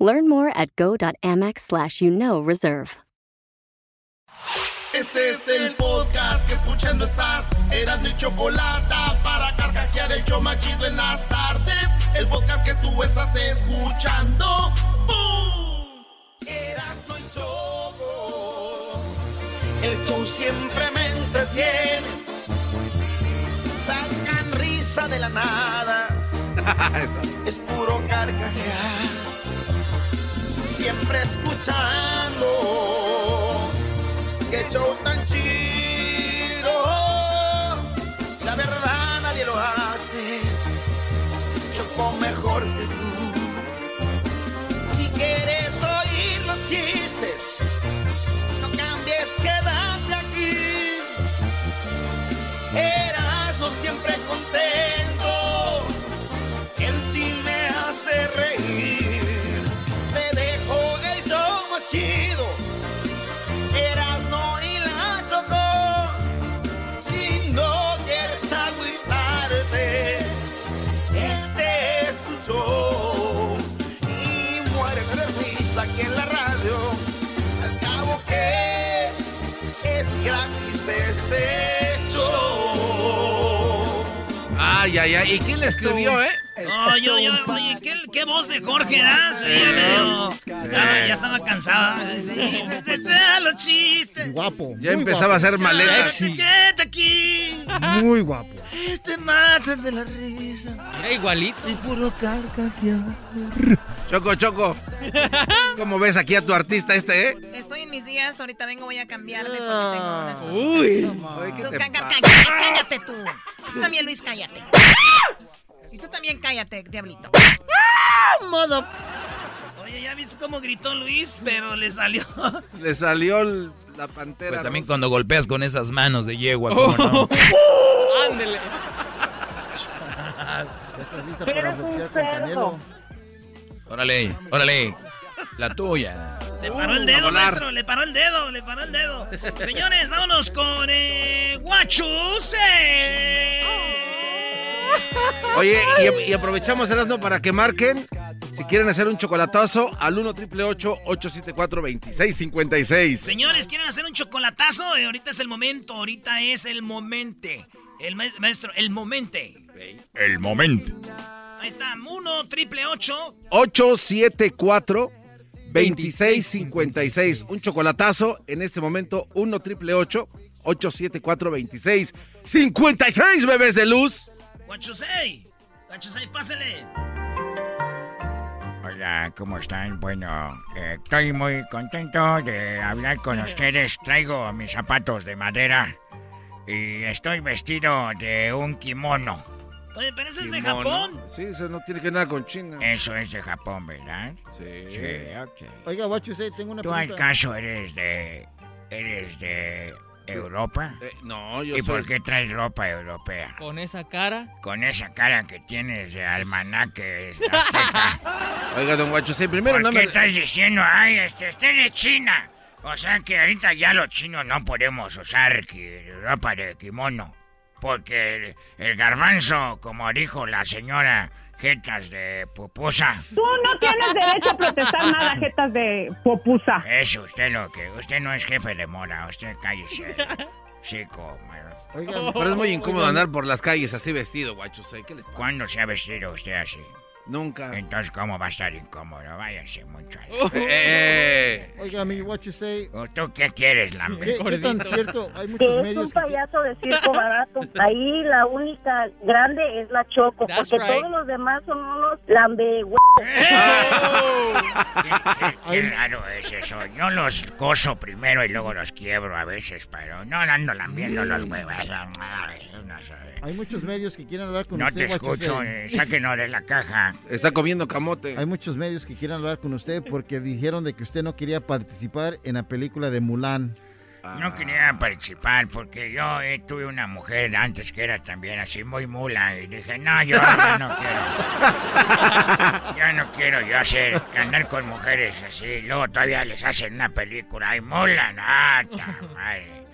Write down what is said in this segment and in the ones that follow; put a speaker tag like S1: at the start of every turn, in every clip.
S1: Learn more at go.amex slash you know reserve.
S2: Este es el podcast que escuchando estás. Eran mi chocolate para carcajear el show machido en las tardes. El podcast que tú estás escuchando. ¡Bum! Eras no choco. El show siempre me entretiene. Sacan risa de la nada. es puro carcajear. Siempre escuchando. Qué show tan
S3: Ay, ay, ay. ¿Y quién le escribió, eh?
S4: No, yo, yo, oye, ¿qué, qué voz de Jorge das? Ya, medio- ya, ya estaba cansada. los chistes.
S5: Guapo.
S3: Ya empezaba a hacer maletas.
S4: Quédate aquí.
S5: Muy guapo.
S4: Te matas de la risa.
S6: Era igualito.
S4: Y puro carcajear.
S3: Choco, Choco. ¿Cómo ves aquí a tu artista este, eh?
S7: Estoy en mis días, ahorita vengo, voy a cambiarme porque tengo unas cosas.
S3: Uy.
S7: Cállate tú. Tú también, Luis, cállate. Y tú también cállate, diablito.
S4: Modo. Oye, ¿ya viste cómo gritó Luis? Pero le salió.
S3: Le salió el- la pantera.
S8: Pues también cuando golpeas con esas manos de yegua, ¿cómo no?
S6: Ándele.
S5: Ya estás lista para con Canelo.
S8: Órale, órale. La tuya.
S4: Le paró el dedo, maestro. Le paró el dedo, le paró el dedo. Señores, vámonos con eh, Guachus.
S3: Oye, y, y aprovechamos Erasmo para que marquen si quieren hacer un chocolatazo al 1 triple 874 2656.
S4: Señores, ¿quieren hacer un chocolatazo? Eh, ahorita es el momento, ahorita es el momento. El ma- maestro, el momento.
S8: El momento.
S4: Ahí está, 1 triple 8.
S3: 874 2656. Un chocolatazo en este momento 1 triple 874 2656, bebés de luz.
S4: Guachusei. Guachusei, pásale.
S9: Hola, ¿cómo están? Bueno, eh, estoy muy contento de hablar con ustedes. Traigo mis zapatos de madera y estoy vestido de un kimono.
S4: Oye, pero ese es de
S3: Kimono.
S4: Japón.
S3: Sí, eso no tiene que ver nada con China.
S9: Eso es de Japón, ¿verdad?
S3: Sí.
S9: Sí, ok.
S5: Oiga, what you say, tengo una
S9: ¿Tú al caso eres de... eres de Europa?
S3: Eh, no, yo
S9: ¿Y
S3: soy...
S9: por qué traes ropa europea?
S6: Con esa cara.
S9: Con esa cara que tienes de almanaque azteca.
S3: Oiga, don Guachusei, primero
S9: ¿Por
S3: no
S9: qué
S3: me...
S9: estás diciendo, ay, este, este es de China? O sea que ahorita ya los chinos no podemos usar ki- ropa de kimono. Porque el, el garbanzo, como dijo la señora Jetas de Pupusa,
S10: Tú no tienes derecho a protestar nada, jetas de popusa.
S9: es usted lo que... Usted no es jefe de mora, usted cállese. Chico,
S5: Oiga,
S3: Pero es muy incómodo
S5: oiga,
S3: andar por las calles así vestido, Guachusei. ¿Qué le pasa?
S9: ¿cuándo se ha vestido usted así?
S3: Nunca.
S9: Entonces, ¿cómo va a estar incómodo? Váyase mucho. al-
S3: Eh,
S5: Oiga, mi what you say.
S9: ¿O ¿Tú qué quieres, Lambe?
S5: ¿Qué, qué tan cierto? Hay
S10: Que
S5: muchos
S10: es un
S5: medios que...
S10: payaso de circo barato. Ahí la única grande es la Choco,
S6: That's
S10: porque
S6: right.
S10: todos los demás son unos lambe
S9: Qué, qué- qué raro es eso. Yo los coso primero y luego los quiebro a veces, pero no ando lambiendo los huevos. No sé.
S5: Hay muchos medios que quieren hablar con
S9: No
S5: usted,
S9: te
S5: what you
S9: escucho, eh, sáquenos de la caja.
S3: Está comiendo camote.
S5: Hay muchos medios que quieren hablar con usted porque dijeron de que usted no quería participar en la película de Mulan.
S9: No quería participar porque yo eh, tuve una mujer antes que era también así muy mula y dije, no, yo no quiero. Ya no quiero yo hacer, andar con mujeres así. Luego todavía les hacen una película y mulan. Ah, madre.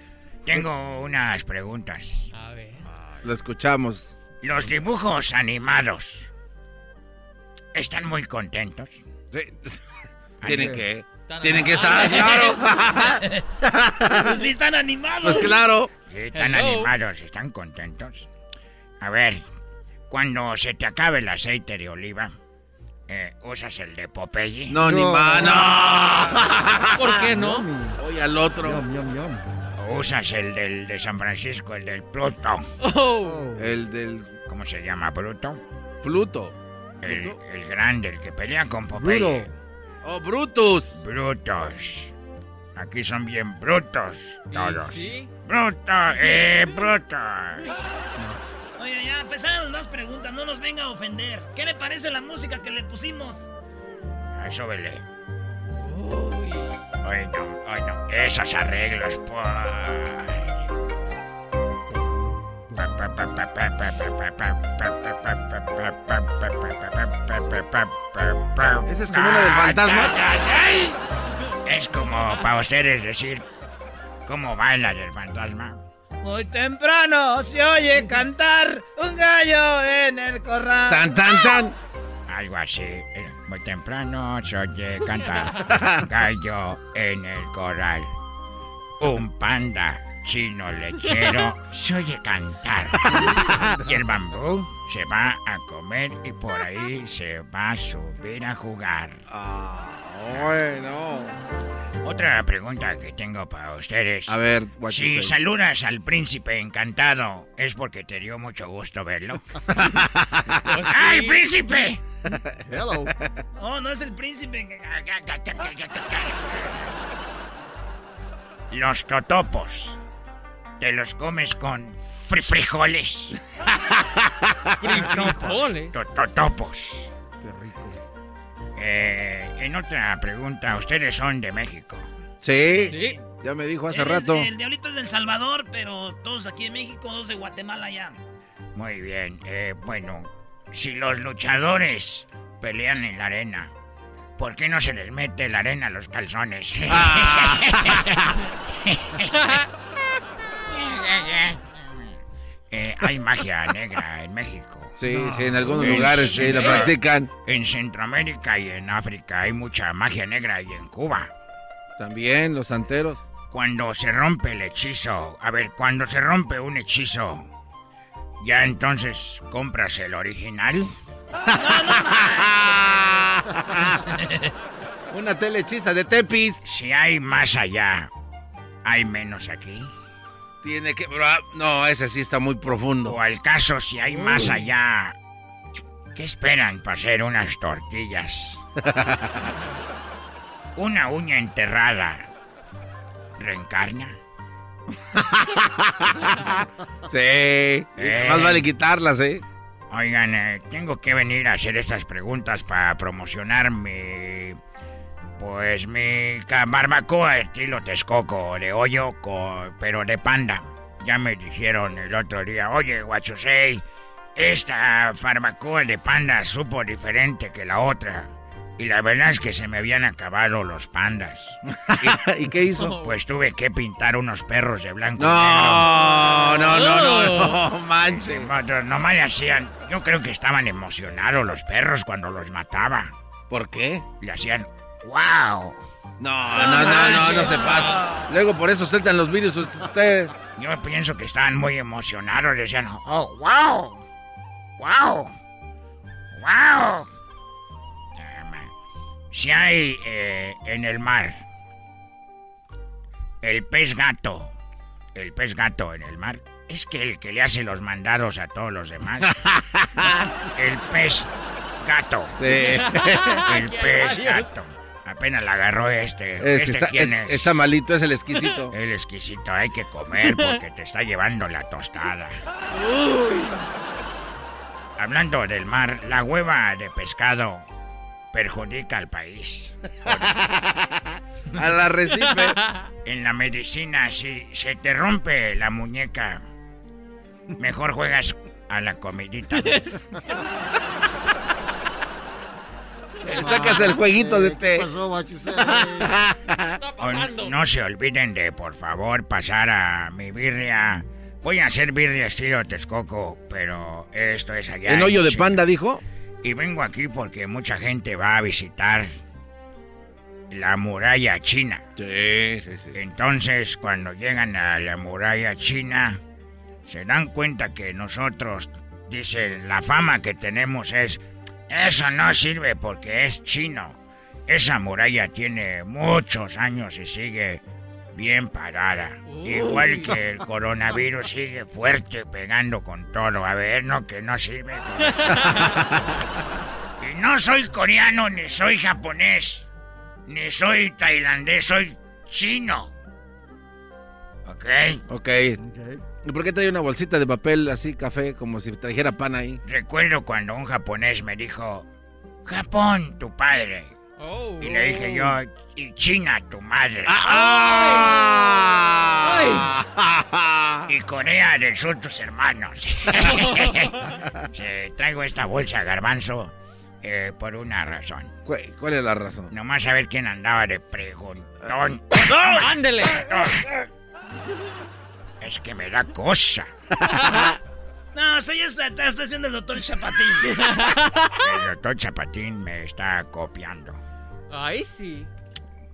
S9: Tengo unas preguntas.
S6: A ver.
S3: Lo escuchamos.
S9: Los dibujos animados están muy contentos.
S3: Sí. Tienen que. Tienen que estar, claro.
S4: Pues sí están animados.
S3: Pues claro.
S9: Sí, están
S6: Hello.
S9: animados, están contentos. A ver, cuando se te acabe el aceite de oliva, eh, ¿usas el de Popeye?
S3: No, ni más. No.
S6: ¿Por qué no?
S3: Oye al otro.
S5: Yum, yum.
S9: ¿O usas el del de San Francisco, el del Pluto?
S6: Oh.
S3: El del
S9: ¿Cómo se llama, Bruto?
S3: Pluto.
S9: El, grande, el que pelea con Popeye.
S5: Bruto.
S3: Oh, Brutus.
S9: Brutos. Aquí son bien brutos todos.
S6: sí?
S9: Brutos, eh, brutos.
S4: Oye, ya empezaron las preguntas, no nos venga a ofender. ¿Qué le parece la música que le pusimos?
S9: Ay, súbele.
S6: Uy.
S9: Ay, no, ay, no. Esos arreglos, pues.
S3: ¿Esa es como una del fantasma?
S9: Es como para ustedes decir cómo baila el fantasma.
S4: Muy temprano se oye cantar un gallo en el corral.
S3: Tan, tan, tan.
S9: Algo así. Eh, Muy temprano se oye cantar gallo en el corral. Un panda chino lechero se oye cantar. Y el bambú se va a comer y por ahí se va a subir a jugar.
S3: Ah, bueno.
S9: Otra pregunta que tengo para ustedes.
S3: A ver,
S9: Si saludas al príncipe encantado, ¿es porque te dio mucho gusto verlo? ¡Ay, príncipe!
S5: Hello.
S4: Oh, no es el príncipe.
S9: Los totopos. ¿Te los comes con fri- frijoles?
S6: Frijoles.
S9: To- Totopos.
S5: Qué rico.
S9: Eh, en otra pregunta, ustedes son de México.
S3: Sí.
S6: Sí.
S3: Ya me dijo hace
S4: Él es
S3: rato.
S4: de- El diablito es del Salvador, pero todos aquí en México, dos de Guatemala ya.
S9: Muy bien. eh, bueno, si los luchadores pelean en la arena, ¿por qué no se les mete la arena a los calzones? Eh, hay magia negra en México.
S3: Sí, sí, en algunos
S9: En-
S3: lugares sí la practican.
S9: En Centroamérica y en África hay mucha magia negra y en Cuba.
S3: También los santeros.
S9: Cuando se rompe el hechizo, a ver, cuando se rompe un hechizo, ya entonces compras el original.
S3: Una telehechiza de Tepis.
S9: Si hay más allá, hay menos aquí.
S3: Tiene que. No, ese sí está muy profundo.
S9: O al caso, si hay más allá, ¿qué esperan para hacer unas tortillas? Una uña enterrada. ¿Reencarna?
S3: Sí.
S9: Eh.
S3: Más vale quitarlas, ¿eh?
S9: Oigan, eh, tengo que venir a hacer estas preguntas para promocionar mi... Pues mi barbacoa estilo Texcoco, de hoyo, co- pero de panda. Ya me dijeron el otro día, oye, guachusei, esta barbacoa de panda supo diferente que la otra. Y la verdad es que se me habían acabado los pandas.
S3: ¿Y qué hizo?
S9: Pues tuve que pintar unos perros de blanco y
S3: No, no, no, no, no,
S9: negro.
S3: manche.
S9: Otros nomás le hacían. Yo creo que estaban emocionados los perros cuando los mataba.
S3: ¿Por qué?
S9: Le hacían. ¡Wow!
S3: No, no, no, no, no se pasa. Luego por eso sueltan los virus usted.
S9: Yo pienso que estaban muy emocionados. Decían, ¡Oh, wow! ¡Wow! ¡Wow! Si hay eh, en el mar el pez gato, el pez gato en el mar, es que el que le hace los mandados a todos los demás. el pez gato.
S3: Sí.
S9: El pez gato. Apenas la agarró este.
S3: Es que
S9: ¿Este
S3: está,
S9: quién
S3: es-
S9: es?
S3: está malito, es el exquisito.
S9: El exquisito, hay que comer porque te está llevando la tostada. hablando del mar, la hueva de pescado perjudica al país.
S3: Al arrecife.
S9: En la medicina, si se te rompe la muñeca, mejor juegas a la comidita.
S3: Sacas el jueguito de
S5: ¿Qué
S3: té.
S9: no se olviden de, por favor, pasar a mi birria. Voy a hacer birria estilo Texcoco, pero esto es allá.
S3: ¿En hoyo de panda, dijo?
S9: Y vengo aquí porque mucha gente va a visitar la muralla china.
S3: Sí, sí, sí.
S9: Entonces, cuando llegan a la muralla china, se dan cuenta que nosotros, dicen, la fama que tenemos es, eso no sirve porque es chino. Esa muralla tiene muchos años y sigue bien parada. Igual que el coronavirus sigue fuerte pegando con todo. A ver, no, que no sirve. y no soy coreano, ni soy japonés, ni soy tailandés, soy chino. ¿Ok?
S3: Ok. ¿Y por qué trae una bolsita de papel así, café, como si trajera pan ahí?
S9: Recuerdo cuando un japonés me dijo, Japón, tu padre.
S6: Oh.
S9: Y le dije yo, y China, tu madre.
S3: ¡Ah!
S9: Y Corea del Sur, tus hermanos. Sí, traigo esta bolsa, garbanzo, eh, por una razón.
S3: ¿Cuál, cuál es la razón?
S9: Nomás a ver quién andaba de preguntón.
S6: ¡Ándele!
S9: Es que me da cosa.
S4: No, está, está, está haciendo el doctor Chapatín.
S9: El doctor Chapatín me está copiando.
S6: Ay, sí.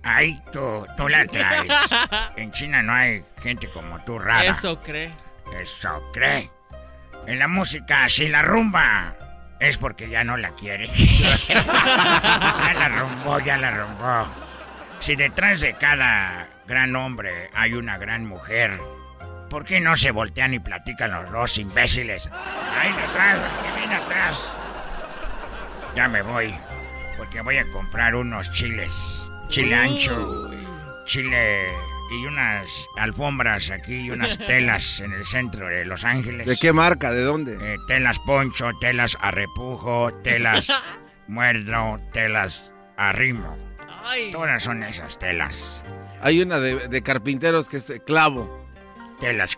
S9: Ay, tú, tú la traes. En China no hay gente como tú rara.
S6: Eso cree.
S9: Eso cree. En la música, si la rumba es porque ya no la quiere. ya la rumbó, ya la rumbó. Si detrás de cada gran hombre hay una gran mujer, ¿por qué no se voltean y platican los dos imbéciles? Ahí detrás, que viene atrás. Ya me voy, porque voy a comprar unos chiles. Chile ancho, chile y unas alfombras aquí y unas telas en el centro de Los Ángeles.
S3: ¿De qué marca? ¿De dónde?
S9: Eh, telas poncho, telas a repujo, telas muerdo, telas arrimo.
S6: Ay.
S9: Todas son esas telas.
S3: Hay una de, de carpinteros que es de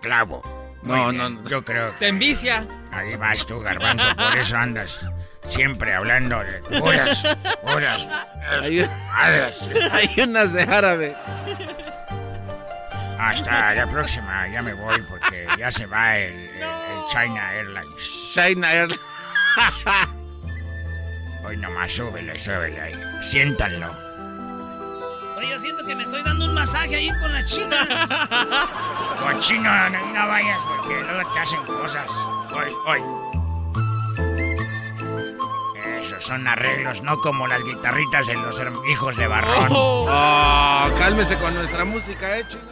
S3: clavo.
S9: Muy
S3: No,
S9: bien,
S3: no, no.
S9: Yo creo
S6: Se envicia.
S9: Ahí vas tú, garbanzo, por eso andas siempre hablando de puras, puras,
S3: Hay,
S9: madres.
S3: hay unas de árabe.
S9: Hasta la próxima, ya me voy porque ya se va el, el- el China Airlines.
S3: China Air.
S9: Hoy nomás súbele, súbele ahí. Siéntanlo.
S4: Oye, yo siento que me estoy dando un masaje ahí con las chinas.
S9: Cochino, no, no vayas porque luego te hacen cosas. Hoy, hoy. Esos son arreglos, no como las guitarritas de los hijos de Barrón.
S6: Oh.
S3: Oh, cálmese con nuestra música, eh, chino.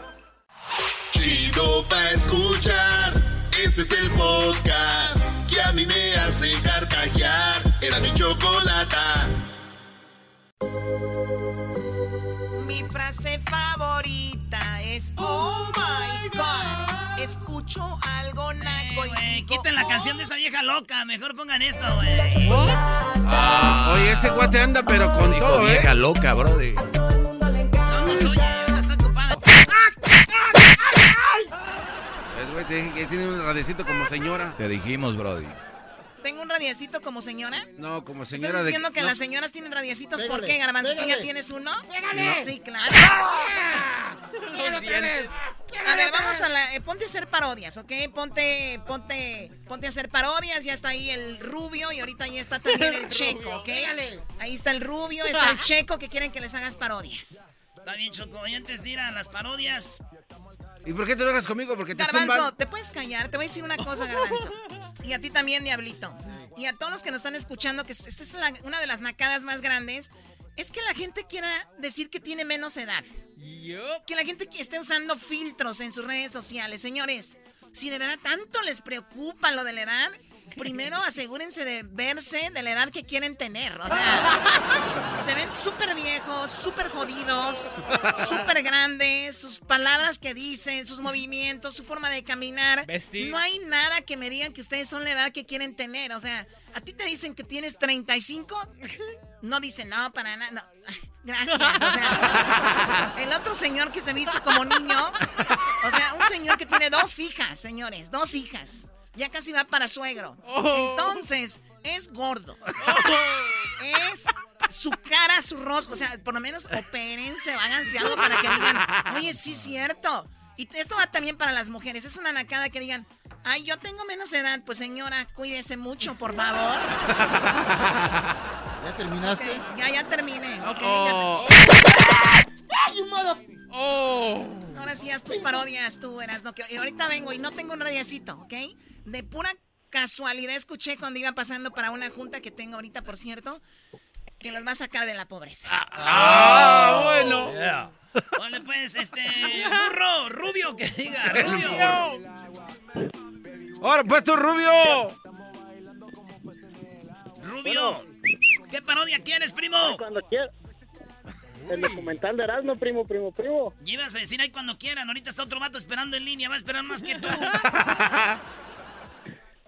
S11: Chido pa' escuchar. Este es el podcast que a mí me hace carcajear. Era mi chocolata.
S7: Mi frase favorita es Oh my God. Escucho algo naco y digo,
S4: quiten la
S7: "Oh".
S4: canción de esa vieja loca. Mejor pongan esto, güey.
S3: Ah, oye, ese guate anda pero con todo, ¿eh?
S8: Vieja loca, brody.
S4: No nos oye, esta está ocupada.
S3: El güey que tiene un radiecito como señora.
S8: Te dijimos, brody.
S7: ¿Tengo un radiecito como señora?
S3: No, como
S7: ¿Estás
S3: señora de...
S7: diciendo que
S3: no.
S7: las señoras tienen radiecitos? ¿Por
S5: Pégale,
S7: qué, Garbanzo? ¿Tú ya tienes uno?
S5: Pégale.
S7: Sí, claro.
S6: Los dientes.
S7: A ver, vamos a la... eh, ponte a hacer parodias, ¿ok? Ponte, ponte, ponte a hacer parodias. Ya está ahí el rubio y ahorita ya está también el checo, ¿ok? Ahí está el rubio, está el checo que quieren que les hagas parodias.
S4: Está bien, Choco. Y antes de ir a las parodias,
S3: ¿Y por qué te lo hagas conmigo? Porque te
S7: Garbanzo. ¿te puedes callar? Te voy a decir una cosa, Garbanzo. Y a ti también, Diablito. Y a todos los que nos están escuchando, que esta es la- una de las nacadas más grandes, es que la gente quiera decir que tiene menos edad. Que la gente que esté usando filtros en sus redes sociales. Señores, si de verdad tanto les preocupa lo de la edad, primero asegúrense de verse de la edad que quieren tener. O sea, se ven súper viejos, súper jodidos, súper grandes, sus palabras que dicen, sus movimientos, su forma de caminar.
S6: Vestir.
S7: No hay nada que me digan que ustedes son la edad que quieren tener. O sea, a ti te dicen que tienes 35, no dicen, no, para nada. no. Gracias. O sea, el otro señor que se viste como niño, o sea, un señor que tiene dos hijas, señores, dos hijas. Ya casi va para suegro. Entonces, es gordo. Es su cara, su rostro. O sea, por lo menos opérense, háganse algo para que digan, oye, sí es cierto. Y esto va también para las mujeres. Es una nacada que digan, ay, yo tengo menos edad. Pues señora, cuídese mucho, por favor.
S5: ¿Ya terminaste?
S7: Ya, ya terminé. Ok,
S3: Oh.
S7: ya
S6: ¡Ay, ¡Oh!
S7: Ahora sí haz tus parodias, tú eras no que y ahorita vengo y no tengo un radiacito, ¿ok? De pura casualidad escuché cuando iba pasando para una junta que tengo ahorita, por cierto, que los va a sacar de la pobreza.
S3: Ah, bueno.
S4: Vale, pues, este. Burro, rubio, que diga, rubio.
S3: Ahora pues tú, Rubio.
S4: Rubio. ¿Qué parodia quieres, primo?
S12: Cuando quiera. El documental de Erasmo, primo, primo, primo.
S4: Y ibas a decir ahí cuando quieran. Ahorita está otro vato esperando en línea. Va a esperar más que tú.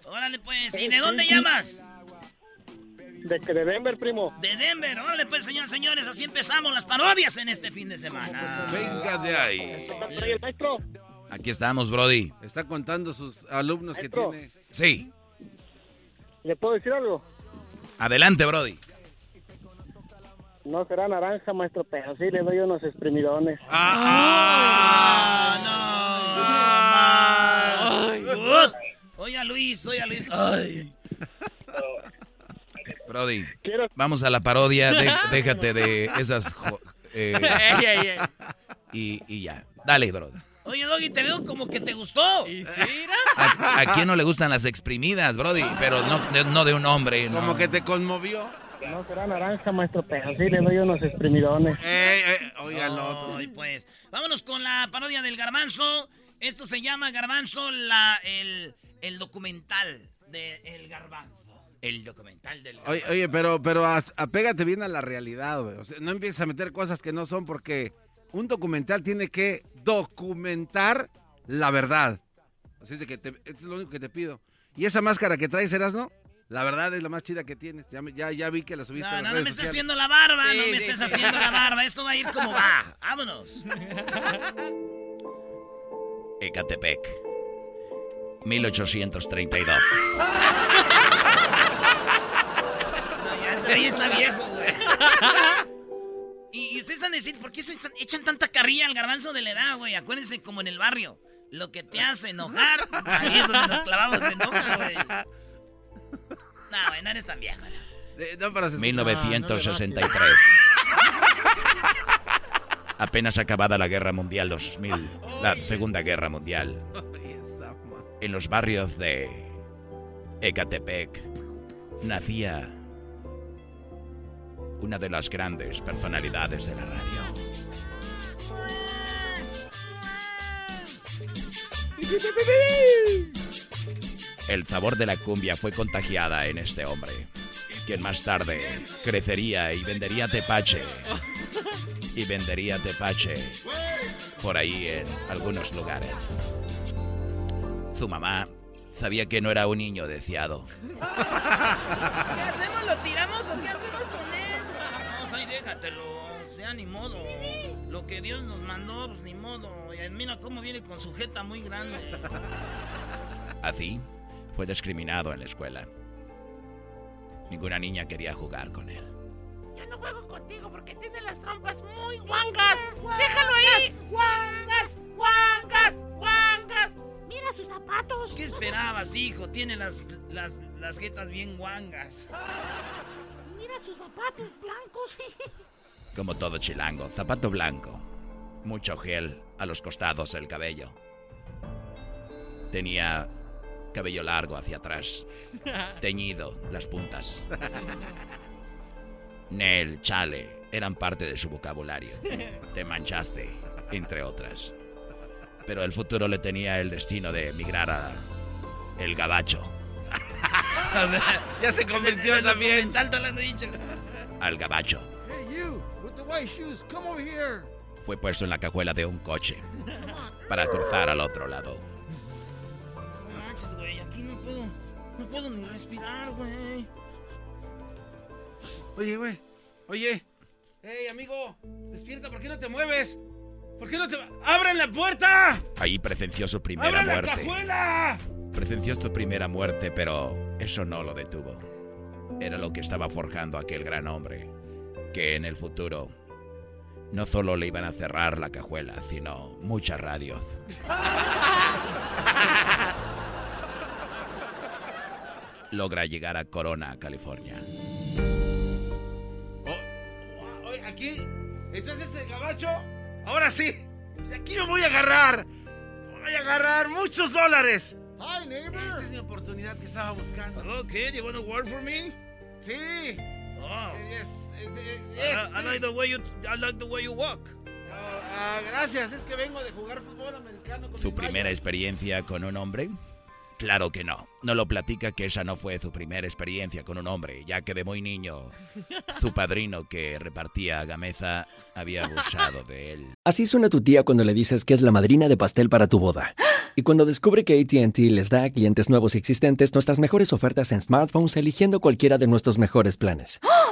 S4: Órale, pues. ¿Y de dónde llamas?
S12: De, de Denver, primo.
S4: De Denver. Órale, pues, señores, señores. Así empezamos las parodias en este fin de semana.
S3: Venga de ahí.
S8: Aquí estamos, Brody.
S3: Está contando sus alumnos que tiene.
S8: Sí.
S12: ¿Le puedo decir algo?
S8: Adelante, Brody.
S12: No será naranja, maestro, pero sí le doy unos exprimidones.
S4: ¡Ah! ¡No! ¡No! Oye, Luis, oye, Luis. Ay.
S8: Brody, vamos a la parodia. de- déjate de esas. eh,
S6: Ey, ey, ey.
S8: y, y ya. Dale, Brody.
S4: Oye, Doggy, te veo como que te gustó.
S6: ¿Y sí, mira?
S8: ¿A, a quién no le gustan las exprimidas, Brody? Pero no, de- no de un hombre. no.
S3: Como que te conmovió.
S12: No será naranja, maestro, pero sí le doy unos exprimidones.
S3: El otro.
S4: Ay, pues. Vámonos con la parodia del Garbanzo. Esto se llama Garbanzo, la, el, el documental del el Garbanzo. El documental del Garbanzo.
S3: Oye, oye, pero, pero apégate bien a la realidad, güey. O sea, no empieces a meter cosas que no son porque un documental tiene que documentar la verdad. Así es de que te, esto es lo único que te pido. Y esa máscara que traes, ¿eras no? La verdad es la más chida que tienes. Ya, me- ya, ya vi que la subiste
S4: No,
S3: a las
S4: no, no
S3: redes
S4: me estés haciendo la barba, no
S6: Sí,
S4: me
S6: sí,
S4: estés
S6: sí.
S4: haciendo la barba. Esto va a ir como va. Vámonos.
S8: Ecatepec. 1832.
S4: No, ya está viejo, güey. Y, y ustedes van a decir, ¿por qué se echan, tanta carrilla al garbanzo de la edad, güey? Acuérdense como en el barrio. Lo que te hace enojar, ahí es donde nos clavamos en hoja, güey. No, güey, no eres tan viejo. ¿no?
S3: Eh, no, pero se escucha-
S8: 1963. Apenas acabada la Guerra Mundial 2000, la Segunda Guerra Mundial. En los barrios de Ecatepec nacía una de las grandes personalidades de la radio. El sabor de la cumbia fue contagiada en este hombre, quien más tarde crecería y vendería tepache. Y vendería tepache por ahí en algunos lugares. Su mamá sabía que no era un niño deseado.
S4: ¿Qué hacemos? ¿Lo tiramos o qué hacemos con él? No, ahí déjatelo. Sea, ni modo. Lo que Dios nos mandó, pues ni modo. Y mira cómo viene con su jeta muy grande.
S8: Así, fue discriminado en la escuela. Ninguna niña quería jugar con él.
S6: Yo no juego contigo porque tiene las trompas muy guangas. ¡Déjalo ahí! ¡Guangas! ¡Guangas! ¡Guangas! ¡Mira sus zapatos!
S4: ¿Qué esperabas, hijo? Tiene las, las, las jetas bien guangas.
S6: ¡Mira sus zapatos blancos!
S8: Como todo chilango, zapato blanco. Mucho gel a los costados del cabello. Tenía cabello largo hacia atrás. Teñido las puntas. Nel, chale, eran parte de su vocabulario. Te manchaste, entre otras. Pero el futuro le tenía el destino de emigrar a el gabacho.
S3: o sea, ya se convirtió
S4: en
S3: también.
S4: Tanto hablando dicho.
S8: Al gabacho
S5: Hey, you, with the white shoes, come over here.
S8: fue puesto en la cajuela de un coche para cruzar al otro lado.
S4: No manches, güey, aquí no puedo, no puedo ni respirar, güey.
S3: Oye, güey. Oye. Hey, amigo. Despierta, ¿por qué no te mueves? ¿Por qué no te... ¡Abran la puerta!
S8: Ahí presenció su primera
S3: ¡Abran la
S8: muerte.
S3: cajuela!
S8: Presenció su primera muerte, pero eso no lo detuvo. Era lo que estaba forjando aquel gran hombre, que en el futuro no solo le iban a cerrar la cajuela, sino muchas radios. Logra llegar a Corona, California.
S3: Oh, aquí. Entonces el gabacho. Ahora sí. De aquí me voy a agarrar. Voy a agarrar muchos dólares.
S5: Hi, neighbor.
S3: Esta es mi oportunidad que estaba buscando.
S4: Hello, kid, you want to work for me?
S3: Sí.
S4: Oh.
S3: Yes, eh, eh,
S4: I,
S3: yes,
S4: I like the way you, I like the way you walk.
S3: Ah, ah, gracias, es que vengo de jugar fútbol americano con
S8: ¿Su primera
S3: mayos.
S8: experiencia con un hombre? Claro que no. No lo platica que esa no fue su primera experiencia con un hombre, ya que de muy niño su padrino que repartía gameza había abusado de él.
S13: Así suena tu tía cuando le dices que es la madrina de pastel para tu boda. Y cuando descubre que ATT les da a clientes nuevos y existentes nuestras mejores ofertas en smartphones eligiendo cualquiera de nuestros mejores planes.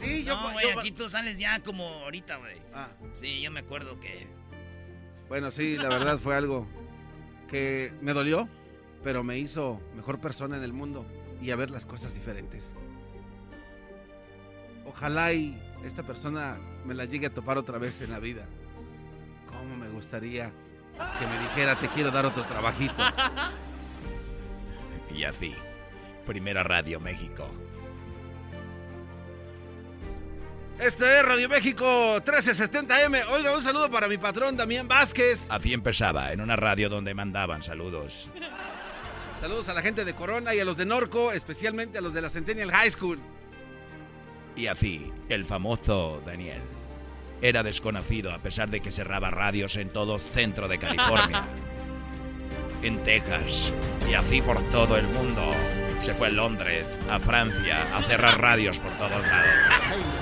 S3: Sí, yo...
S4: No, güey, aquí tú sales ya como ahorita, güey.
S3: Ah,
S4: Sí, yo me acuerdo que...
S3: bueno, sí, la verdad fue algo que me dolió, pero me hizo mejor persona en el mundo y a ver las cosas diferentes. Ojalá y esta persona me la llegue a topar otra vez en la vida. ¿Cómo me gustaría que me dijera te quiero dar otro trabajito?
S8: Y así, Primera Radio México.
S3: Este es Radio México 1370M. Oiga, un saludo para mi patrón Damián Vázquez.
S8: Así empezaba, en una radio donde mandaban saludos.
S3: Saludos a la gente de Corona y a los de Norco, especialmente a los de la Centennial High School.
S8: Y así, el famoso Daniel era desconocido a pesar de que cerraba radios en todo centro de California, en Texas y así por todo el mundo. Se fue a Londres, a Francia, a cerrar radios por todos lados.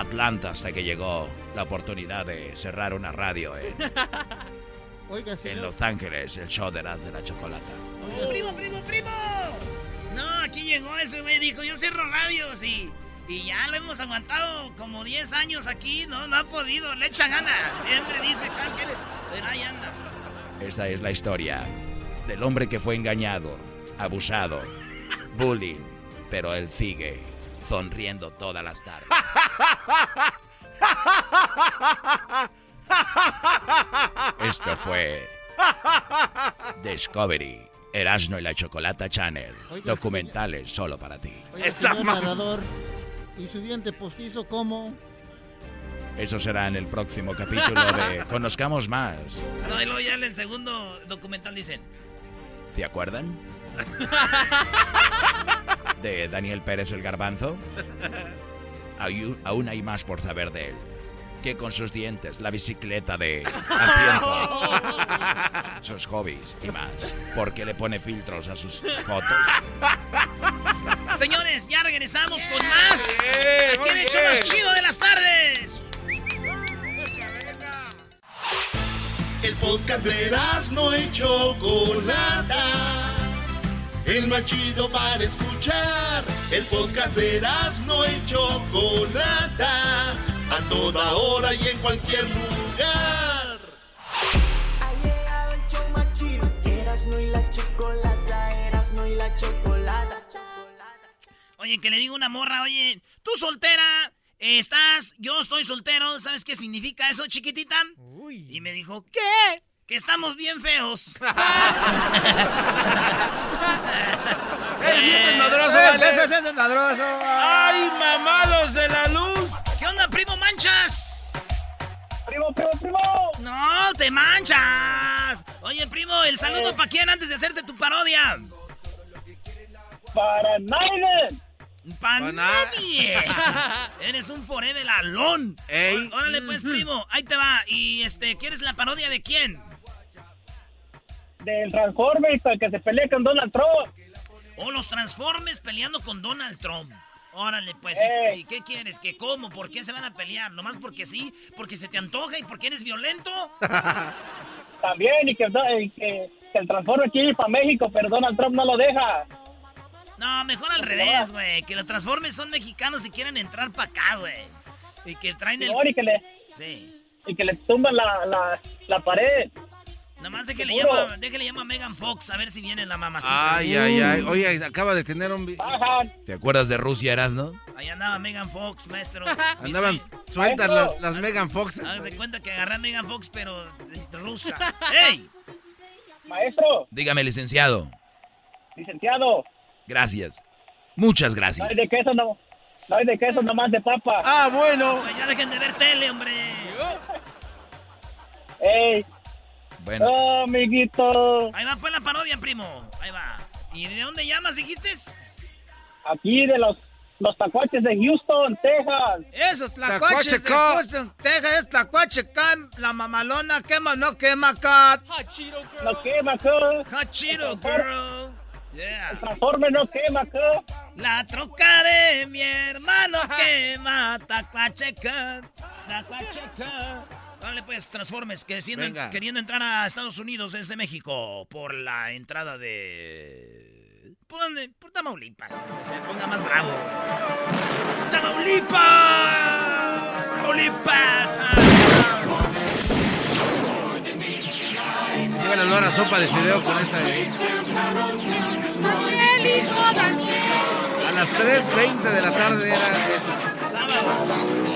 S8: Atlanta hasta que llegó la oportunidad de cerrar una radio en,
S5: Oiga,
S8: en
S5: señor.
S8: Los Ángeles, el show de las de la chocolata.
S4: ¡Primo, primo, primo! No, aquí llegó ese güey, dijo, yo cierro radios y, y ya lo hemos aguantado como 10 años aquí, no, no ha podido, le echa ganas. Siempre dice, pero ahí anda.
S8: Esa es la historia del hombre que fue engañado, abusado, bullying, pero él sigue sonriendo todas las tardes. Esto fue Discovery, Erasmo y la Chocolata Channel,
S5: Oiga,
S8: documentales solo para ti.
S5: Oiga, señor narrador, ¿y su diente postizo cómo?
S8: Eso será en el próximo capítulo de Conozcamos Más.
S4: No, y luego ya en el segundo documental dicen,
S8: ¿Se acuerdan? De Daniel Pérez el Garbanzo. Aún hay más por saber de él. que con sus dientes, la bicicleta de asiento, sus hobbies y más. Porque le pone filtros a sus fotos.
S4: Señores, ya regresamos con más. Aquí en el hecho más chido de las tardes.
S11: El podcast de no y Chocolata. El más chido para escuchar. El podcast de no y Chocolata. A toda hora y en cualquier lugar.
S2: Ha llegado el show más chido. Y la chocolata. Erasmo y la chocolata.
S4: Oye, que le digo una morra, oye, tú soltera, estás, yo estoy soltero, ¿sabes qué significa eso, chiquitita? Y me dijo, ¿qué? Que estamos bien feos.
S3: ¡Eres bien desmadroso,
S5: ¡Eh,
S3: vale!
S5: es desmadroso!
S3: ¡Ay, mamalos de la luz!
S4: ¿Qué onda, primo Manchas?
S12: Primo, primo, primo.
S4: No, te manchas. Oye, primo, el saludo para quién antes de hacerte tu parodia.
S12: Para Naiden.
S4: Para nadie. Eres un foré de alón.
S3: Ey.
S4: Ó- Órale, pues, primo, ahí te va. Y este, ¿quieres la parodia de quién?
S12: Del Transformers para que se pelee con Donald Trump.
S4: O los Transformers peleando con Donald Trump. Órale, pues,
S12: Ey.
S4: ¿y qué quieres? ¿Qué cómo? ¿Por qué se van a pelear? ¿Nomás porque sí? ¿Porque se te antoja y porque eres violento?
S12: También, y que, y que, que el Transformers quiere ir para México, pero Donald Trump no lo deja.
S4: No, mejor al revés, güey. Que los Transformers son mexicanos y quieren entrar para acá, güey. Y que traen el...
S12: Y que le,
S4: Sí.
S12: y que le tumban la, la, la pared.
S4: Nada más déjale
S12: Seguro.
S4: llama, déjale llama a Megan Fox a ver si viene la mamacita.
S3: Ay, ay, ay. Oye, acaba de tener un...
S8: ¿Te acuerdas de Rusia, eras, no?
S4: Ahí andaba Megan Fox, maestro.
S3: Andaban sueltas las, las Megan Fox.
S4: Hágase cuenta que agarré a Megan Fox, pero de- rusa. ¡Ey!
S12: Maestro,
S8: Dígame, licenciado.
S12: licenciado,
S8: Gracias. Muchas
S12: no
S8: gracias.
S12: hay de queso, no, no hay de queso, nomás de papa.
S3: Ah, bueno.
S4: Ya dejen de ver tele, hombre.
S12: Ey,
S8: Bueno,
S12: oh, amiguito,
S4: Ahí va pues la parodia, primo. Ahí va. ¿Y de dónde llamas, dijiste?
S12: aquí de los, los tacuaches de Houston, Texas.
S4: Esos
S3: tlacuaches de Houston,
S4: Texas, es tlacuachecán, la mamalona quema, no quema, cat.
S12: No quema, acá.
S4: Hachiro, girl. Yeah.
S12: El Transformer no quema, acá.
S4: La troca de mi hermano quema, tacuacheca, tacuacheca. Vale, pues, Transformes, que siendo-
S3: Venga.
S4: queriendo entrar a Estados Unidos desde México por la entrada de... ¿Por dónde? Por Tamaulipas, donde se ponga más bravo. ¡Tamaulipas! ¡Tamaulipas!
S3: Lleva el olor a sopa de fideo con esa de ahí.
S6: Daniel, hijo, Daniel.
S3: A las 3.20 de la tarde era esa.
S4: Sábados.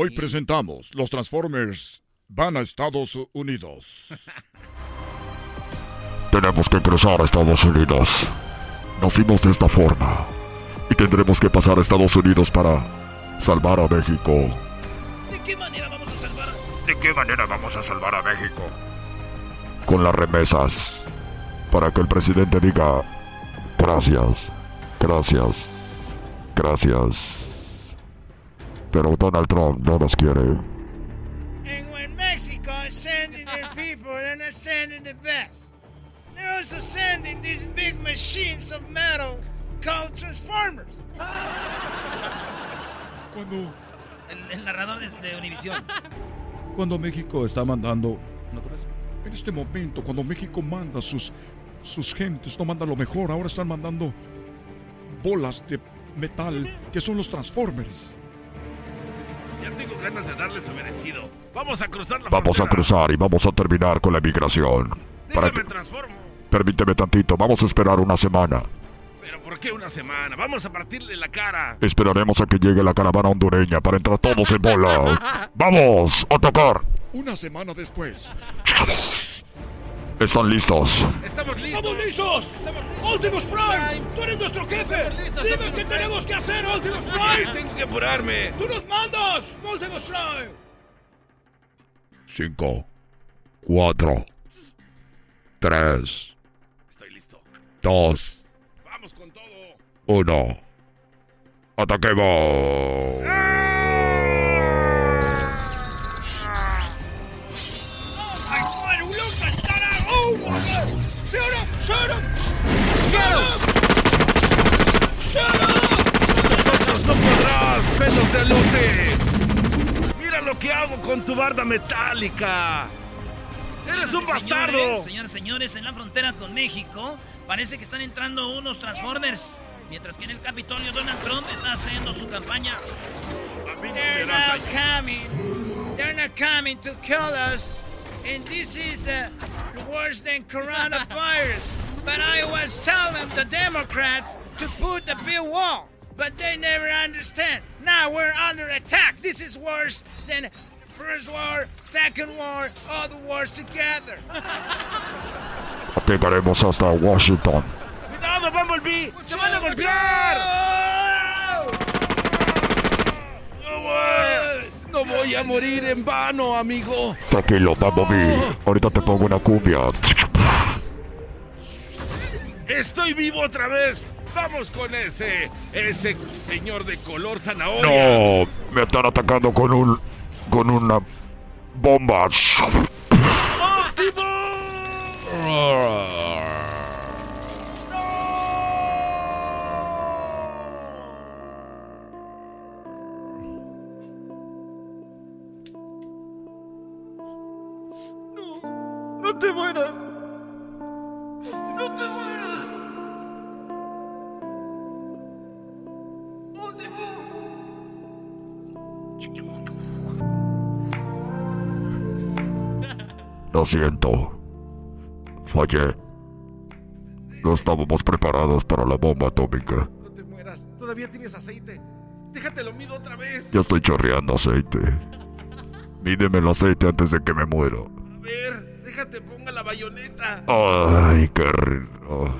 S14: Hoy presentamos Los Transformers van a Estados Unidos. Tenemos que cruzar a Estados Unidos. Nacimos de esta forma. Y tendremos que pasar a Estados Unidos para salvar a México.
S4: ¿De qué manera vamos a salvar?
S14: ¿De qué manera vamos a salvar a México? Con las remesas. Para que el presidente diga gracias, gracias, gracias. Pero Donald Trump no nos quiere.
S6: And when Mexico is sending their people, they're not sending the best. They're also sending these big machines of metal called Transformers.
S14: Cuando,
S4: El, el narrador de, de Univisión.
S14: cuando México está mandando... ¿no? En este momento, cuando México manda sus, sus gentes, no manda lo mejor, ahora están mandando bolas de metal que son los Transformers.
S3: Ya tengo ganas de darle su merecido. Vamos a cruzar la
S14: Vamos a cruzar y vamos a terminar con la emigración. Para que,
S3: transformo.
S14: permíteme tantito, vamos a esperar una semana.
S3: Pero ¿por qué una semana? Vamos a partirle la cara.
S14: Esperaremos a que llegue la caravana hondureña para entrar todos en bola. ¡Vamos! ¡A tocar! Una semana después. ¿Están listos?
S3: Estamos listos.
S6: ¡Estamos listos! ¡Optimus Prime! ¡Tú eres nuestro jefe! ¡Dime qué tenemos que hacer, Optimus
S3: Ay,
S6: Prime!
S3: tengo que apurarme.
S6: ¡Tú nos mandas, Optimus Prime!
S14: Cinco, cuatro, tres, dos, uno. ¡Ataquemos!
S3: Podrás, pelos de lote! ¡Mira lo que hago con tu barda metálica! ¡Eres un
S4: Señores,
S3: bastardo!
S4: Señores, señores, en la frontera con México parece que están entrando unos Transformers. Mientras que en el Capitolio Donald Trump está haciendo su campaña.
S15: They're not coming. They're not coming to kill us. And this is uh, worse than coronavirus. but I was telling the Democrats to put the big wall. But they never understand. Now we're under attack. This is worse than the First War, Second War, all the wars together.
S14: Atacaremos hasta Washington.
S3: ¡Cuidado, Bumblebee! ¡Te van a golpear! No voy, no voy a morir en vano, amigo.
S14: Tranquilo, Bumblebee. Ahorita te pongo una cumbia.
S3: ¡Estoy vivo otra vez! ¡Vamos con ese! ¡Ese señor de color zanahoria!
S14: No, me están atacando con un. con una bomba.
S3: ¡Óptimo!
S6: ¡No te mueras! ¡No te mueras!
S14: Lo siento. Fallé. No estábamos preparados para la bomba atómica.
S3: No te mueras, todavía tienes aceite. Déjate lo mido otra vez.
S14: Ya estoy chorreando aceite. Mídeme el aceite antes de que me muera.
S3: A ver, déjate ponga la bayoneta.
S14: Ay, qué rico.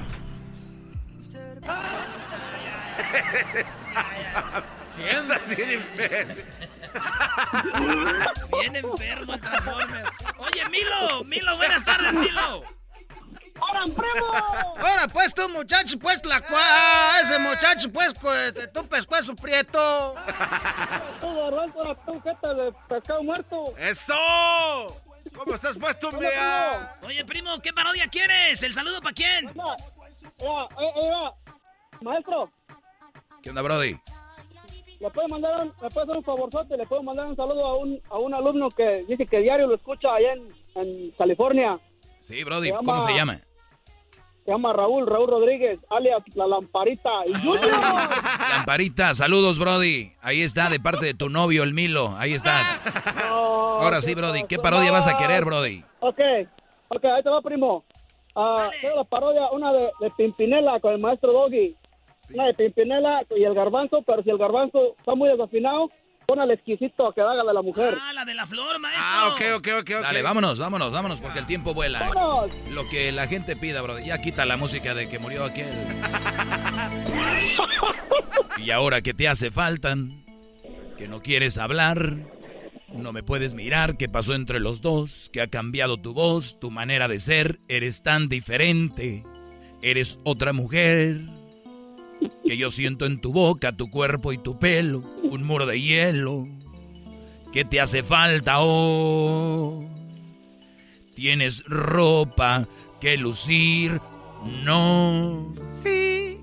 S3: Estás bien imbécil.
S4: Bien enfermo el Transformer. Oye, Milo, Milo, buenas tardes, Milo.
S15: ¡Ahora, primo!
S16: Ahora, pues, tú, muchacho, pues, la cua... Ese muchacho, pues, de tu pescuezo prieto.
S15: Tú, garbanzo, ahora tú, jeta de pescado muerto.
S3: ¡Eso! ¿Cómo estás puesto, mea?
S4: Oye, primo, ¿qué parodia quieres? ¿El saludo para quién?
S15: Mira, mira, maestro,
S8: ¿Qué onda, Brody?
S15: Le puedo mandar un, le puedo hacer un favorzote, le puedo mandar un saludo a un, a un alumno que dice que diario lo escucha allá en, en California.
S8: Sí, Brody,
S15: Se
S8: ¿cómo
S15: llama-
S8: se llama?
S15: Se llama Raúl, Raúl Rodríguez, alias La Lamparita. Y Junior.
S8: Lamparita, saludos, Brody. Ahí está, de parte de tu novio, el Milo. Ahí está. Ahora sí, Brody. ¿Qué parodia vas a querer, Brody?
S15: Ok, ok, ahí te va, primo. Ah, quiero la parodia, una de, de Pimpinela con el maestro Doggy. Una de Pimpinela y el garbanzo, pero si el garbanzo está muy desafinado, pon al exquisito que haga de la mujer.
S4: Ah, la de la flor, maestro.
S3: Ah, ok, ok, ok.
S8: Dale, vámonos, vámonos, vámonos, porque el tiempo vuela. ¿eh?
S15: ¡Vámonos!
S8: Lo que la gente pida, Brody. Ya quita la música de que murió aquel. Y ahora que te hace falta, que no quieres hablar, no me puedes mirar, qué pasó entre los dos, que ha cambiado tu voz, tu manera de ser, eres tan diferente, eres otra mujer, que yo siento en tu boca, tu cuerpo y tu pelo, un muro de hielo, ¿qué te hace falta oh? Tienes ropa que lucir, no.
S6: Sí,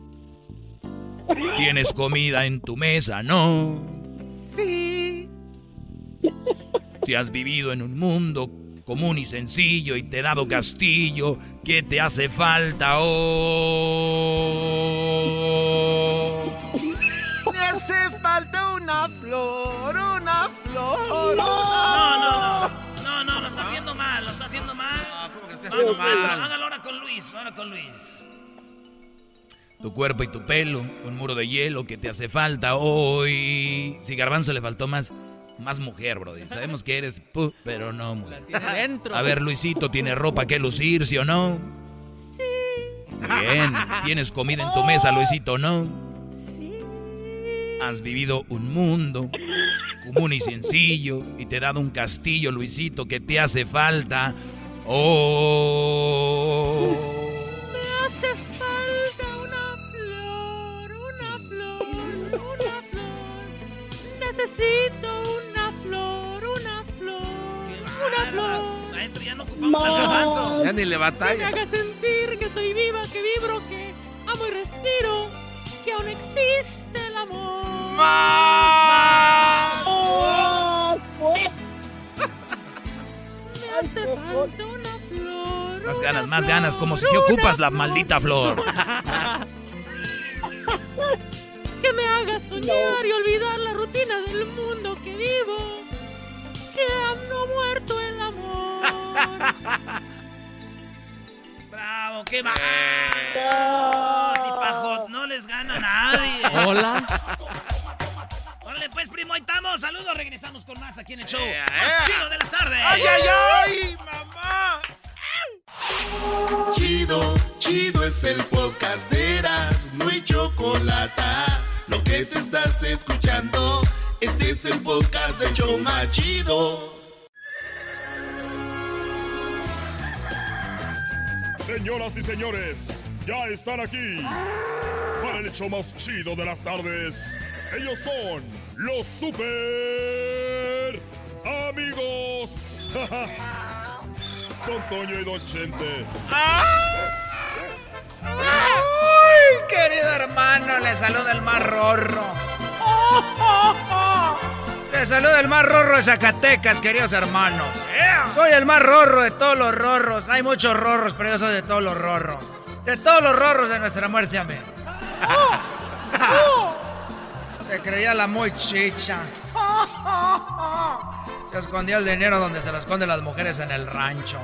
S8: Tienes comida en tu mesa, no.
S6: sí.
S8: Si has vivido en un mundo común y sencillo y te he dado castillo, ¿qué te hace falta oh?
S3: ¿Cómo que lo estás
S4: Vamos,
S3: haciendo
S4: maestro, hágalo ahora con Luis, ahora con Luis.
S8: Tu cuerpo y tu pelo, un muro de hielo que te hace falta hoy. Si Garbanzo le faltó más, más mujer, brody. Sabemos que eres pu, pero no mujer.
S12: Tiene dentro.
S8: A ver, Luisito, ¿tiene ropa que lucir, sí o no? Sí. Bien. ¿Tienes comida en tu mesa, Luisito, no? Sí. Has vivido un mundo común y sencillo y te he dado un castillo, Luisito, que te hace falta. Oh.
S6: Me hace falta
S3: una
S6: flor, una flor, una flor. Necesito una flor, una flor, una flor.
S4: Maestro, ya no ocupamos al garbanzo.
S15: Ya
S3: ni le batalla.
S6: Que me haga sentir que soy viva, que vibro, que amo y respiro, que aún existe el amor. ¡Más! ¡Más! ¡Más! Hace falta una flor.
S17: Más ganas, más ganas, como si se ocupas la maldita flor.
S6: Que me haga soñar y olvidar la rutina del mundo que vivo. Que aún no muerto el amor.
S4: ¡Bravo! ¡Qué va! Si Pajot no les gana a nadie.
S6: Hola.
S4: Órale, pues, primo, ahí estamos. Saludos, regresamos con más aquí en el show.
S11: ea.
S4: Más chido de las tardes.
S11: ¡Ay, ay, ay, mamá! Chido, chido es el podcast de Eras, no hay chocolate. Lo que te estás escuchando, este es el podcast de Choma Chido.
S18: Señoras y señores, ya están aquí para el hecho más chido de las tardes. Ellos son los super amigos. Don Toño y Don Chente.
S19: ¡Ay, querido hermano! Le saluda el más rorro. ¡Oh, oh, oh! Le saluda el más rorro de Zacatecas, queridos hermanos. Soy el más rorro de todos los rorros. Hay muchos rorros, pero yo soy de todos los rorros. De todos los rorros de nuestra muerte, amén. ¡Oh! ¡Oh! Se creía la muy chicha. Se escondía el dinero donde se lo esconden las mujeres en el rancho.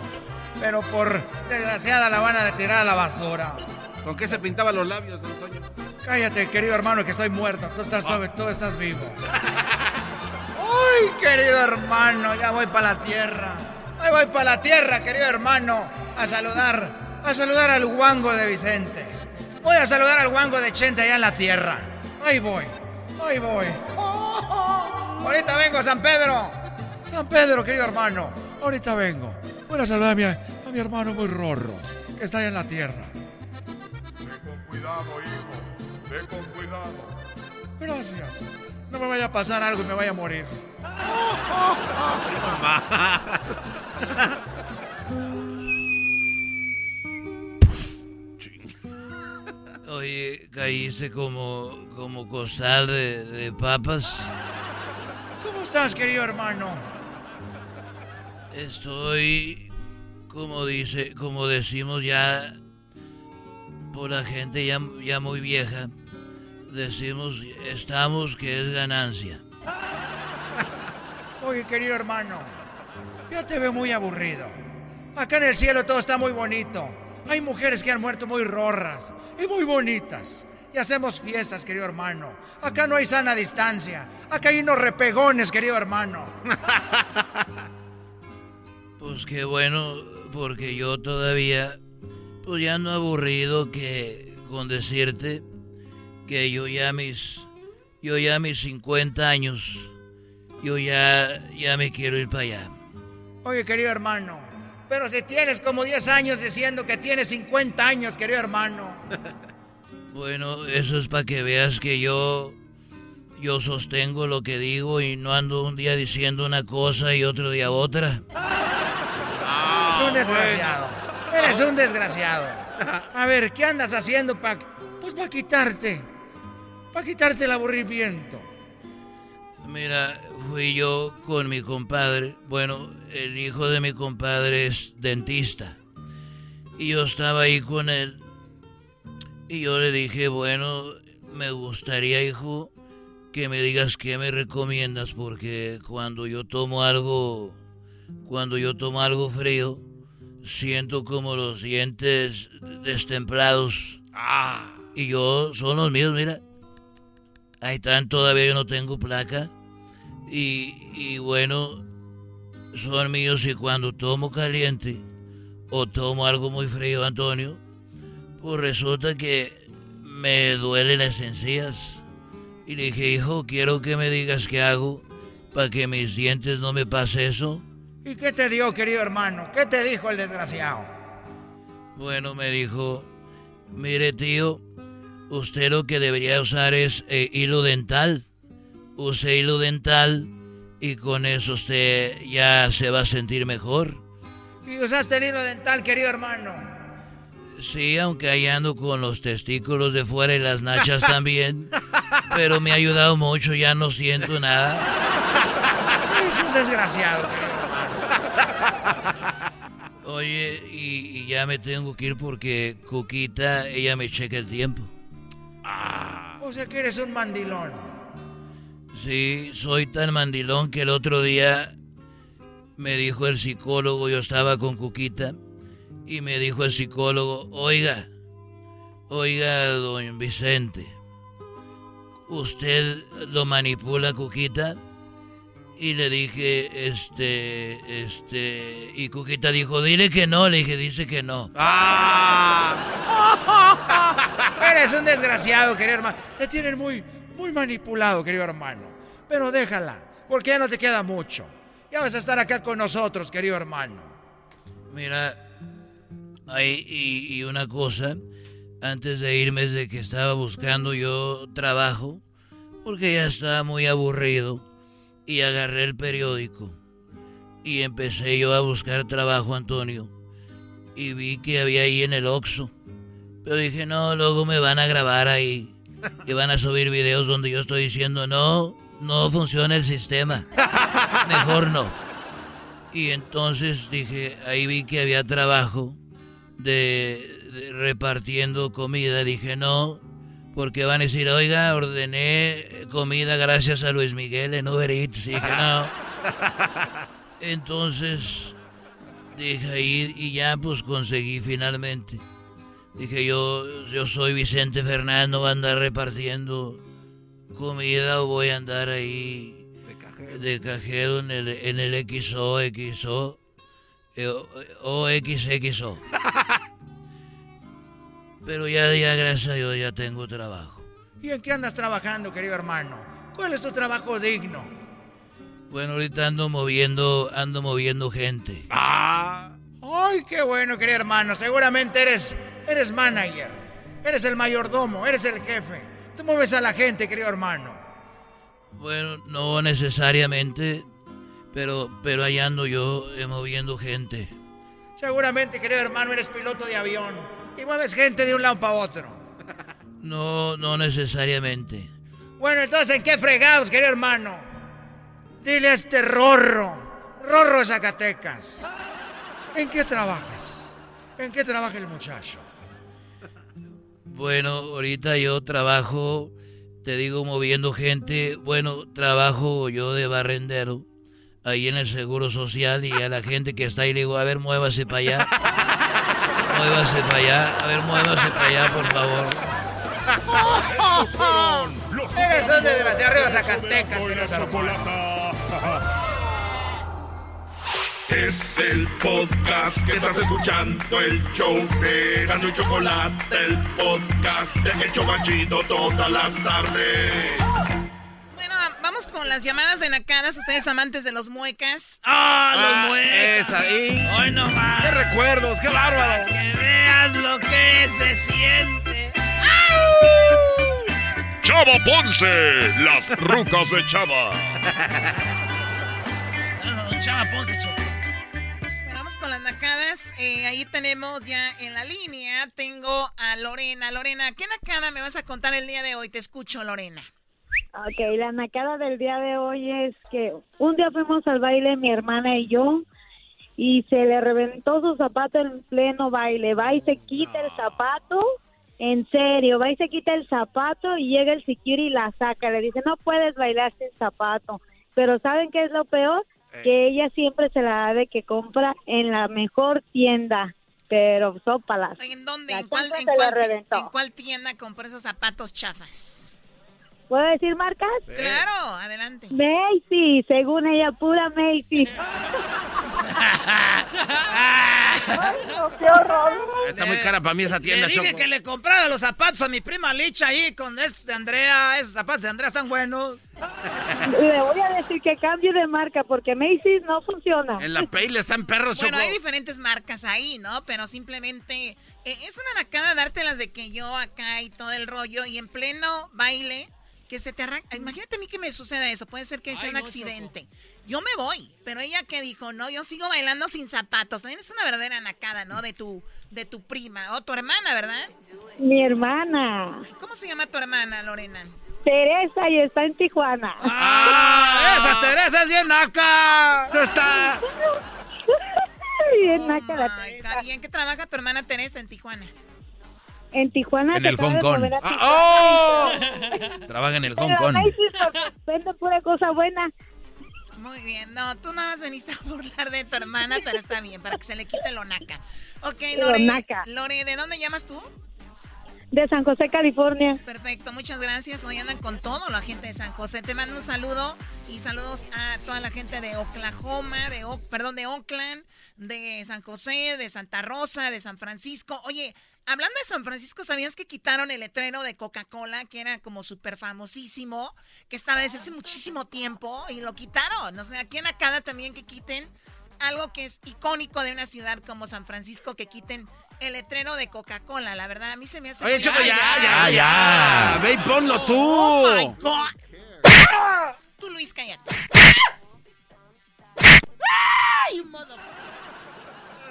S19: Pero por desgraciada la van a tirar a la basura.
S3: ¿Con qué se pintaba los labios, don Toño?
S19: Cállate, querido hermano, que estoy muerto. Tú estás, tú estás vivo. ¡Ay, querido hermano! Ya voy para la tierra. Ahí voy para la tierra, querido hermano, a saludar, a saludar al guango de Vicente. Voy a saludar al guango de Chente allá en la tierra. Ahí voy, ahí voy. Oh, oh. Ahorita vengo, San Pedro. San Pedro, querido hermano, ahorita vengo. Voy a saludar a mi, a mi hermano muy rorro, que está allá en la tierra.
S18: Con cuidado, hijo. Ve con cuidado.
S19: Gracias. No me vaya a pasar algo y me vaya a morir.
S8: Oye, caíste como, como costal de, de papas.
S19: ¿Cómo estás, querido hermano?
S8: Estoy, como dice, como decimos ya, por la gente ya, ya muy vieja, decimos, estamos que es ganancia.
S19: Oye, querido hermano, yo te veo muy aburrido. Acá en el cielo todo está muy bonito. Hay mujeres que han muerto muy rorras y muy bonitas. Y hacemos fiestas, querido hermano. Acá no hay sana distancia. Acá hay unos repegones, querido hermano.
S8: Pues qué bueno, porque yo todavía, pues ya ando aburrido que con decirte que yo ya mis, yo ya mis 50 años, yo ya, ya me quiero ir para allá.
S19: Oye, querido hermano, pero si tienes como 10 años diciendo que tienes 50 años, querido hermano.
S8: Bueno, eso es para que veas que yo, yo sostengo lo que digo y no ando un día diciendo una cosa y otro día otra.
S19: Eres un desgraciado. Eres un desgraciado. A ver, ¿qué andas haciendo para... Pues para quitarte. Para quitarte el aburrimiento.
S8: Mira, fui yo con mi compadre. Bueno, el hijo de mi compadre es dentista. Y yo estaba ahí con él. Y yo le dije, bueno, me gustaría, hijo, que me digas qué me recomiendas, porque cuando yo tomo algo, cuando yo tomo algo frío, siento como los dientes destemplados. Ah. Y yo, son los míos, mira. Ahí están, todavía yo no tengo placa. Y, y bueno, son míos y cuando tomo caliente o tomo algo muy frío, Antonio, pues resulta que me duelen las encías. Y le dije, hijo, quiero que me digas qué hago para que mis dientes no me pase eso.
S19: ¿Y qué te dio, querido hermano? ¿Qué te dijo el desgraciado?
S8: Bueno, me dijo, mire tío, usted lo que debería usar es eh, hilo dental. Use hilo dental y con eso usted ya se va a sentir mejor.
S19: ¿Y usaste el hilo dental, querido hermano?
S8: Sí, aunque ahí ando con los testículos de fuera y las nachas también. Pero me ha ayudado mucho, ya no siento nada.
S19: Es un desgraciado.
S8: Oye, y, y ya me tengo que ir porque Cuquita, ella me checa el tiempo.
S19: O sea que eres un mandilón.
S8: Sí, soy tan mandilón que el otro día me dijo el psicólogo, yo estaba con Cuquita, y me dijo el psicólogo, oiga, oiga, don Vicente, ¿usted lo manipula, Cuquita? Y le dije, este, este, y Cuquita dijo, dile que no, le dije, dice que no.
S19: Eres un desgraciado, querido hermano. Te tienen muy, muy manipulado, querido hermano. Pero déjala, porque ya no te queda mucho. Ya vas a estar acá con nosotros, querido hermano.
S8: Mira, hay, y, y una cosa, antes de irme es de que estaba buscando yo trabajo, porque ya estaba muy aburrido, y agarré el periódico, y empecé yo a buscar trabajo, Antonio, y vi que había ahí en el Oxxo, pero dije, no, luego me van a grabar ahí, y van a subir videos donde yo estoy diciendo, no, no funciona el sistema, mejor no. Y entonces dije, ahí vi que había trabajo de, de repartiendo comida. Dije, no, porque van a decir, oiga, ordené comida gracias a Luis Miguel en Uber Eats. Dije, no. Entonces dije ahí y ya pues conseguí finalmente. Dije, yo, yo soy Vicente Fernando, voy a andar repartiendo comida o voy a andar ahí de cajero en el, en el XO, XO, eh, o, o XXO. Pero ya, ya, gracias a Dios, ya tengo trabajo.
S19: ¿Y en qué andas trabajando, querido hermano? ¿Cuál es tu trabajo digno?
S8: Bueno, ahorita ando moviendo, ando moviendo gente.
S19: Ah. Ay, qué bueno, querido hermano. Seguramente eres, eres manager. Eres el mayordomo, eres el jefe. Tú mueves a la gente, querido hermano.
S8: Bueno, no necesariamente, pero, pero ahí ando yo eh, moviendo gente.
S19: Seguramente, querido hermano, eres piloto de avión y mueves gente de un lado para otro.
S8: No, no necesariamente.
S19: Bueno, entonces, ¿en qué fregados, querido hermano? Dile a este Rorro, Rorro de Zacatecas. ¿En qué trabajas? ¿En qué trabaja el muchacho?
S8: Bueno, ahorita yo trabajo, te digo, moviendo gente. Bueno, trabajo yo de barrendero ahí en el Seguro Social y a la gente que está ahí le digo, a ver, muévase para allá. Muévase para allá. A ver, muévase para allá, por favor.
S19: Eres un desgraciado arriba Zacatecas.
S18: Chocolata.
S11: Es el podcast que estás escuchando, el show de Erasmo y Chocolate, el podcast de El Chobachito todas las tardes.
S7: Bueno, vamos con las llamadas de nacadas. Ustedes amantes de los muecas.
S4: ¡Ah,
S3: Ah,
S4: los muecas!
S3: es ahí.
S4: ¡Hoy no más!
S3: ¡Qué recuerdos! ¡Qué bárbaro!
S4: Que veas lo que se siente.
S18: Chava Ponce, las rucas de Chava.
S4: Vamos a don Chava Ponce.
S7: Bueno, Vamos con las nacadas. Eh, ahí tenemos ya en la línea. Tengo a Lorena. Lorena, ¿qué nacada me vas a contar el día de hoy? Te escucho, Lorena.
S20: Ok, la nacada del día de hoy es que un día fuimos al baile mi hermana y yo y se le reventó su zapato en pleno baile. Va y se quita el zapato, en serio, va y se quita el zapato y llega el security y la saca. Le dice, no puedes bailar sin zapato. Pero ¿saben qué es lo peor? Que ella siempre se la da de que compra en la mejor tienda. Pero sópalas.
S7: ¿En dónde?
S20: La
S7: ¿En cuál, en cuál-
S20: reventó.
S7: en cuál tienda compré esos zapatos chafas?
S20: ¿Puedo decir marcas?
S7: Claro, adelante.
S20: Macy, según ella, pura Macy. Ay, no, qué horror.
S3: Está muy cara para mí esa tienda,
S19: Le dije
S3: Choco.
S19: que le comprara los zapatos a mi prima Licha ahí con estos de Andrea. Esos zapatos de Andrea están buenos.
S20: Le voy a decir que cambie de marca porque Macy's no funciona.
S3: En la Payle están perros,
S7: Bueno,
S3: Choco.
S7: hay diferentes marcas ahí, ¿no? Pero simplemente eh, es una nacada dártelas de que yo acá y todo el rollo y en pleno baile que se te arranca. Imagínate a mí que me suceda eso. Puede ser que sea un accidente. Yo me voy. Pero ella que dijo, no, yo sigo bailando sin zapatos. También es una verdadera nacada, ¿no? De tu, de tu prima. O tu hermana, ¿verdad?
S20: Mi hermana.
S7: ¿Cómo se llama tu hermana, Lorena?
S20: Teresa y está en Tijuana.
S16: ¡Ah! ¡Esa Teresa es bien naca!
S3: ¡Se está!
S20: bien naca la
S7: Ay,
S20: Teresa.
S7: Cari, ¿en qué trabaja tu hermana Teresa en Tijuana?
S20: En Tijuana
S8: En el Hong Kong. Ah. ¡oh! Trabaja en el Hong Kong.
S20: Vende pura cosa buena.
S7: Muy bien, no, tú nada más veniste a burlar de tu hermana, pero está bien, para que se le quite lo naca. Ok,
S20: Lo
S7: Lore,
S20: naca.
S7: Lore, ¿de dónde llamas tú?
S20: De San José, California.
S7: Perfecto, muchas gracias. Hoy andan con todo la gente de San José. Te mando un saludo y saludos a toda la gente de Oklahoma, de O- perdón, de Oakland, de San José, de Santa Rosa, de San Francisco. Oye, hablando de San Francisco, ¿sabías que quitaron el letrero de Coca-Cola, que era como súper famosísimo, que estaba desde hace muchísimo tiempo y lo quitaron? O sea, aquí en Acada también que quiten algo que es icónico de una ciudad como San Francisco, que quiten el letrero de Coca-Cola. La verdad, a mí se me hace...
S3: Oye, Choco, ya, ya,
S8: ya.
S3: ya. Ve y ponlo tú.
S7: Oh my God. Tú, Luis, cállate. Ay, mother-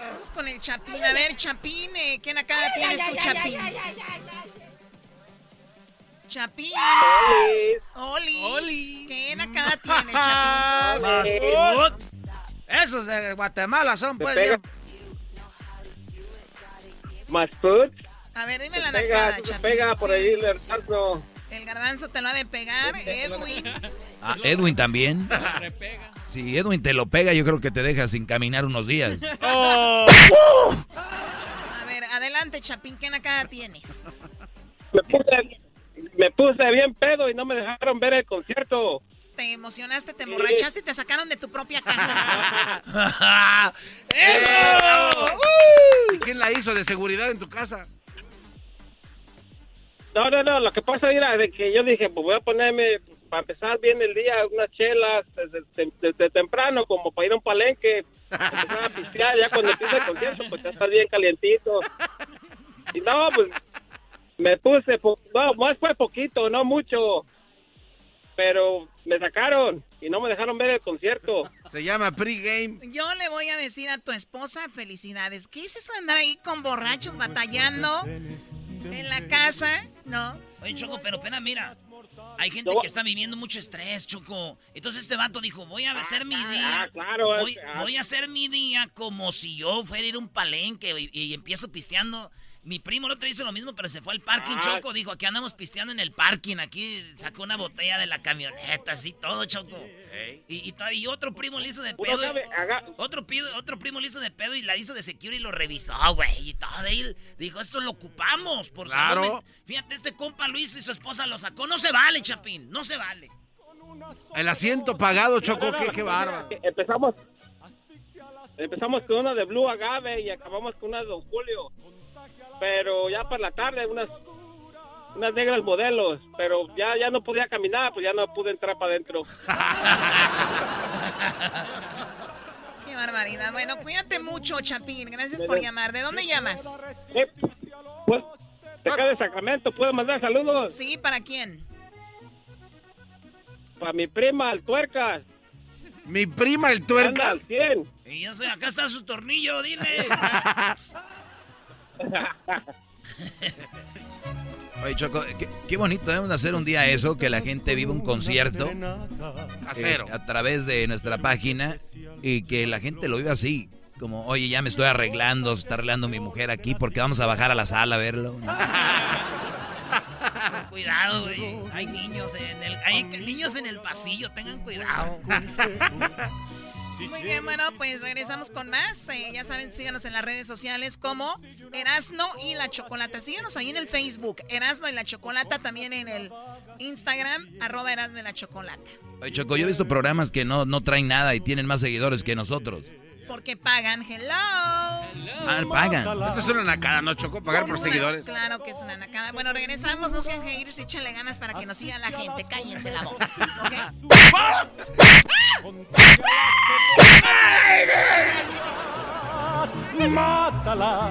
S7: Vamos con el Chapín. A ver, Chapín, eh, ¿quién acá tienes tu Chapín? Chapín. Olis. Olis. ¿Quién acá tienes, Chapín?
S16: Esos de Guatemala son, pues. bien-
S15: Más food.
S7: A ver, dime la
S15: Se pega,
S7: nacada,
S15: se
S7: Chapín.
S15: pega por
S7: Sí.
S15: ahí el.
S7: El garbanzo te lo ha de pegar, Edwin.
S8: Ah, Edwin también. Si Edwin te lo pega, yo creo que te deja sin caminar unos días.
S7: A ver, adelante, Chapín, ¿qué nacada tienes?
S15: Me puse, me puse bien pedo y no me dejaron ver el concierto.
S7: Te emocionaste, te emborrachaste y te sacaron de tu propia casa.
S3: ¡Eso! ¿Y quién la hizo de seguridad en tu casa?
S15: No, no, no, lo que pasa era de que yo dije, pues voy a ponerme, para empezar bien el día, unas chelas desde, desde- desde temprano, como para ir a un palenque, empezar a pistear, ya cuando empieza el concierto, pues ya está bien calientito. Y no, pues me puse, po- no, más fue poquito, no mucho, pero me sacaron y no me dejaron ver el concierto.
S3: Se llama pregame.
S7: Yo le voy a decir a tu esposa felicidades. ¿Qué es eso de andar ahí con borrachos batallando en la casa? ¿No?
S4: Oye, Choco, pero pena, mira. Hay gente que está viviendo mucho estrés, Choco. Entonces este vato dijo, voy a hacer mi día.
S15: ah, claro,
S4: Voy,
S15: ah.
S4: voy a hacer mi día como si yo fuera a ir a un palenque y, y empiezo pisteando. Mi primo el otro hizo lo mismo, pero se fue al parking,
S15: Ah.
S4: Choco. Dijo, aquí andamos pisteando en el parking. Aquí sacó una botella de la camioneta, así todo, Choco. Y, y, y otro primo le hizo de pedo.
S15: sabe, haga-
S4: Otro, pido- otro primo le hizo de pedo y la hizo de security y lo revisó, güey. Y todo. Y él dijo, esto lo ocupamos, por
S3: Claro.
S4: salud Fíjate, este compa Luis y su esposa lo sacó. No se vale, Chapín, no se vale.
S3: El asiento pagado, Choco, qué, qué bárbaro.
S15: Empezamos, empezamos con una de Blue Agave y acabamos con una de Don Julio. Pero ya para la tarde, unas, unas negras modelos. Pero ya, ya no podía caminar, pues ya no pude entrar para adentro.
S7: Qué barbaridad. Bueno, cuídate mucho, Chapín. Gracias por llamar. ¿De dónde llamas?
S15: Eh, pues, de acá de Sacramento, ¿puedo mandar saludos?
S7: Sí, ¿para quién?
S15: Para mi prima, el Tuercas.
S3: Mi prima, el
S15: Anda
S3: tuercas.
S15: al 100.
S4: Y yo sé, acá está su tornillo, dile.
S8: Oye, Choco, qué, qué bonito debemos hacer un día eso, que la gente viva un concierto eh, a través de nuestra página y que la gente lo viva así. Como, oye, ya me estoy arreglando, se está arreglando mi mujer aquí porque vamos a bajar a la sala a verlo.
S4: Cuidado, güey. Hay niños en el, hay niños en el pasillo, tengan cuidado.
S7: Muy bien, bueno, pues regresamos con más. Eh, ya saben, síganos en las redes sociales como Erasno y la Chocolata. Síganos ahí en el Facebook, Erasno y la Chocolata, también en el Instagram, arroba Erasno y la Chocolata.
S8: Choco, yo he visto programas que no, no traen nada y tienen más seguidores que nosotros.
S7: Porque pagan, hello.
S8: Ah, pagan.
S3: Esto es una nacada, ¿no, Choco? Pagar por
S7: una-
S3: seguidores.
S7: Claro que es una nacada. Bueno, regresamos, no sean haters, échenle ganas para que nos siga la gente. Cállense la boca, ¿ok?
S21: Mátalas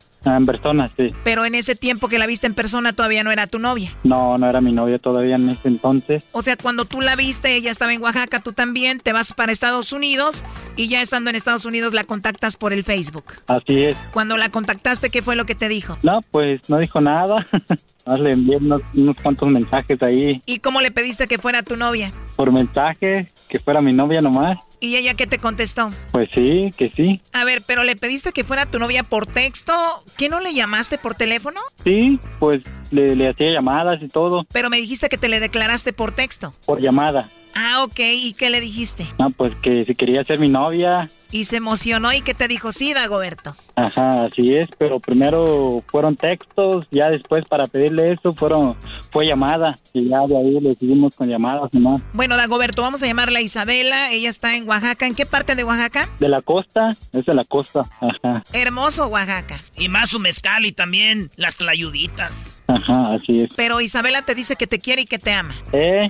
S22: en persona, sí.
S7: Pero en ese tiempo que la viste en persona todavía no era tu novia.
S22: No, no era mi novia todavía en ese entonces.
S7: O sea, cuando tú la viste, ella estaba en Oaxaca, tú también, te vas para Estados Unidos y ya estando en Estados Unidos la contactas por el Facebook.
S22: Así es.
S7: Cuando la contactaste, ¿qué fue lo que te dijo?
S22: No, pues no dijo nada. Más le envié unos, unos cuantos mensajes ahí
S7: ¿Y cómo le pediste que fuera tu novia?
S22: por mensaje, que fuera mi novia nomás.
S7: ¿Y ella qué te contestó?
S22: Pues sí, que sí.
S7: A ver, pero le pediste que fuera tu novia por texto. ¿Qué no le llamaste por teléfono?
S22: Sí, pues le, le hacía llamadas y todo
S7: Pero me dijiste que te le declaraste por texto.
S22: por llamada.
S7: Ah, ok. ¿Y qué le dijiste?
S22: No, pues que si quería ser mi novia.
S7: Y se emocionó y que te dijo, sí, Dagoberto.
S22: Ajá, así es, pero primero fueron textos, ya después para pedirle eso fueron fue llamada y ya de ahí le seguimos con llamadas nomás.
S7: Bueno, Dagoberto, vamos a llamarla Isabela. Ella está en Oaxaca. ¿En qué parte de Oaxaca?
S22: De la costa, es de la costa, ajá,
S7: Hermoso, Oaxaca.
S4: Y más su mezcal y también las tlayuditas.
S22: ajá, así es.
S7: Pero Isabela te dice que te quiere y que te ama.
S22: Eh,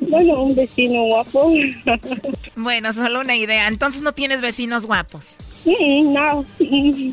S23: Bueno, un vecino guapo.
S7: Bueno, solo una idea. Entonces no tienes vecinos guapos.
S23: Mm, no, mm,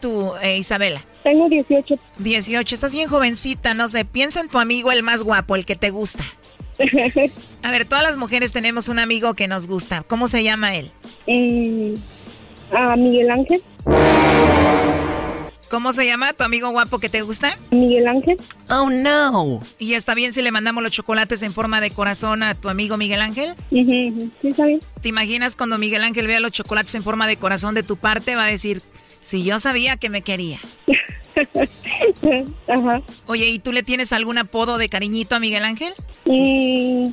S7: tú, eh, Isabela?
S23: Tengo 18.
S7: 18, estás bien jovencita, no sé, piensa en tu amigo el más guapo, el que te gusta. A ver, todas las mujeres tenemos un amigo que nos gusta. ¿Cómo se llama él?
S23: Mm, a Miguel Ángel.
S7: ¿Cómo se llama tu amigo guapo que te gusta?
S23: Miguel Ángel.
S7: Oh, no. ¿Y está bien si le mandamos los chocolates en forma de corazón a tu amigo Miguel Ángel?
S23: Sí, está bien.
S7: ¿Te imaginas cuando Miguel Ángel vea los chocolates en forma de corazón de tu parte? Va a decir, si yo sabía que me quería.
S23: Ajá.
S7: Oye, ¿y tú le tienes algún apodo de cariñito a Miguel Ángel?
S23: Mm,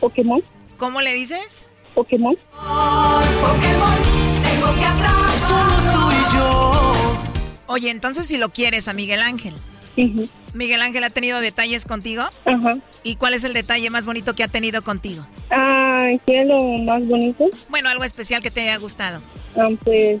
S23: Pokémon.
S7: ¿Cómo le dices?
S23: Pokémon.
S2: Somos tú y yo.
S7: Oye, entonces si lo quieres a Miguel Ángel. ¿Miguel Ángel ha tenido detalles contigo?
S23: Ajá.
S7: ¿Y cuál es el detalle más bonito que ha tenido contigo?
S23: Ah, ¿qué es lo más bonito?
S7: Bueno, algo especial que te haya gustado.
S23: Ah, pues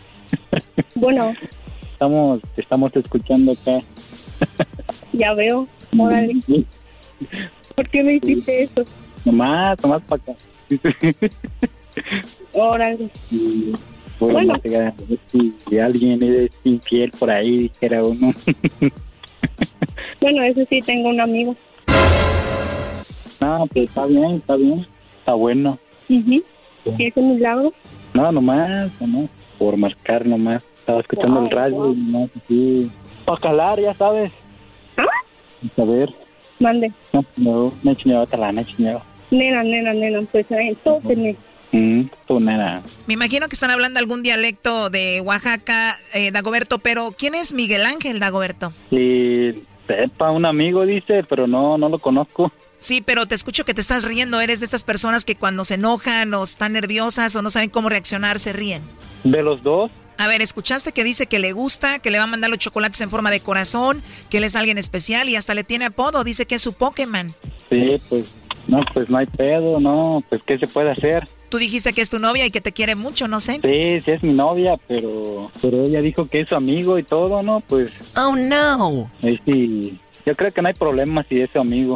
S23: Bueno,
S22: Estamos, estamos escuchando acá.
S23: ya veo. Órale. ¿Por qué me hiciste eso?
S22: Nomás, nomás para acá.
S23: Órale.
S22: Y, Bueno, si alguien es infiel por ahí, dijera uno.
S23: Bueno, eso sí, tengo un amigo.
S22: no, pues está bien, está bien. Está bueno.
S23: Ujú. ¿Y ese milagro?
S22: No, nomás, nomás. Por marcar nomás. Estaba escuchando
S23: Wow,
S22: el radio
S23: wow.
S22: y nomás así. Para calar, ya sabes. A ver.
S23: Mande.
S22: No, no, otra me enseñó.
S23: Nena, nena, nena, pues eh, tóquenme.
S22: Mm, tú, nena.
S7: Me imagino que están hablando algún dialecto de Oaxaca, eh, Dagoberto, pero ¿quién es Miguel Ángel Dagoberto?
S22: Y sepa, un amigo dice, pero no, no lo conozco.
S7: Sí, pero te escucho que te estás riendo. Eres de esas personas que cuando se enojan o están nerviosas o no saben cómo reaccionar, se ríen.
S22: ¿De los dos?
S7: A ver, escuchaste que dice que le gusta, que le va a mandar los chocolates en forma de corazón, que él es alguien especial y hasta le tiene apodo. Dice que es su Pokémon.
S22: Sí, pues, no, pues no hay pedo, no, pues ¿qué se puede hacer?
S7: Tú dijiste que es tu novia y que te quiere mucho, no sé.
S22: Sí, sí es mi novia, pero, pero ella dijo que es su amigo y todo, ¿no? Pues,
S7: Oh, no.
S22: ahí sí, yo creo que no hay problema si es su amigo.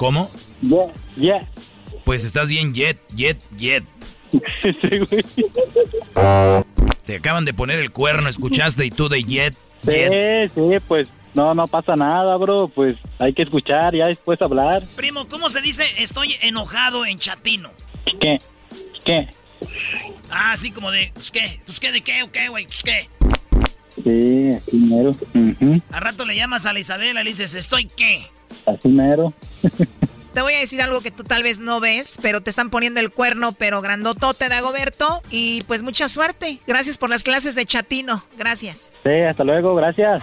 S8: ¿Cómo?
S22: Yeah, yeah.
S8: Pues estás bien yet, yet, yet. Te acaban de poner el cuerno, escuchaste y tú de yet, yet.
S22: Sí, sí, pues no, no pasa nada, bro. Pues hay que escuchar, ya después hablar.
S4: Primo, ¿cómo se dice estoy enojado en chatino?
S22: ¿Qué? ¿Qué?
S4: Ah, así como de, pues qué, pues qué, de qué, o qué, güey, pues qué.
S22: Sí, así mero. Ujú,
S4: Al rato le llamas a la Isabela y le dices, ¿estoy qué?
S22: Así mero.
S7: Te voy a decir algo que tú tal vez no ves, pero te están poniendo el cuerno, pero grandotote, Dagoberto. Y pues mucha suerte. Gracias por las clases de chatino. Gracias.
S22: Sí, hasta luego, gracias.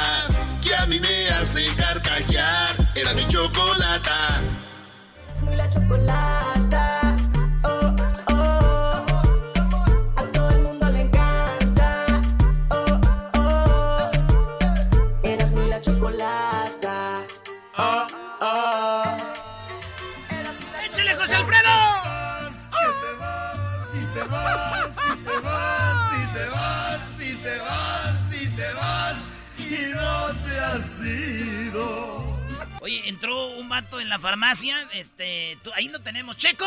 S11: carcajear. Era mi chocolata.
S2: Soy la chocolata.
S4: Vato en la farmacia, este, tú- ahí no tenemos, Checo.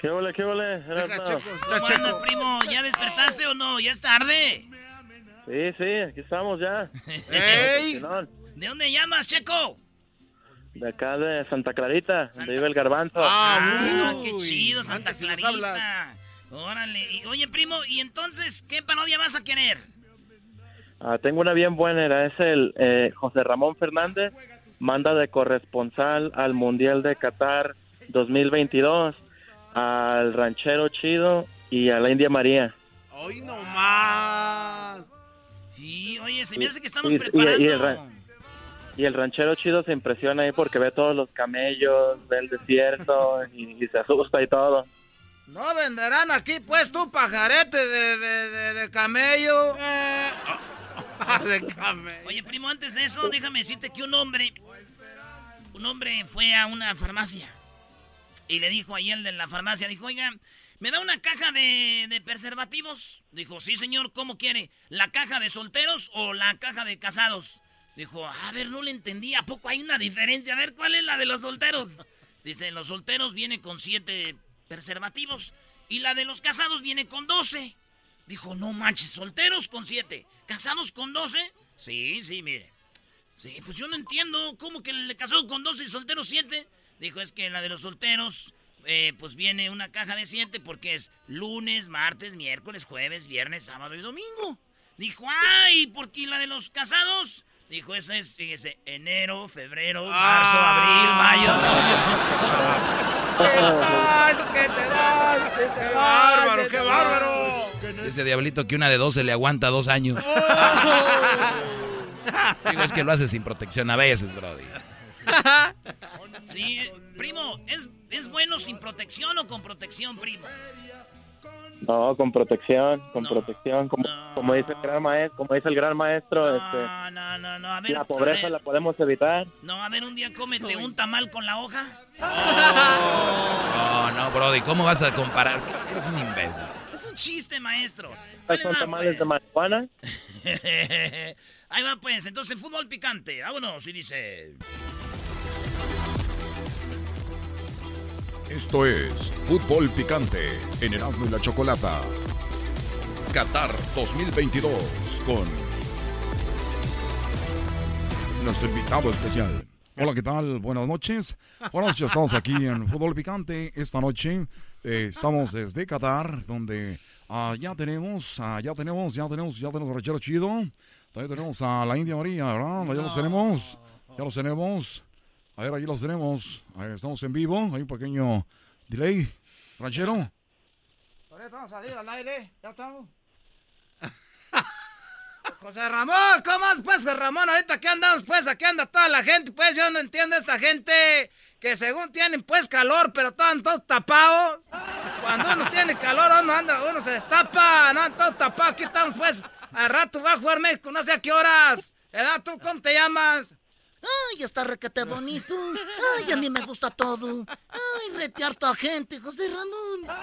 S24: ¿Qué ole, qué ole?
S4: ¿Cómo andas, primo? ¿Ya despertaste o no? ¿Ya es tarde?
S24: Sí, sí, aquí estamos ya.
S4: ¿De dónde llamas, Checo?
S24: De acá de Santa Clarita, donde vive el garbanzo.
S4: Ah, qué chido, Santa Clarita. Órale. Y, oye, primo, ¿y entonces qué parodia vas a querer?
S24: Ah, tengo una bien buena, era es el eh, José Ramón Fernández, manda de corresponsal al Mundial de Qatar 2022, al Ranchero Chido y a la India María.
S3: Hoy no más.
S4: Y, oye, se me hace que estamos
S24: Y- y-
S4: preparando.
S24: y el ra- Y el ranchero chido se impresiona ahí porque ve todos los camellos, ve el desierto y, y se asusta y todo.
S16: No venderán aquí, pues, tu pajarete de, de, de, de camello.
S3: de camello.
S4: Oye, primo, antes de eso, déjame decirte que un hombre, un hombre fue a una farmacia y le dijo ahí el de la farmacia, dijo, oiga, ¿me da una caja de, de preservativos? Dijo, sí, señor, ¿cómo quiere? ¿La caja de solteros o la caja de casados? Dijo, a ver, no le entendí, ¿a poco hay una diferencia? A ver, ¿cuál es la de los solteros? Dice, los solteros viene con siete preservativos y la de los casados viene con doce. Dijo, no manches, solteros con siete, casados con doce. Sí, sí, mire. Sí, pues yo no entiendo cómo que el de casado con 12 y soltero 7. Dijo, es que la de los solteros, eh, pues viene una caja de 7 porque es lunes, martes, miércoles, jueves, viernes, sábado y domingo. Dijo, ay, porque la de los casados. Dijo, esa es, fíjese, enero, febrero, marzo, abril, mayo.
S16: que te vas, que te
S3: ¡Qué
S16: vas,
S3: bárbaro, qué bárbaro!
S8: Ese diablito que una de 12 le aguanta dos años. Digo, es que lo hace sin protección a veces, brody.
S4: Sí, primo, ¿es, ¿es bueno sin protección o con protección, primo?
S24: No, con protección, con protección, como, como dice el gran maestro, como dice el gran maestro, este,
S4: No, no, no, a ver.
S24: la
S4: a
S24: pobreza
S4: ver.
S24: la podemos evitar.
S4: No, a ver, un día cómete un tamal con la hoja.
S8: No, no, brody, ¿cómo vas a comparar? Eres un imbécil.
S4: Es un chiste, maestro.
S24: Son tamales de marihuana.
S4: Ahí va, pues. Entonces, fútbol picante. Vámonos. Y dice...
S25: Esto es Fútbol Picante en Erasmo y la Chocolata. Qatar 2022 con nuestro invitado especial. Hola, ¿qué tal? Buenas noches. Buenas noches, estamos aquí en Fútbol Picante. Esta noche eh, estamos desde Qatar, donde ah, ya tenemos, ah, ya tenemos, ya tenemos, ya tenemos a Ranchero Chido. También tenemos a la India María, ¿verdad? Ya los tenemos, ya los tenemos. A ver, ahí los tenemos. Estamos en vivo. Hay un pequeño delay. Ranchero.
S16: Ahorita vamos a salir al aire, ya estamos. José Ramón, ¿cómo andas, pues, José Ramón? Ahorita aquí andamos, pues, aquí anda toda la gente, pues, yo no entiendo a esta gente que según tienen, pues, calor, pero están todos tapados. Cuando uno tiene calor, uno anda, uno se destapa, no, todos tapados, aquí estamos, pues, al rato va a jugar México, no sé a qué horas. ¿Edad, tú cómo te llamas?
S26: Ay, está requete bonito. Ay, a mí me gusta todo. Ay, rete harta gente, José Ramón.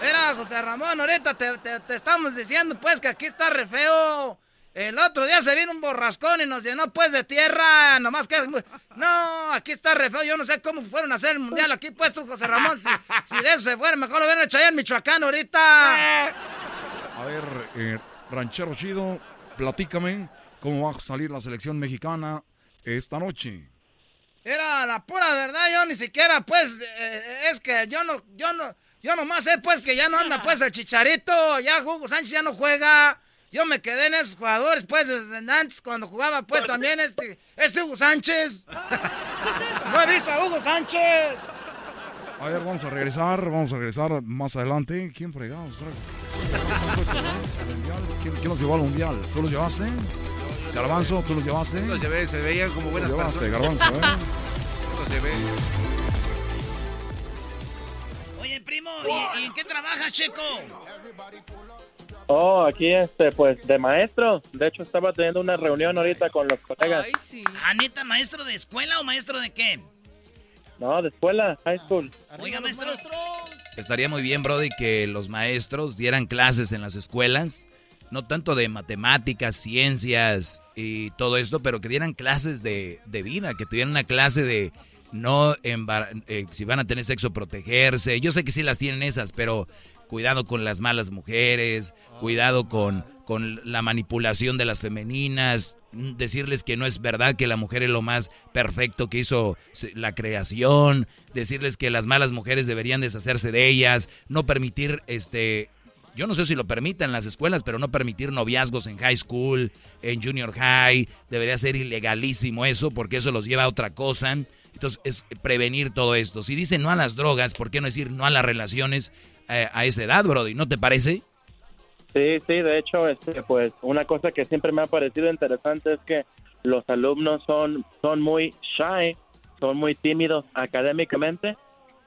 S16: Mira, José Ramón, ahorita te, te- te estamos diciendo pues que aquí está re feo. El otro día se vino un borrascón y nos llenó pues de tierra, nomás que... No, aquí está re feo, yo no sé cómo fueron a hacer el mundial aquí pues tú, José Ramón. Si, si de eso se fuera, mejor lo hubieran hecho allá en Michoacán ahorita.
S25: A ver, eh, Ranchero Chido, platícame cómo va a salir la selección mexicana esta noche.
S16: Era la pura verdad, yo ni siquiera pues, eh, es que yo no, yo no, yo nomás sé pues que ya no anda pues el Chicharito, ya Hugo Sánchez ya no juega. Yo me quedé en esos jugadores pues desde antes cuando jugaba pues también este, este Hugo Sánchez. No he visto a Hugo Sánchez.
S25: A ver, vamos a regresar, vamos a regresar más adelante. ¿Quién fregados? ¿Quién, quién los llevó al mundial? ¿Tú los llevaste? Garbanzo, ¿tú los llevaste?
S3: Los llevé, se veían como buenas
S25: Los llevaste,
S3: personas.
S25: Garbanzo, ¿eh?
S3: Los llevé.
S4: Oye, primo, ¿y, y en qué trabajas, Checo?
S24: Oh, aquí este, pues de maestro. De hecho, estaba teniendo una reunión ahorita con los colegas.
S4: ¿Ah, neta, maestro de escuela o maestro de qué?
S24: No, de escuela, high school.
S4: Oiga, maestro.
S8: Estaría muy bien, Brody, que los maestros dieran clases en las escuelas, no tanto de matemáticas, ciencias y todo esto, pero que dieran clases de, de vida, que tuvieran una clase de no embar- eh, si van a tener sexo protegerse. Yo sé que sí las tienen esas, pero cuidado con las malas mujeres, cuidado con, con la manipulación de las femeninas, mm, decirles que no es verdad que la mujer es lo más perfecto que hizo la creación, decirles que las malas mujeres deberían deshacerse de ellas, no permitir este yo no sé si lo permitan las escuelas, pero no permitir noviazgos en high school, en junior high, debería ser ilegalísimo eso, porque eso los lleva a otra cosa. Entonces, es prevenir todo esto. Si dicen no a las drogas, ¿por qué no decir no a las relaciones a esa edad, Brody? ¿No te parece?
S24: Sí, sí, de hecho, este, pues una cosa que siempre me ha parecido interesante es que los alumnos son, son muy shy, son muy tímidos académicamente.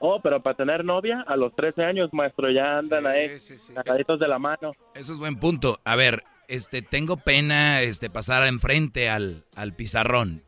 S24: Oh, pero para tener novia, a los 13 años, maestro, ya andan ahí, agaditos de la mano.
S8: Eso es buen punto. A ver, este, tengo pena este, pasar enfrente al, al pizarrón.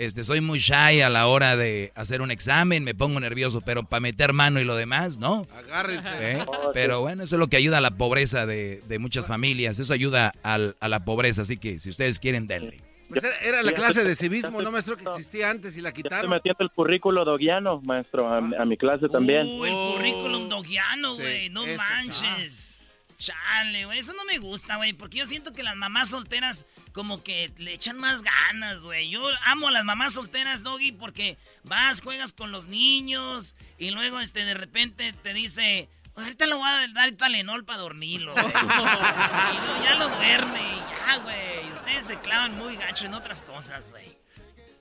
S8: Este, soy muy shy a la hora de hacer un examen, me pongo nervioso, pero para meter mano y lo demás, ¿no?
S3: Agárrense.
S8: ¿Eh? Pero bueno, eso es lo que ayuda a la pobreza de, de muchas familias. Eso ayuda al- a la pobreza. Así que si ustedes quieren, denle.
S3: Pues era, era la clase de civismo, ¿no, maestro? Que existía antes y la
S24: Estoy
S3: quitaron.
S24: metiendo el currículo doguiano, maestro, a, a mi clase también.
S4: Uh, el currículum dogiano,
S24: Sí,
S4: güey. no
S24: ese,
S4: manches. Chale, güey. Eso no me gusta, güey. Porque yo siento que las mamás solteras como que le echan más ganas, güey. Yo amo a las mamás solteras, Doggy, porque vas, juegas con los niños y luego este de repente te dice, ahorita le voy a dar Talenol para dormirlo, güey. y luego ya lo duerme ya, güey. Ustedes se clavan muy gacho en otras cosas, güey.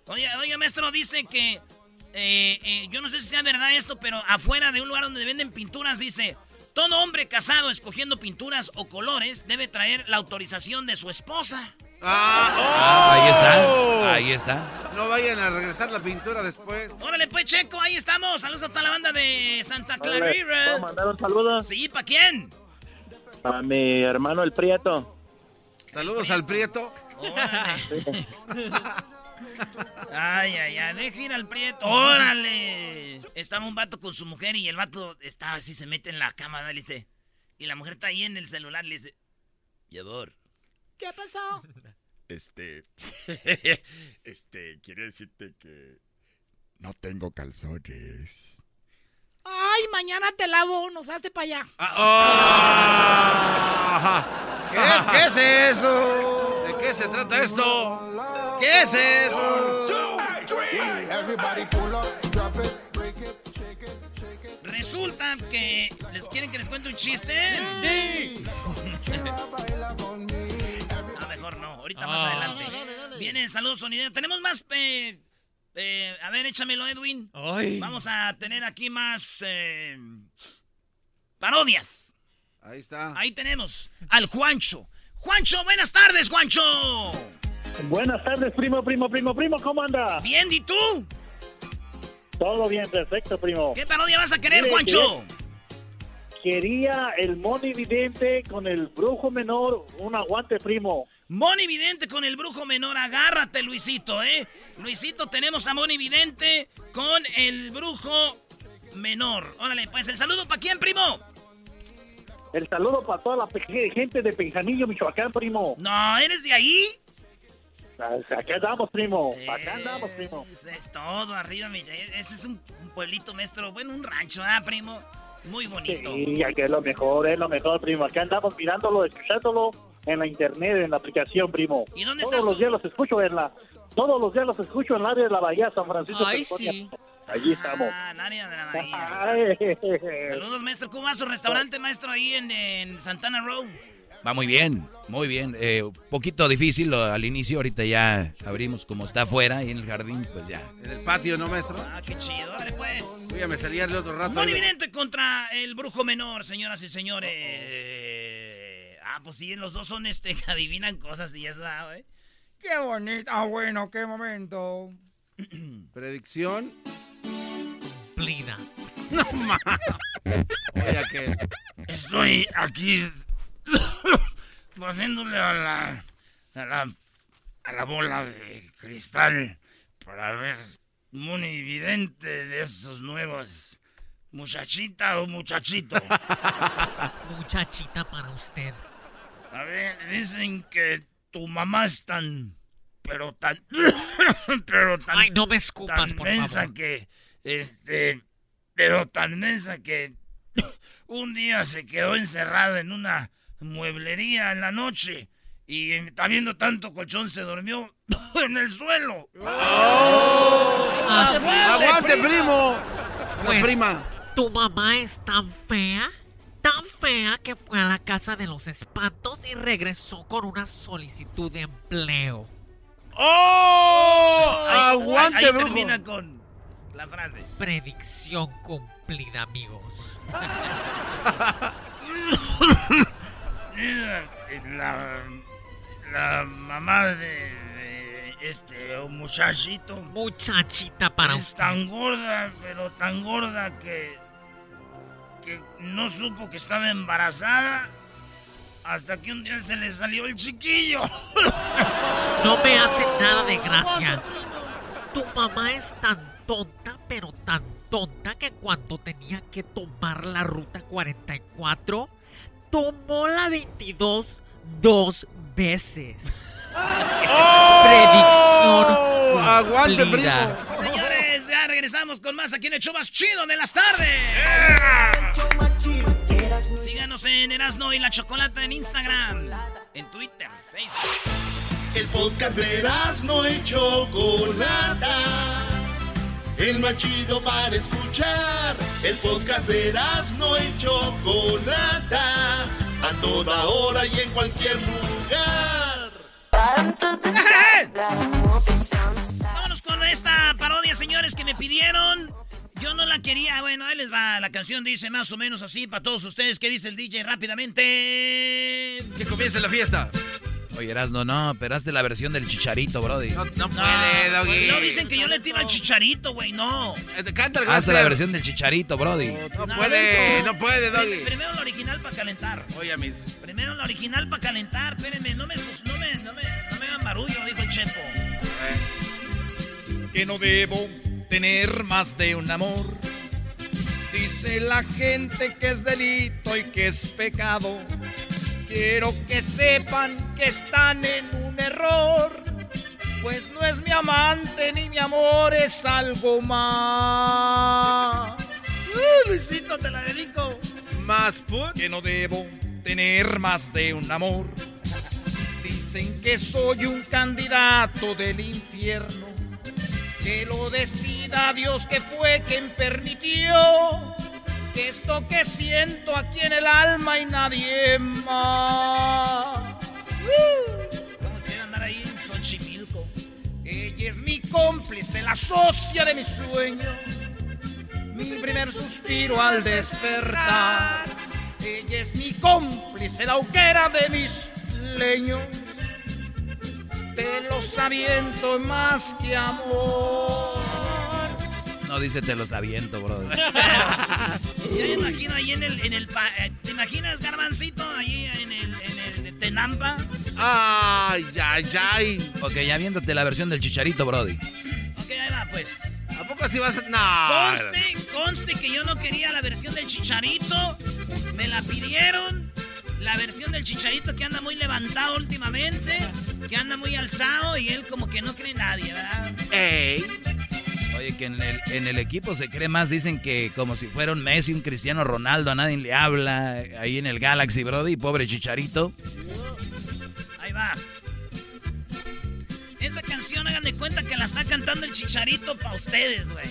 S4: Oye, oye, maestro, dice que. eh, eh, yo no sé si sea verdad esto, pero afuera de un lugar donde venden pinturas dice. Todo hombre casado escogiendo pinturas o colores debe traer la autorización de su esposa.
S8: Ah, ahí está. Ahí está.
S3: No vayan a regresar la pintura después.
S4: Órale, pues, Checo, ahí estamos. Saludos a toda la banda de Santa
S24: Órale,
S4: Clarita.
S24: ¿puedo mandar un saludo?
S4: Sí, ¿para quién?
S24: A mi hermano el Prieto.
S3: Saludos al Prieto.
S4: Ay, ay, ay, deja ir al prieto. ¡Órale! Estaba un vato con su mujer y el vato estaba así, se mete en la cama, ¿no? Le dice. Y la mujer está ahí en el celular, le dice. Llevor.
S27: ¿Qué pasó?
S25: Este. este, quiere decirte que. No tengo calzones.
S27: Ay, mañana te lavo, nos hazte para allá.
S16: ¿Qué, qué es eso?
S3: ¿De qué se trata esto?
S16: ¿Qué es eso?
S4: Resulta que. ¿Les quieren que les cuente un chiste?
S27: Sí.
S4: Ah, mejor no, ahorita más
S27: Ah.
S4: adelante. Vienen saludos sonideros. Tenemos más. eh, eh, a ver, échamelo, Edwin.
S27: Ay.
S4: Vamos a tener aquí más. eh, parodias.
S3: Ahí está.
S4: Ahí tenemos al Juancho. Juancho, buenas tardes, Juancho.
S22: Buenas tardes, primo, primo, primo, primo, ¿cómo anda?
S4: Bien, ¿y tú?
S22: Todo bien, perfecto, primo.
S4: ¿Qué parodia vas a querer, Juancho?
S22: Quería el Moni Vidente con el brujo menor, un aguante, primo.
S4: Moni Vidente con el brujo menor, agárrate, Luisito, ¿eh? Luisito, tenemos a Moni Vidente con el brujo menor. Órale, pues, ¿el saludo para quién, primo?
S22: El saludo para toda la gente de Penjanillo, Michoacán, primo.
S4: No, ¿eres de ahí?
S22: Acá andamos, primo. Acá andamos, primo.
S4: Es todo, arriba, mi- Ese es un, un pueblito, maestro. Bueno, un rancho, ¿ah, primo? Muy bonito.
S22: Sí, aquí es lo mejor, es lo mejor, primo. Acá andamos mirándolo, escuchándolo en la internet, en la aplicación, primo.
S4: ¿Y dónde
S22: Todos
S4: estás
S22: los
S4: tú?
S22: días los escucho en la... Todos los días los escucho en el área de la Bahía, San Francisco,
S27: Ay, sí.
S22: Allí estamos.
S4: Ah, en área de la bahía.
S22: Ay.
S4: Saludos, maestro. ¿Cómo va su restaurante, maestro, ahí en, en Santana Row?
S8: Va muy bien, muy bien. Eh, un poquito difícil lo- al inicio, ahorita ya abrimos como está afuera y en el jardín, pues ya.
S3: En el patio, ¿no, maestro?
S4: Ah, qué chido. Dale, pues.
S3: Voy a me salía el otro rato.
S4: Moni
S3: ahí.
S4: Vidente contra el brujo menor, señoras y señores. Ah, pues sí, los dos son este que adivinan cosas y ya está, güey.
S16: Qué bonito. Ah, bueno, qué momento.
S3: Predicción.
S27: Plina.
S3: No aquel.
S4: Estoy aquí haciéndole a la, a la a la bola de cristal para ver Moni Vidente de esos nuevos. ¿Muchachita o muchachito?
S27: Muchachita para usted.
S4: A ver, dicen que tu mamá es tan
S6: pero tan. pero tan.
S27: Ay, no me escupas,
S6: tan
S27: por
S6: mensa
S27: favor.
S6: que. Este. Pero tan mensa que. Un día se quedó encerrada en una mueblería en la noche. Y está viendo tanto colchón, se durmió en el suelo.
S27: Ah, sí.
S3: ¡Aguante, primo! La
S27: Pues,
S3: prima.
S27: Tu mamá es tan fea, tan fea que fue a la casa de los espantos y regresó con una solicitud de empleo.
S3: ¡Oh!
S6: Ahí-
S3: ¡Aguante,
S6: ahí
S3: brujo!
S6: termina con la frase.
S27: Predicción cumplida, amigos.
S6: La, la mamá de, de este muchachito.
S27: Muchachita para
S6: es
S27: usted.
S6: tan gorda, pero tan gorda que, que no supo que estaba embarazada hasta que un día se le salió el chiquillo.
S27: No me hace nada de gracia. Tu mamá es tan tonta, pero tan tonta que cuando tenía que tomar la ruta 44, tomó la 22 dos veces. Predicción.
S3: ¡Aguante, primo!
S4: Señores, ya regresamos con más aquí en el show más chido de las tardes. Síganos en Erasno y la Chocolata en Instagram, en Twitter, Facebook.
S11: El podcast de no y Chocolata. El más chido para escuchar. El podcast de no y Chocolata. A toda hora y en cualquier lugar.
S4: Vámonos con esta parodia, señores, que me pidieron. Yo no la quería. Bueno, ahí les va. La canción dice más o menos así para todos ustedes. ¿Qué dice el DJ rápidamente?
S3: Que comience la fiesta.
S8: Oye, Erasno, no, pero hazte la versión del chicharito, Brody.
S3: No, no puede, Doggy.
S4: No dicen que yo le tiro al chicharito, güey, no.
S3: Canta el
S8: Hazte la versión del chicharito, Brody.
S3: No puede, no puede, Doggy.
S4: Primero la original para calentar.
S3: Oye, mis.
S4: Primero la original para calentar. Espérenme, no me, no me, no me, no me hagan barullo, dijo el Chepo.
S28: que no debo tener más de un amor. Dice la gente que es delito y que es pecado. Quiero que sepan que están en un error. Pues no es mi amante ni mi amor, es algo más.
S4: Uh, Luisito, te la dedico.
S3: Más put.
S28: Que no debo tener más de un amor. Dicen que soy un candidato del infierno. Que lo decida Dios que fue quien permitió esto que siento aquí en el alma y nadie más.
S4: ¿Cómo se andar ahí en Xochimilco?
S28: Ella es mi cómplice, la socia de mi sueño. Mi primer suspiro al despertar. Ella es mi cómplice, la hoguera de mis leños. Te los aviento más que amor.
S8: No dice te los aviento, Brody.
S4: Ya me imagino ahí en el, en el pa- eh, ¿te imaginas Garbancito ahí en el, en el Tenampa?
S3: Ay, ay, ay.
S8: Ok, ya viéndote la versión del chicharito, Brody.
S4: Ok, ahí va pues.
S3: ¿A poco así vas a.? No.
S4: Conste, conste que yo no quería la versión del chicharito. Me la pidieron. La versión del chicharito que anda muy levantado últimamente. Que anda muy alzado y él como que no cree nadie, ¿verdad?
S3: Ey.
S8: Oye, que en el, en el equipo se cree más, dicen que como si fuera un Messi, un Cristiano Ronaldo, a nadie le habla. Ahí en el Galaxy, Brody, pobre chicharito.
S4: Ahí va. Esta canción, hagan de cuenta que la está cantando el chicharito para ustedes, güey.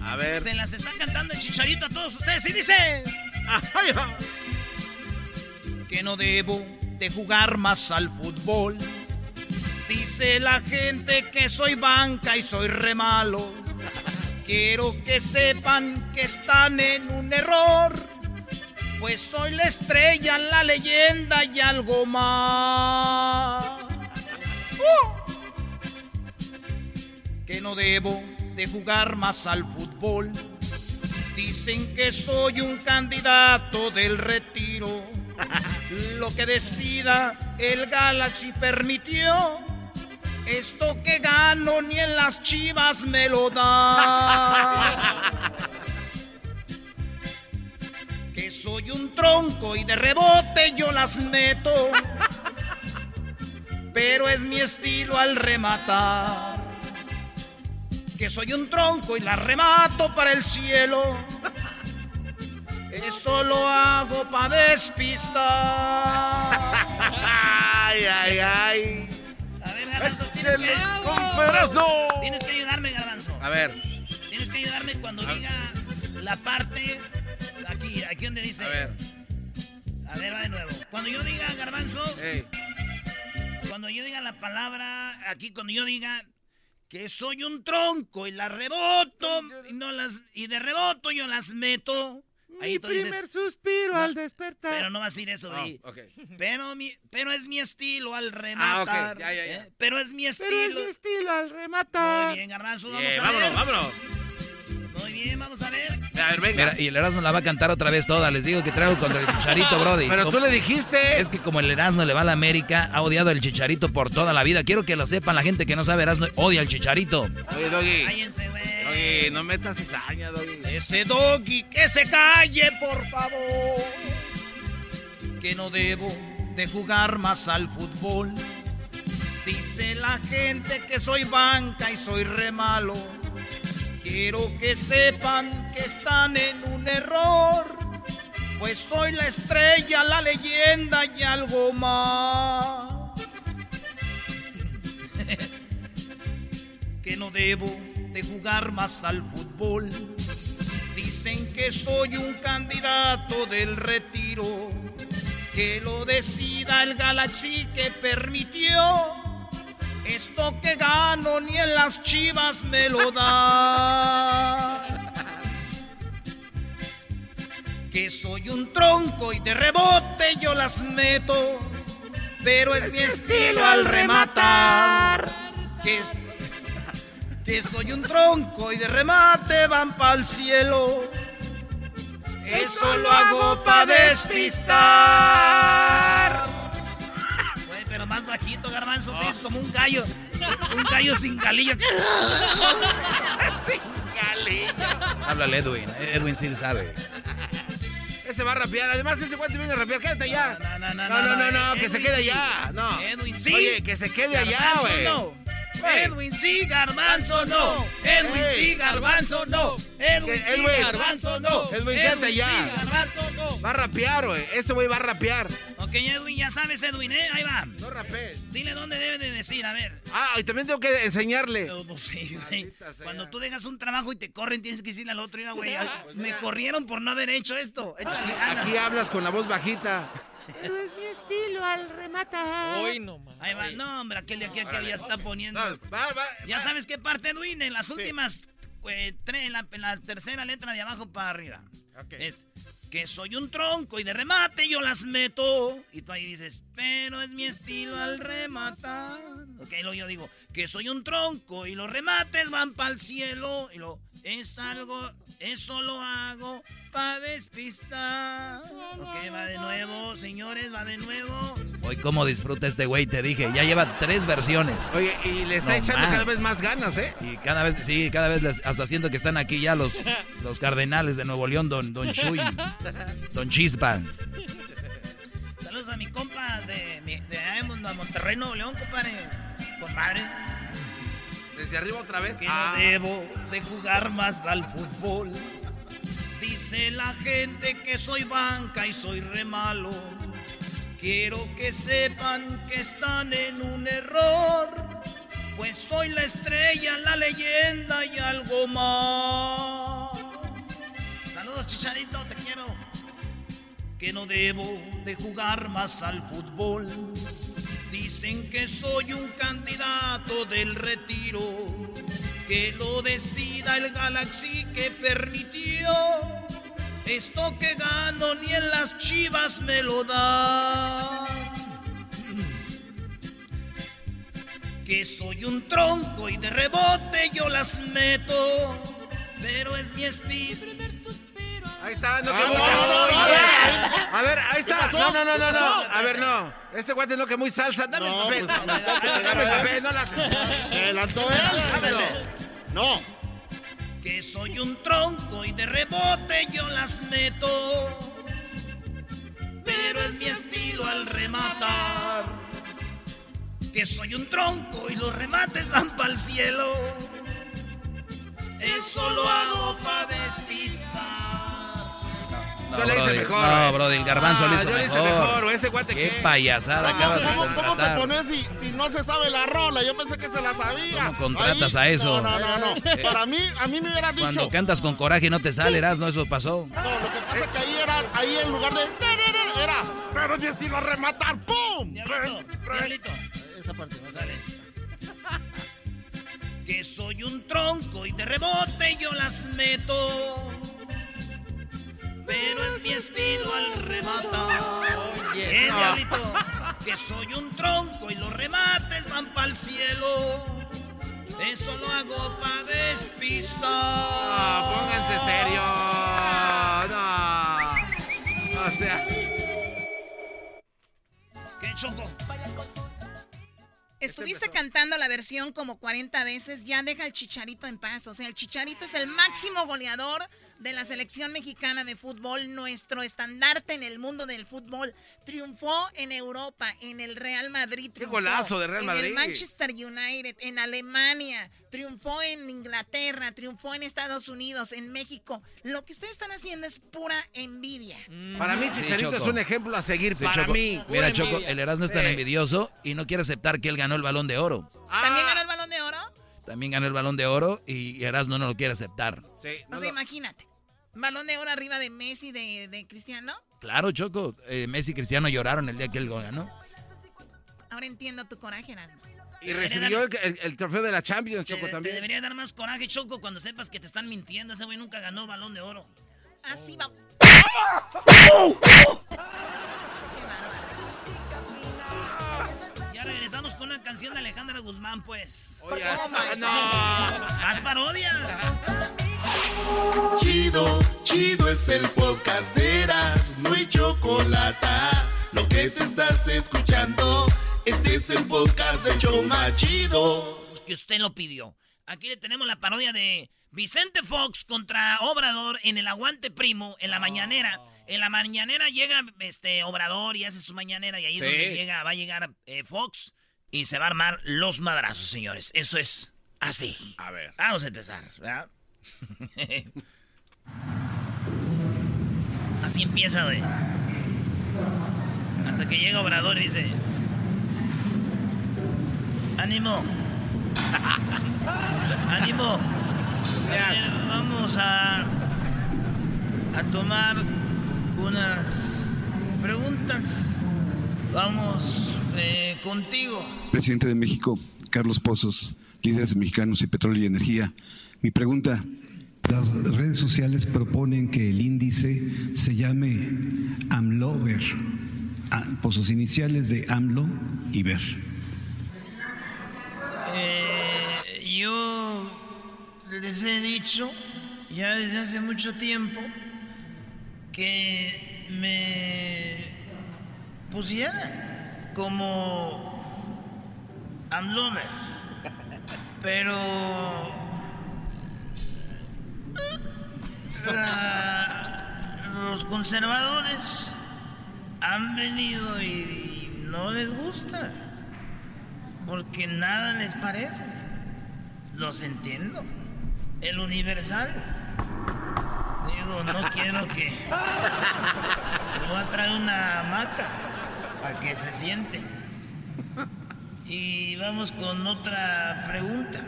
S3: A ver.
S4: Se las está cantando el chicharito a todos ustedes y dice...
S3: Ahí va.
S28: que no debo de jugar más al fútbol. Dice la gente que soy banca y soy re malo. Quiero que sepan que están en un error. Pues soy la estrella, la leyenda y algo más. ¡Uh! Que no debo de jugar más al fútbol. Dicen que soy un candidato del retiro. Lo que decida el Galaxy permitió. Esto que gano ni en las chivas me lo da. Que soy un tronco y de rebote yo las meto.
S4: pero es mi estilo al rematar. Que soy un tronco y la remato para el cielo. Eso lo hago para despistar.
S3: Ay, ay, ay.
S4: Garbanzo, tienes que... Tienes que ayudarme, Garbanzo.
S3: A ver.
S4: Tienes que ayudarme cuando diga la parte... Aquí, aquí donde dice...
S3: A ver.
S4: A ver, va de nuevo. Cuando yo diga, Garbanzo...
S3: Ey.
S4: Cuando yo diga la palabra... Aquí, cuando yo diga... Que soy un tronco y las reboto y, no las, y de reboto yo las meto. Ahí
S3: Mi
S4: tú dices,
S3: primer suspiro
S4: No,
S3: al despertar.
S4: Pero no va a decir eso,
S3: Ah,
S4: güey.
S3: ok.
S4: Pero, mi, pero es mi estilo al
S3: Ah,
S4: rematar.
S3: ok. Ya, ya, ya.
S4: ¿eh? Pero es mi estilo.
S3: Pero es mi estilo al rematar.
S4: Muy bien, Garbanzo, vamos
S3: Bien,
S4: a
S3: vámonos,
S4: ver.
S3: vámonos.
S4: Muy bien, vamos a ver.
S3: A ver, venga.
S8: Mira, y el Erasmo la va a cantar otra vez toda. Les digo que traigo contra el Chicharito, Brody.
S3: Pero tú le dijiste.
S8: Es que como el Erasmo le va a la América, ha odiado al Chicharito por toda la vida. Quiero que lo sepan la gente que no sabe Erasmo, odia al Chicharito.
S3: Oye, Doggy.
S4: Cállense, güey.
S3: Doggy, no metas cizaña, Doggy.
S4: Ese doggy que se calle, por favor. Que no debo de jugar más al fútbol. Dice la gente que soy banca y soy re malo. Quiero que sepan que están en un error. Pues soy la estrella, la leyenda y algo más. que no debo de jugar más al fútbol. Dicen que soy un candidato del retiro, que lo decida el Galaxy que permitió. Esto que gano ni en las chivas me lo da. Que soy un tronco y de rebote yo las meto, pero es mi estilo al rematar. Que soy un tronco y de remate van pa'l cielo. Eso lo hago pa' despistar. Más bajito, garbanzo, tú eres como un gallo. Un gallo sin galillo. sin galillo.
S8: Háblale, Edwin. Edwin sí sabe.
S3: Ese va a rapear. Además, ese guante viene a rapear. Quédate allá.
S4: No, no, no,
S3: No, no, no, no, que se quede
S4: sí.
S3: allá. No.
S4: Edwin sí.
S3: Oye, que se quede allá, güey.
S4: Edwin sí, garbanzo no. Edwin sí, garbanzo no. Edwin sí,
S3: Edwin.
S4: garbanzo no.
S3: Edwin, quédate allá.
S4: sí, garbanzo no.
S3: Va a rapear, güey. Este güey va a rapear.
S4: Ok, Edwin, ya sabes, Edwin, ¿eh? Ahí va.
S3: No rapees.
S4: Dile dónde debe de decir, a ver.
S3: Ah, y también tengo que enseñarle.
S4: No, pues sí, güey. Cuando tú dejas un trabajo y te corren, tienes que decirle al otro, mira, güey, me corrieron por no haber hecho esto. Échale ganas.
S3: Aquí hablas con la voz bajita.
S4: Pero es mi estilo al rematar.
S6: Hoy no, man.
S4: Ahí va, no, hombre, aquel de aquí, aquel ya está poniendo.
S3: Va, va,
S4: Ya sabes qué parte, Edwin, en las últimas, eh, tres, en la, en la tercera letra de abajo para arriba. Es que soy un tronco y de remate yo las meto. Y tú ahí dices, pero es mi estilo al rematar. Ok, luego yo digo, que soy un tronco y los remates van para el cielo. Y lo es algo, eso lo hago para despistar. Ok, va de nuevo, señores, va de nuevo.
S8: Hoy cómo disfruta este güey, te dije. Ya lleva tres versiones.
S3: Oye, y le está
S8: No
S3: echando
S8: más.
S3: cada vez más ganas, ¿eh?
S8: Y cada vez, sí, cada vez les- hasta siento que están aquí ya los, los cardenales de Nuevo León, don, don Chuy, don Chispan.
S4: Saludos a mis compas de, de, Mon- Monterrey, Nuevo León, compadre. Compadre.
S3: Desde arriba otra vez.
S4: Que
S3: Ah.
S4: no debo de jugar más al fútbol. Dice la gente que soy banca y soy re malo. Quiero que sepan que están en un error. Pues soy la estrella, la leyenda y algo más. Saludos, Chicharito, te quiero. Que no debo de jugar más al fútbol. Dicen que soy un candidato del retiro. Que lo decida el Galaxy que permitió. Esto que gano ni en las chivas me lo da. Que soy un tronco y de rebote yo las meto. Pero es mi estilo.
S3: Ahí está, no que
S4: no,
S3: mucha.
S4: no, no, no,
S3: a, ver, ahí está. No, no, no, no,
S4: ¿Qué
S3: no. A ver, no. Este guante no que muy salsa. Dame el papel.
S5: pues, dame,
S3: el papel, no las.
S5: Se adelantó él.
S3: Dámelo.
S5: No.
S4: Que soy un tronco y de rebote yo las meto. Pero es mi estilo al rematar. que soy un tronco y los remates van para el cielo. Eso lo hago para despistar.
S8: No,
S3: Yo le hice
S8: brody,
S3: mejor,
S8: No,
S3: eh.
S8: brody, el garbanzo
S3: Ah,
S8: le hizo
S3: yo le hice
S8: mejor.
S3: ese guate
S8: Qué payasada acabas de
S11: ¿Cómo, cómo te pones si, si no se sabe la rola? Yo pensé que se la sabía.
S8: ¿Cómo contratas
S11: Ahí-
S8: a eso?
S11: No, no, no. no.
S8: Eh,
S11: Para mí, a mí me hubiera dicho.
S8: Cuando cantas con coraje no te sale, no eso pasó.
S11: No, lo que pasa es que ahí era, ahí en lugar de. Era. Pero mi estilo es rematar. ¡Pum!
S4: Diablito.
S11: Esa parte,
S4: Dale. Que soy un tronco y de rebote yo las meto. Pero es mi estilo al rematar.
S6: Oye.
S4: Eh, diablito. Que soy un tronco y los remates van para el cielo. Eso lo hago para despistar.
S3: No, pónganse serio. No. O sea.
S4: ¿Qué choco?
S7: Estuviste cantando la versión como 40 veces, ya deja al Chicharito en paz. O sea, el Chicharito es el máximo goleador de la selección mexicana de fútbol, nuestro estandarte en el mundo del fútbol. Triunfó en Europa, en el Real Madrid. Triunfó,
S3: golazo de Real
S7: En
S3: Madrid.
S7: el Manchester United, en Alemania, triunfó en Inglaterra, triunfó en Estados Unidos, en México. Lo que ustedes están haciendo es pura envidia.
S3: Para mí,
S8: Sí,
S3: Chicharito es un ejemplo a seguir.
S8: Sí,
S3: para
S8: Choco.
S3: mí.
S8: Mira, Choco, el Erasmo es tan
S3: Sí.
S8: envidioso y no quiere aceptar que él ganó el balón de oro.
S7: ¿También ganó el balón de oro?
S8: También ganó el balón de oro y Erasmo no lo quiere aceptar.
S7: o sea, imagínate. Balón de oro arriba de Messi, de, de Cristiano.
S8: Claro, Choco. eh, Messi y Cristiano lloraron el día que él ganó.
S7: Ahora entiendo tu coraje, Erasmo.
S3: Y recibió el, el- el trofeo de la Champions,
S4: Te,
S3: Choco,
S4: te
S3: también.
S4: debería dar más coraje, Choco, cuando sepas que te están mintiendo. Ese güey nunca ganó balón de oro.
S7: Así va.
S4: Ya regresamos con una canción de Alejandra Guzmán, pues.
S3: Oye,
S4: no. Más parodia.
S11: Chido, chido es el podcast de Eras, no hay chocolate. Lo que te estás escuchando, este es el podcast de Choma Chido.
S4: Que usted lo pidió. Aquí le tenemos la parodia de Vicente Fox contra Obrador en el Aguante Primo, en la mañanera. En la mañanera llega este Obrador y hace su mañanera y ahí es donde llega, va a llegar eh, Fox y se va a armar los madrazos, señores. Eso es así.
S8: A ver.
S4: Vamos a empezar, ¿verdad? Así empieza, güey. Hasta que llega Obrador y dice... ¡Ánimo! ¡Ánimo! Vamos a... A tomar unas preguntas. Vamos eh, contigo.
S29: Presidente de México, Carlos Pozos, líderes de mexicanos y petróleo y energía. Mi pregunta, las redes sociales proponen que el índice se llame AMLOVER, por sus iniciales de AMLO y VER.
S4: Eh, yo les he dicho ya desde hace mucho tiempo que me pusieran como Amlover. Pero la- los conservadores han venido y no les gusta. Porque nada les parece. Los entiendo. El universal. Digo, no quiero que. Les voy a traer una hamaca para que se siente. Y vamos con otra pregunta.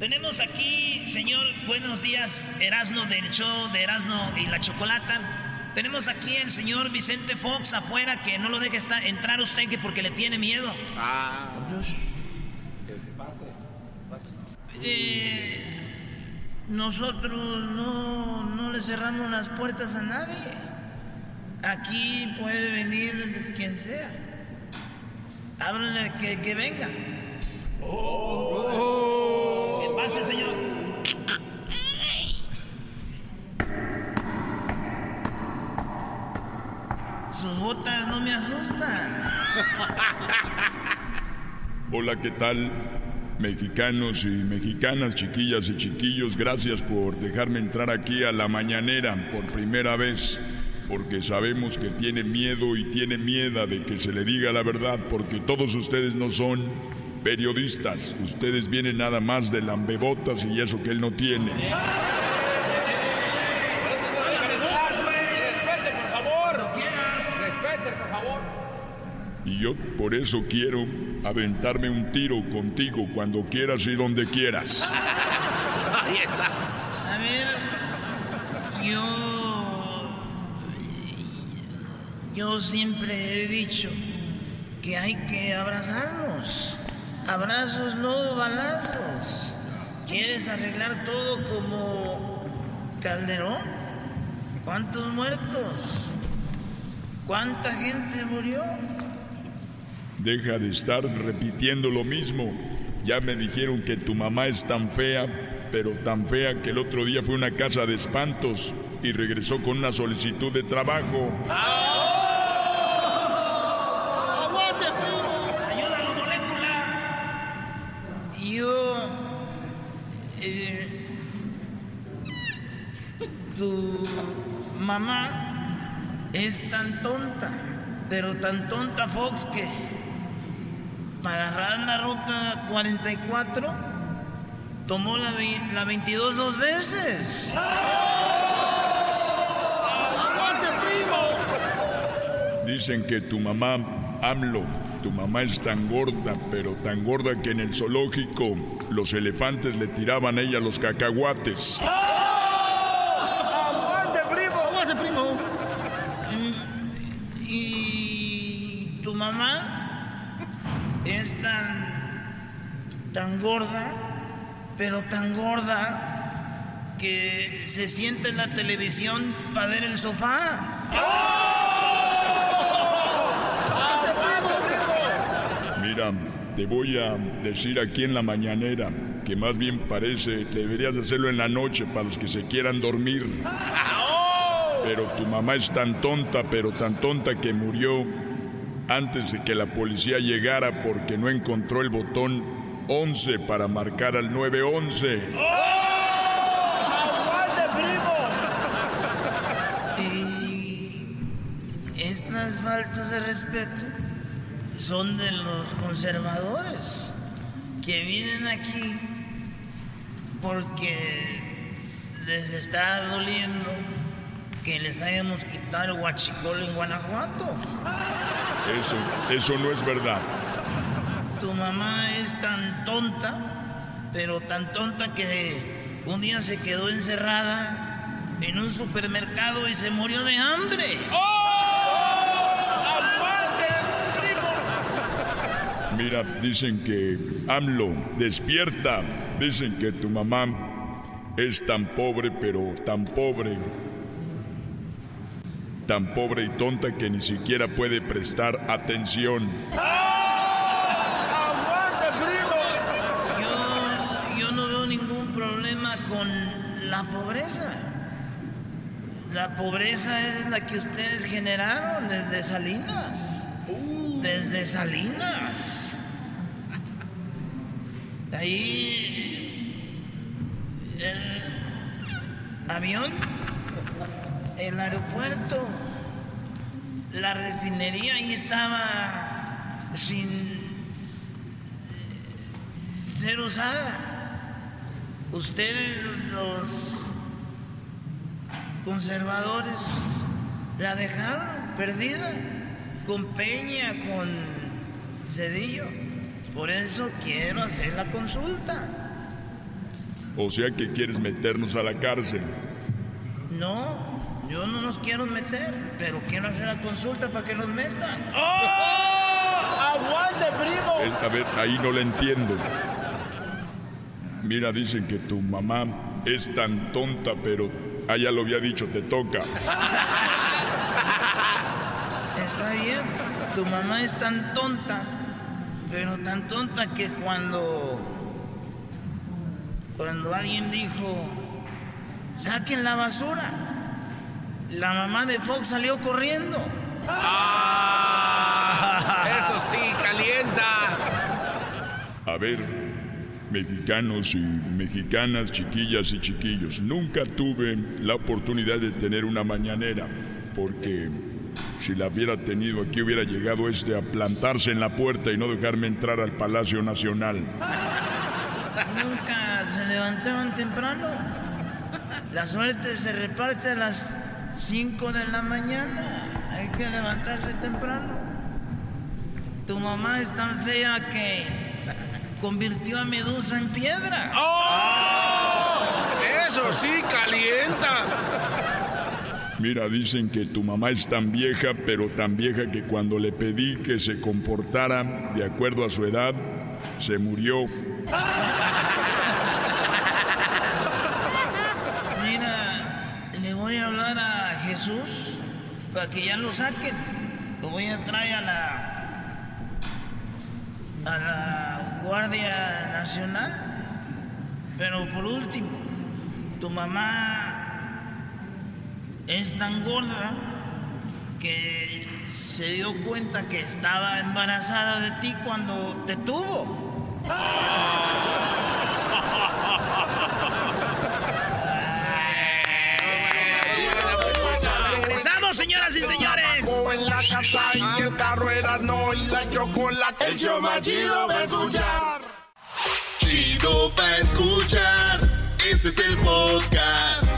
S4: Tenemos aquí, señor, buenos días, Erasno del show de Erasno y la Chocolata. Tenemos aquí el señor Vicente Fox afuera que no lo deje estar, entrar usted que porque le tiene miedo.
S3: Ah.
S4: Eh, nosotros no, no le cerramos las puertas a nadie. Aquí puede venir quien sea. Háblenle que, que venga. Que pase, señor. Sus botas no me asustan.
S18: Hola, ¿qué tal? Mexicanos y mexicanas, chiquillas y chiquillos, gracias por dejarme entrar aquí a la mañanera por primera vez. porque sabemos que tiene miedo y tiene miedo de que se le diga la verdad, porque todos ustedes no son periodistas, ustedes vienen nada más de lambebotas y eso que él no tiene.
S3: Respete, por favor. Respete, por favor.
S18: Y yo por eso quiero aventarme un tiro contigo cuando quieras y donde quieras.
S4: A ver, yo. Yo siempre he dicho que hay que abrazarnos. Abrazos, no balazos. ¿Quieres arreglar todo como Calderón? ¿Cuántos muertos? ¿Cuánta gente murió?
S18: Deja de estar repitiendo lo mismo. Ya me dijeron que tu mamá es tan fea, pero tan fea que el otro día fue a una casa de espantos y regresó con una solicitud de trabajo.
S4: ¡Aguante, primo! ¡Ayúdalo, molécula! Yo. Eh, tu mamá es tan tonta, pero tan tonta, Fox, que para agarrar la ruta 44 tomó la, la 22 dos veces.
S18: Dicen que tu mamá, AMLO, tu mamá es tan gorda, pero tan gorda que en el zoológico los elefantes le tiraban a ella los cacahuates.
S3: ¡Aguante, primo! ¡Aguante, primo!
S4: Y tu mamá es tan tan gorda, pero tan gorda que se sienta en la televisión para ver el sofá.
S18: Mira, te voy a decir aquí en la mañanera que más bien parece, deberías hacerlo en la noche para los que se quieran dormir. Pero tu mamá es tan tonta, pero tan tonta que murió antes de que la policía llegara porque no encontró el botón 11 para marcar al 911.
S3: ¡Aguante, primo!
S4: Y estas faltas de respeto son de los conservadores que vienen aquí porque les está doliendo que les hayamos quitado el huachicol en Guanajuato.
S18: Eso, eso no es verdad.
S4: Tu mamá es tan tonta, pero tan tonta que un día se quedó encerrada en un supermercado y se murió de hambre.
S3: ¡Aguante,
S18: Mira, dicen que AMLO, despierta. Dicen que tu mamá es tan pobre, pero tan pobre. Tan pobre y tonta que ni siquiera puede prestar atención.
S3: ¡Aguante, primo!
S4: Yo, yo no veo ningún problema con la pobreza. La pobreza es la que ustedes generaron desde Salinas. Desde Salinas. Ahí el avión, el aeropuerto, la refinería ahí estaba sin ser usada. Ustedes, los conservadores, la dejaron perdida con Peña, con Cedillo. Por eso quiero hacer la consulta.
S18: O sea que quieres meternos a la cárcel.
S4: No, yo no nos quiero meter, pero quiero hacer la consulta para que nos metan.
S3: ¡Oh! ¡Aguante, primo!
S18: Eh, A ver, ahí no le entiendo. Mira, dicen que tu mamá es tan tonta, pero ah, ya lo había dicho, te toca.
S4: Está bien, tu mamá es tan tonta, pero tan tonta que cuando cuando alguien dijo saquen la basura, la mamá de Fox salió corriendo.
S30: Eso sí, calienta.
S18: A ver, mexicanos y mexicanas, chiquillas y chiquillos, nunca tuve la oportunidad de tener una mañanera. porque si la hubiera tenido aquí hubiera llegado este a plantarse en la puerta y no dejarme entrar al Palacio Nacional.
S4: Nunca se levantaban temprano. La suerte se reparte a las 5 de la mañana. Hay que levantarse temprano. Tu mamá es tan fea que convirtió a Medusa en piedra.
S3: ¡Oh! Eso sí, calienta.
S18: Mira, dicen que tu mamá es tan vieja, pero tan vieja que cuando le pedí que se comportara de acuerdo a su edad, se murió.
S4: Mira, le voy a hablar a Jesús para que ya lo saquen. Lo voy a traer a la a la Guardia Nacional. Pero por último, tu mamá es tan gorda que se dio cuenta que estaba embarazada de ti cuando te tuvo. Regresamos, señoras y señores.
S11: en la casa y el carro era no y la chocolate. El show más chido va a escuchar. Chido pa' escuchar. Este es el podcast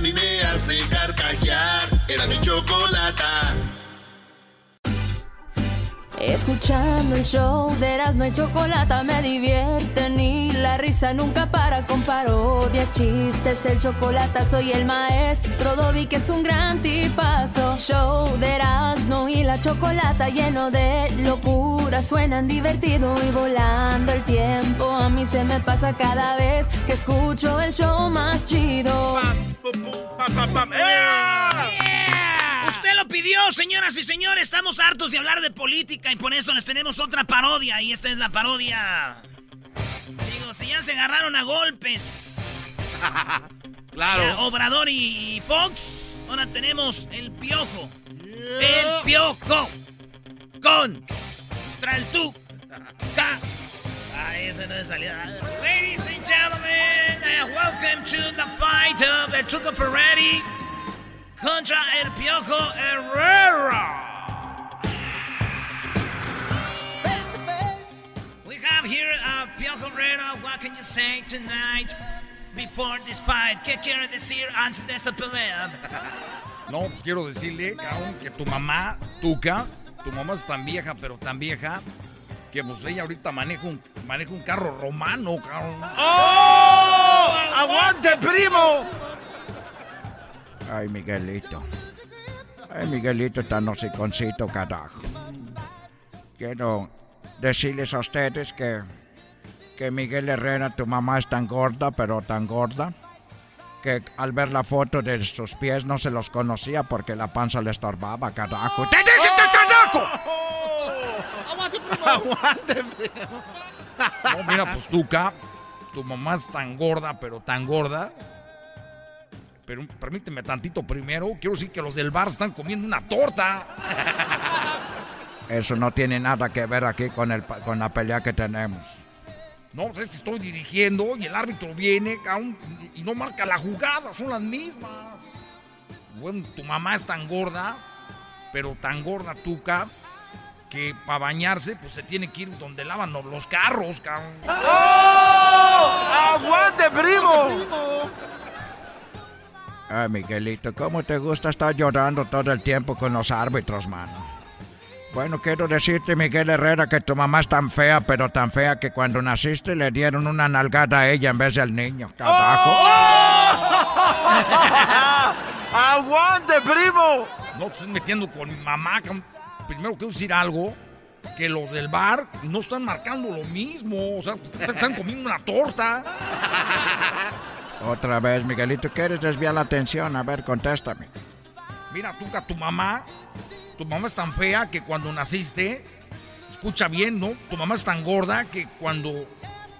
S11: mí me hace carcajear. Era mi chocolata.
S31: Escuchando el show de Erasmo y Chocolata me divierte ni la risa nunca para con parodias, chistes, el chocolate soy el maestro Dobby que es un gran tipazo. Show de Erasmo y la Chocolata lleno de locura, suenan divertido y volando el tiempo. A mí se me pasa cada vez que escucho el show más chido.
S5: Usted lo pidió, señoras y señores. Estamos hartos de hablar de política y por eso les tenemos otra parodia. Y esta es la parodia. Digo, si ya se agarraron a golpes.
S32: Claro.
S5: Ya, Obrador y Fox. Ahora tenemos el piojo. El piojo. Con. Traltú. Ca. Ah, ese no es salida. Ladies and gentlemen, uh, welcome to the fight of el Tuca Ferretti contra el Piojo Herrera. We have here uh, Piojo Herrera. What can you say tonight before this fight? ¿Qué quiere decir antes de esta pelea?
S25: No, pues quiero decirle, cabrón, que tu mamá, Tuca, tu mamá es tan vieja, pero tan vieja, que pues ella ahorita maneja un, maneja un carro romano, cabrón.
S3: ¡Oh! ¡Aguante, primo!
S19: Ay, Miguelito. Ay, Miguelito tan hociconcito, carajo. Quiero decirles a ustedes que, que Miguel Herrera, tu mamá es tan gorda, pero tan gorda, que al ver la foto de sus pies no se los conocía porque la panza le estorbaba, carajo. ¡Te dije carajo!
S3: ¡Aguante, primo!
S25: No, mira, pues Tuca, tu mamá es tan gorda, pero tan gorda. Pero permíteme tantito primero. Quiero decir que los del bar están comiendo una torta.
S19: Eso no tiene nada que ver aquí con, el, con la pelea que tenemos.
S25: No, pues es que estoy dirigiendo y el árbitro viene cabrón, y no marca la jugada, son las mismas. Bueno, tu mamá es tan gorda, pero tan gorda, Tuca, que para bañarse, pues se tiene que ir donde lavan los carros, cabrón.
S3: ¡Oh! ¡Aguante, primo!
S19: Ay, Miguelito, ¿cómo te gusta estar llorando todo el tiempo con los árbitros, mano? Bueno, quiero decirte, Miguel Herrera, que tu mamá es tan fea, pero tan fea que cuando naciste le dieron una nalgada a ella en vez del niño. Carajo.
S3: ¡Aguante, primo!
S25: No te estés metiendo con mi mamá. Primero quiero decir algo, que los del bar no están marcando lo mismo. O sea, están comiendo una torta.
S19: Otra vez, Miguelito, ¿quieres desviar la atención? A ver, contéstame.
S25: Mira, Tuca, tu mamá, tu mamá es tan fea que cuando naciste, escucha bien, ¿no? Tu mamá es tan gorda que cuando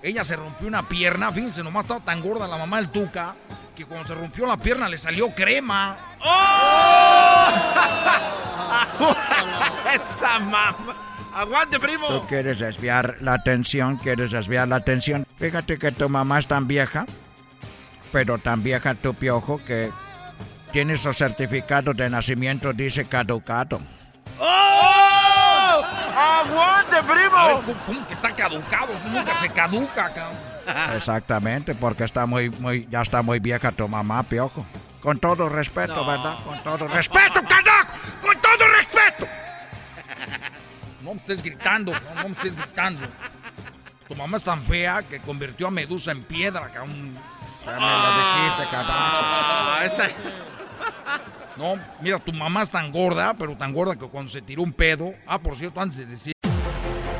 S25: ella se rompió una pierna, fíjense, nomás estaba tan gorda la mamá del Tuca, que cuando se rompió la pierna le salió crema.
S3: ¡Esa mamá! ¡Aguante, primo!
S19: Tú quieres desviar la atención, quieres desviar la atención. Fíjate que tu mamá es tan vieja, pero tan vieja tu piojo que tiene su certificado de nacimiento, dice caducado.
S33: ¡Oh! ¡Aguante, primo!
S16: A ver, ¿cómo, cómo que está caducado? Eso nunca se caduca, cabrón.
S19: Exactamente, porque está muy, muy, ya está muy vieja tu mamá, piojo. Con todo respeto,
S16: No.
S19: ¿verdad? Con todo respeto, carajo. Con todo respeto.
S16: No me estés gritando, cabrón, no me estés gritando. Tu mamá es tan fea que convirtió a Medusa en piedra, cabrón.
S19: Ya me lo dijiste, carajo.
S16: Ah, No, mira, tu mamá es tan gorda, pero tan gorda que cuando se tiró un pedo. Ah, por cierto, antes de decir.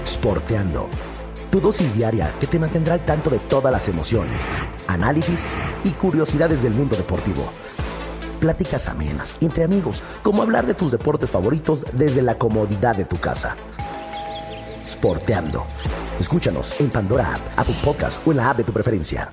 S29: Sporteando. Tu dosis diaria que te mantendrá al tanto de todas las emociones, análisis y curiosidades del mundo deportivo. Pláticas amenas entre amigos, como hablar de tus deportes favoritos desde la comodidad de tu casa. Sporteando. Escúchanos en Pandora App, Apple Podcast o en la app de tu preferencia.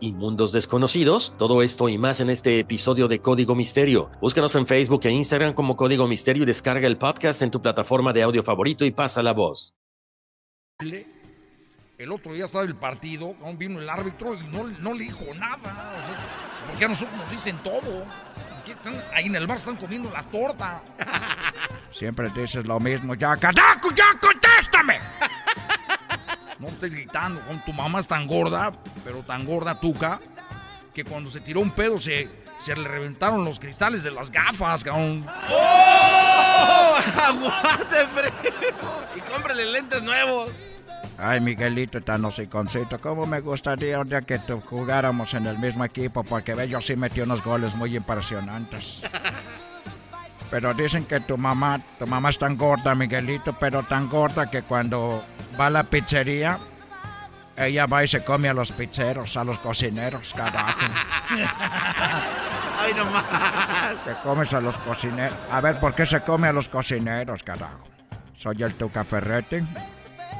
S34: y mundos desconocidos? Todo esto y más en este episodio de Código Misterio. Búscanos en Facebook e Instagram como Código Misterio y descarga el podcast en tu plataforma de audio favorito y pasa la voz.
S16: El otro día estaba el partido, aún vino el árbitro y no, no le dijo nada. o sea, porque a nosotros nos dicen todo. Aquí están- ahí en el bar están comiendo la torta.
S19: Siempre dices lo mismo. Ya, carajo, ya contéstame.
S16: No estés gritando, con tu mamá es tan gorda, pero tan gorda tuca, que cuando se tiró un pedo se, se le reventaron los cristales de las gafas, cabrón.
S33: ¡Oh! ¡Aguante! Y cómprele lentes nuevos.
S19: Ay, Miguelito, tan hociconcito. ¿Cómo me gustaría un día que tú jugáramos en el mismo equipo? Porque ve, yo sí metí unos goles muy impresionantes. Pero dicen que tu mamá, tu mamá es tan gorda, Miguelito, pero tan gorda que cuando va a la pizzería, ella va y se come a los pizzeros, a los cocineros, carajo.
S33: Ay, no más.
S19: Te comes a los cocineros. A ver, ¿por qué se come a los cocineros, carajo? Soy el Tuca Ferretti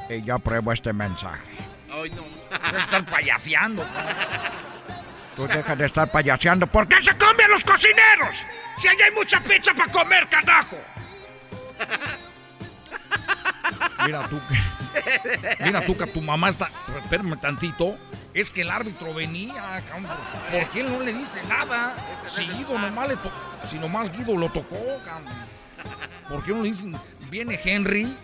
S19: y yo apruebo este mensaje.
S33: Ay, no.
S16: Debe estar payaseando.
S19: Tú deja de estar payaseando. ¿Por qué se come a los cocineros? Si allá hay mucha pizza para comer, carajo.
S16: Mira tú, mira tú que tu mamá está, espérame tantito, es que el árbitro venía, cabrón, ¿por qué él no le dice nada? Si Guido nomás le to- si nomás Guido lo tocó, cabrón. ¿Por qué no le dicen, viene Henry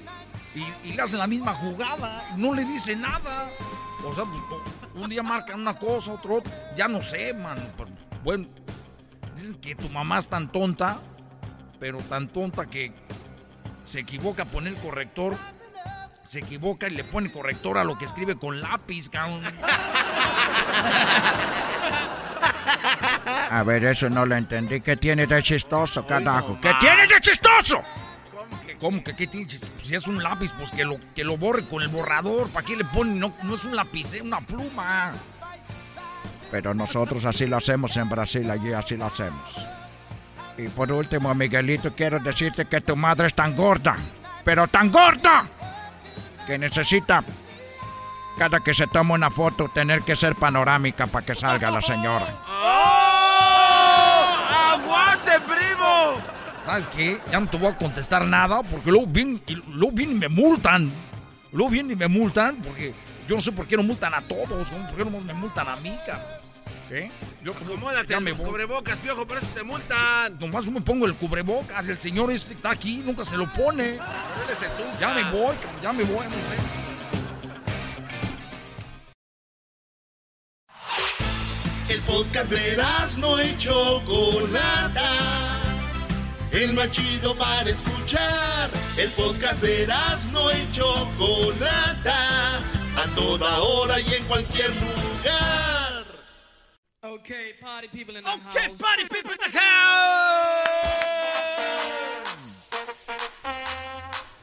S16: y, y le hacen la misma jugada, no le dice nada? O sea, pues, un día marcan una cosa, otro, otro, ya no sé, man, bueno, dicen que tu mamá es tan tonta, pero tan tonta que se equivoca a poner corrector, se equivoca y le pone corrector a lo que escribe con lápiz, cabrón.
S19: A ver, eso no lo entendí. ¿Qué tiene de chistoso, carajo? ¿Qué tiene de chistoso?
S16: ¿Cómo que qué tiene chiste? Pues si es un lápiz, pues que lo, que lo borre con el borrador. ¿Para qué le pone? No, no es un lápiz, es una pluma.
S19: Pero nosotros así lo hacemos en Brasil, allí así lo hacemos. Y por último, Miguelito, quiero decirte que tu madre es tan gorda, pero tan gorda, que necesita, cada que se toma una foto, tener que ser panorámica para que salga la señora.
S33: ¡Oh! ¡Aguante, primo!
S16: ¿Sabes qué? Ya no te voy a contestar nada porque luego vienen y, luego vienen y me multan. Luego vienen y me multan porque yo no sé por qué no multan a todos. ¿no? ¿Por qué no me multan a mí, cabrón? ¿Qué? Yo
S33: Acomódate,
S16: ya me
S33: el
S16: voy.
S33: cubrebocas, piojo, por eso te multan.
S16: Nomás yo me pongo el cubrebocas. El señor este está aquí nunca se lo pone. Ya me voy, ya me voy.
S11: El podcast de no y Chocolata. El más chido para escuchar. El podcast de no y Chocolata. A toda hora y en cualquier lugar.
S35: Okay, party people in the
S4: Okay,
S35: house.
S4: party people in the house.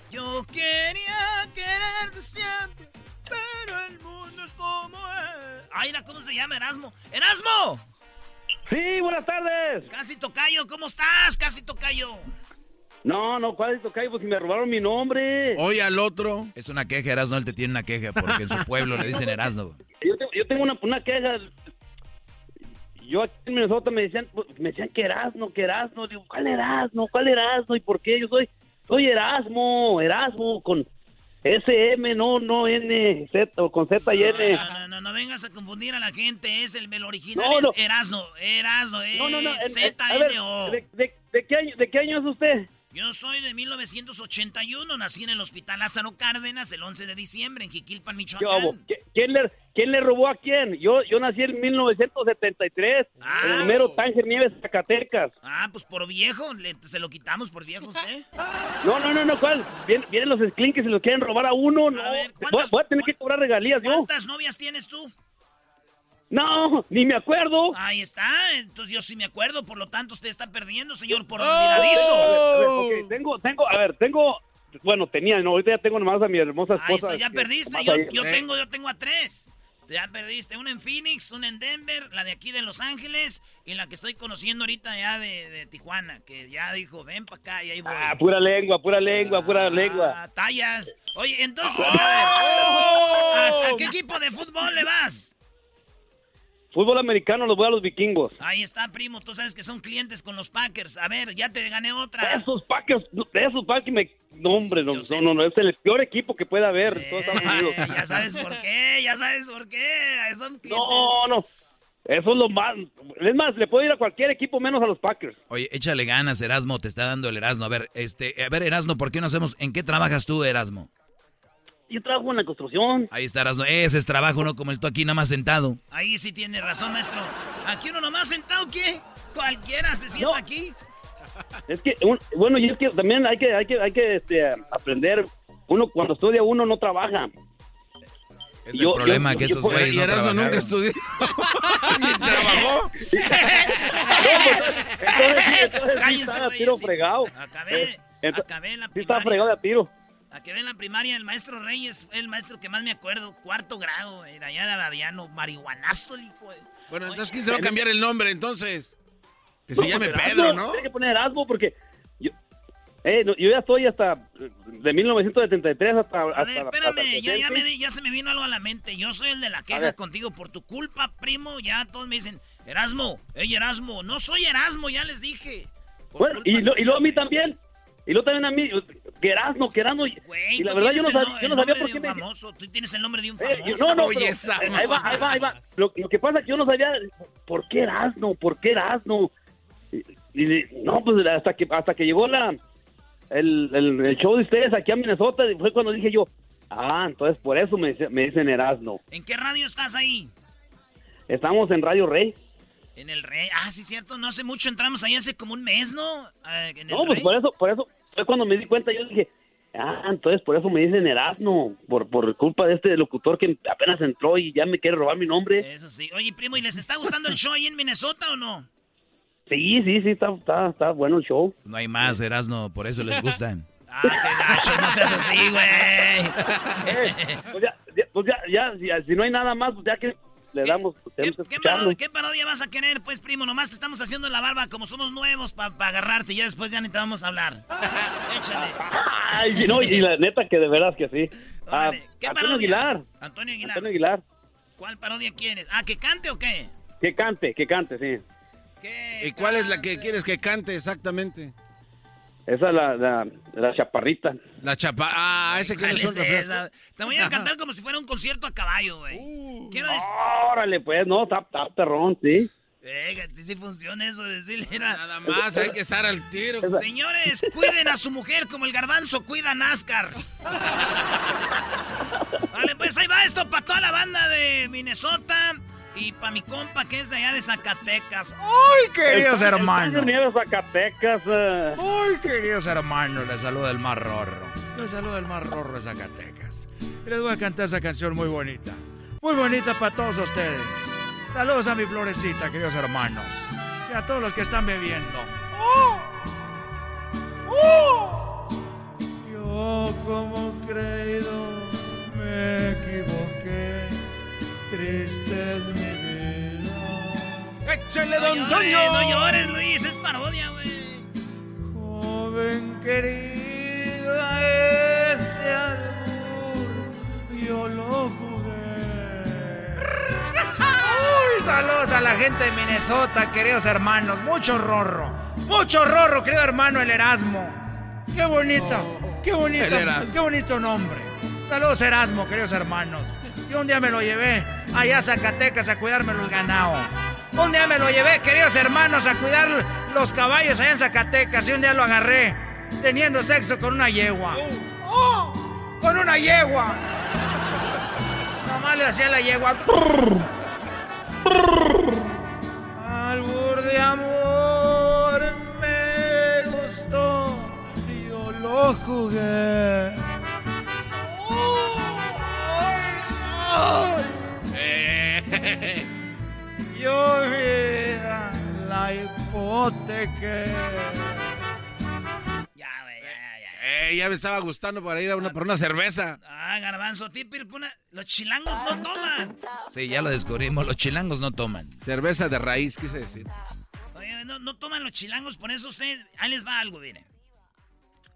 S4: Yo quería quererte siempre, pero el mundo es como es. Ay, ¿cómo se llama Erasmo? ¡Erasmo!
S36: Sí, buenas tardes.
S4: Casi Tocayo, ¿cómo estás? Casi Tocayo.
S36: No, no, ¿cuál es Tocayo? Pues si me robaron mi nombre.
S3: Oye al otro.
S8: Es una queja, Erasno, él te tiene una queja porque en su pueblo le dicen Erasno.
S36: Yo, te- yo tengo una, una queja. Yo aquí en Minnesota me decían, me decían que Erasmo, que Erasmo. Digo, ¿cuál Erasmo? ¿Cuál Erasmo? ¿Y por qué? Yo soy, soy Erasmo, Erasmo con SM, no, no N, Z, o con Z y N.
S4: No, no, no, no vengas a confundir a la gente. Es el, el original
S36: No, no.
S4: es Erasno. Erasno, es
S36: No, no, no.
S4: Z N O.
S36: ¿de, de, de qué año, ¿De qué año es usted?
S4: Yo soy de 1981, nací en el Hospital Lázaro Cárdenas el 11 de diciembre en Jiquilpan,
S36: ¿Qué
S4: Michoacán.
S36: ¿Quién le, ¿Quién le robó a quién? Yo, yo nací en 1973, en el mero Tánger Nieves, Zacatecas.
S4: Ah, pues por viejo, le- se lo quitamos por viejo usted.
S36: No, no, no, no, ¿cuál? Vienen, vienen los esclinques y lo quieren robar a uno, no. voy, voy a tener que cobrar regalías, yo.
S4: ¿Cuántas novias tienes tú?
S36: No, ni me acuerdo.
S4: Ahí está, entonces yo sí me acuerdo, por lo tanto usted está perdiendo, señor, por
S36: A ver, a ver,
S4: olvidadizo.
S36: ok, tengo, tengo, a ver, tengo, bueno, tenía, no, ahorita ya tengo nomás a mi hermosa
S4: Ahí
S36: esposa.
S4: está, ya
S36: que-
S4: perdiste, yo,
S36: ahí.
S4: yo tengo, yo tengo a tres. Ya perdiste, una en Phoenix, una en Denver, la de aquí de Los Ángeles y la que estoy conociendo ahorita ya de, de Tijuana, que ya dijo, ven para acá y ahí voy.
S36: Ah, pura lengua, pura lengua, pura lengua.
S4: Ah, tallas. Oye, entonces, a ver, ¿a, a qué equipo de fútbol le vas?
S36: Fútbol americano los voy a los vikingos.
S4: Ahí está, primo, tú sabes que son clientes con los Packers. A ver, ya te gané otra.
S36: Esos Packers, esos Packers me... No, hombre, no, no, no, no, es el peor equipo que puede haber en todos Estados Unidos.
S4: Eh, ya sabes por qué, ya sabes por qué. Son clientes.
S36: No, no, eso es lo más... Es más, le puedo ir a cualquier equipo menos a los Packers.
S8: Oye, échale ganas, Erasmo, te está dando el Erasmo. A ver, este, a ver, Erasmo, ¿por qué no hacemos? ¿En qué trabajas tú, Erasmo?
S36: Yo trabajo en la construcción.
S8: Ahí está, Erasmo. Ese es trabajo, no como el tú aquí nada más sentado.
S4: Ahí sí tiene razón, maestro. Aquí uno nomás sentado, ¿qué? Cualquiera se sienta aquí.
S36: Es que, un- bueno, y es que también hay que, hay que, hay que este, aprender. Uno, cuando estudia, uno no trabaja.
S8: Es el problema que esos güeyes no trabajaron.
S3: nunca estudió. Ni trabajó.
S36: Entonces, sí, entonces sí estaba a
S4: güey,
S36: tiro
S4: sí.
S36: fregado.
S4: Acabé,
S36: Eh,
S4: acabé en la
S36: Sí estaba
S4: primaria.
S36: fregado de a tiro.
S4: Acabé en la primaria, el maestro Reyes fue el maestro que más me acuerdo. Cuarto grado, güey, de allá de Abadiano. Marihuanazo, el hijo de...
S3: Bueno, entonces, ¿quién se va a cambiar el nombre entonces? Que
S36: No,
S3: se llame
S36: pues,
S3: Pedro, ¿no?
S36: Tiene que poner Erasmo porque yo, eh, no, yo ya estoy hasta de 1973 hasta...
S4: A ver,
S36: hasta
S4: espérame, ya, ya,
S36: 70.
S4: me, ya se me vino algo a la mente. Yo soy el de la queja contigo por tu culpa, primo. Ya todos me dicen, Erasmo, ey, Erasmo. No soy Erasmo, ya les dije.
S36: Bueno, y, lo- y luego a mí también. Y luego también a mí, que Erasmo, que Erasmo. Y, la verdad yo no,
S4: tienes el
S36: sab-
S4: no-
S36: yo no sabía por qué me...
S4: famoso. Tú tienes el nombre de un
S36: Eh,
S4: famoso.
S36: yo- no, no, pero,
S3: Belleza.
S36: eh, ahí va, ahí va, ahí va. Lo, lo que pasa es que yo no sabía por qué Erasmo, por qué Erasmo. Y, y- no, pues hasta que hasta que llegó la el, el, el show de ustedes aquí a Minnesota, fue cuando dije yo, ah, entonces por eso me, dice- me dicen Erasmo.
S4: ¿En qué radio estás ahí?
S36: Estamos en Radio Rey.
S4: En el Rey. Ah, sí, cierto. No hace mucho entramos ahí hace como un mes, ¿no? Ah, en el
S36: No, pues
S4: Rey.
S36: por eso, por eso, fue cuando me di cuenta, yo dije, ah, entonces por eso me dicen Erasmo, por, por culpa de este locutor que apenas entró y ya me quiere robar mi nombre.
S4: Eso sí. Oye, primo, ¿y les está gustando el show ahí en Minnesota o no?
S36: Sí, sí, sí, está, está, está bueno el show.
S8: No hay más, Erasmo, por eso les gustan.
S4: Ah, qué gacho, no seas así, güey.
S36: Pues ya, ya, pues ya, ya, si, si no hay nada más, pues ya que le damos, pues tenemos que
S4: ¿Qué
S36: escucharlo.
S4: parodia, ¿Qué parodia vas a querer, pues, primo? Nomás te estamos haciendo la barba como somos nuevos para agarrarte y ya después ya ni te vamos a hablar. Échale.
S36: Ay, no, y la neta que de veras que sí. Ah,
S4: ¿Qué
S36: Antonio
S4: parodia?
S36: Aguilar.
S4: Antonio Aguilar.
S36: Antonio Aguilar.
S4: ¿Cuál parodia quieres? Ah, ¿que cante o qué?
S36: Que cante, que cante, sí.
S3: ¿Y cuál es la que quieres que cante exactamente?
S36: Esa es la, la, la chaparrita.
S3: La chapa. Ah, ese que no
S4: ¿Cuál
S3: es
S4: esa? Te voy a cantar como si fuera un concierto a caballo, güey.
S36: Uh,
S4: Quiero decir...
S36: Órale, pues, no, está, está perrón, sí.
S4: Venga, sí, sí funciona eso, decirle. Nada
S3: más, hay que estar al tiro.
S4: Señores, cuiden a su mujer como el garbanzo cuida a NASCAR. Vale, pues ahí va esto para toda la banda de Minnesota y para mi compa que es de allá de Zacatecas. ¡Ay, queridos
S36: El- el
S4: hermanos!
S36: Tanger Nieves, Zacatecas. eh.
S8: Ay, queridos hermanos, les saluda el más rorro.
S19: Les saluda el más rorro de Zacatecas. Y les voy a cantar esa canción muy bonita. Muy bonita para todos ustedes. Saludos a mi florecita, queridos hermanos. Y a todos los que están bebiendo. ¡Oh! ¡Oh! Yo como creído me equivoqué. Triste es mi vida. ¡Échale,
S4: No
S19: don
S4: llores,
S19: Toño!
S4: no llores, Luis, es parodia, güey.
S19: Joven querida, ese albur yo lo jugué. Uy, saludos a la gente de Minnesota, queridos hermanos. Mucho rorro. Mucho rorro, querido hermano, el Erasmo. Qué bonito, qué bonito, qué bonito nombre. Saludos, Erasmo, queridos hermanos. Yo un día me lo llevé allá a Zacatecas a cuidármelo el ganado. Un día me lo llevé, queridos hermanos, a cuidar los caballos allá en Zacatecas y un día lo agarré teniendo sexo con una yegua. ¡Oh! ¡Con una yegua! Nomás le hacía la yegua. Hipoteca.
S3: Eh, ya me estaba gustando para ir a una, por una cerveza.
S4: Ah, garbanzo, típico, una- los chilangos no toman.
S8: Sí, ya lo descubrimos. Los chilangos no toman.
S3: Cerveza de raíz, quise decir.
S4: Oye, no, no toman los chilangos, por eso ustedes, ahí les va algo, miren.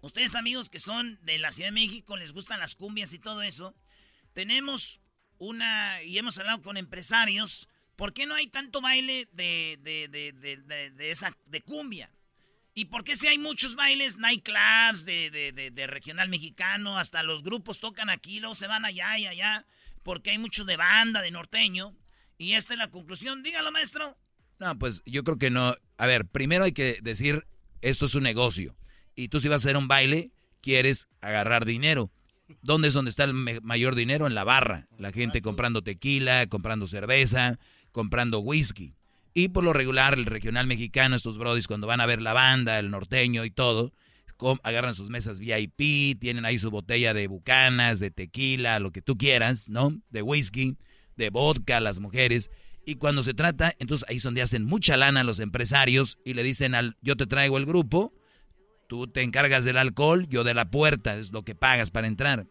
S4: Ustedes amigos que son de la Ciudad de México, les gustan las cumbias y todo eso. Tenemos una, y hemos hablado con empresarios, ¿por qué no hay tanto baile de, de, de, de, de- de esa, de cumbia? ¿Y por qué si hay muchos bailes, nightclubs de, de, de, de regional mexicano, hasta los grupos tocan aquí, luego se van allá y allá, porque hay mucho de banda, de norteño? Y esta es la conclusión. Dígalo, maestro.
S8: No, pues yo creo que no. A ver, primero hay que decir, esto es un negocio. Y tú si vas a hacer un baile, quieres agarrar dinero. ¿Dónde es donde está el mayor dinero? En la barra. La gente comprando tequila, comprando cerveza, comprando whisky. Y por lo regular, el regional mexicano, estos brodis, cuando van a ver la banda, el norteño y todo, agarran sus mesas VIP, tienen ahí su botella de bucanas, de tequila, lo que tú quieras, ¿no? De whisky, de vodka, las mujeres. Y cuando se trata, entonces ahí es donde hacen mucha lana los empresarios y le dicen al, yo te traigo el grupo, tú te encargas del alcohol, yo de la puerta, es lo que pagas para entrar.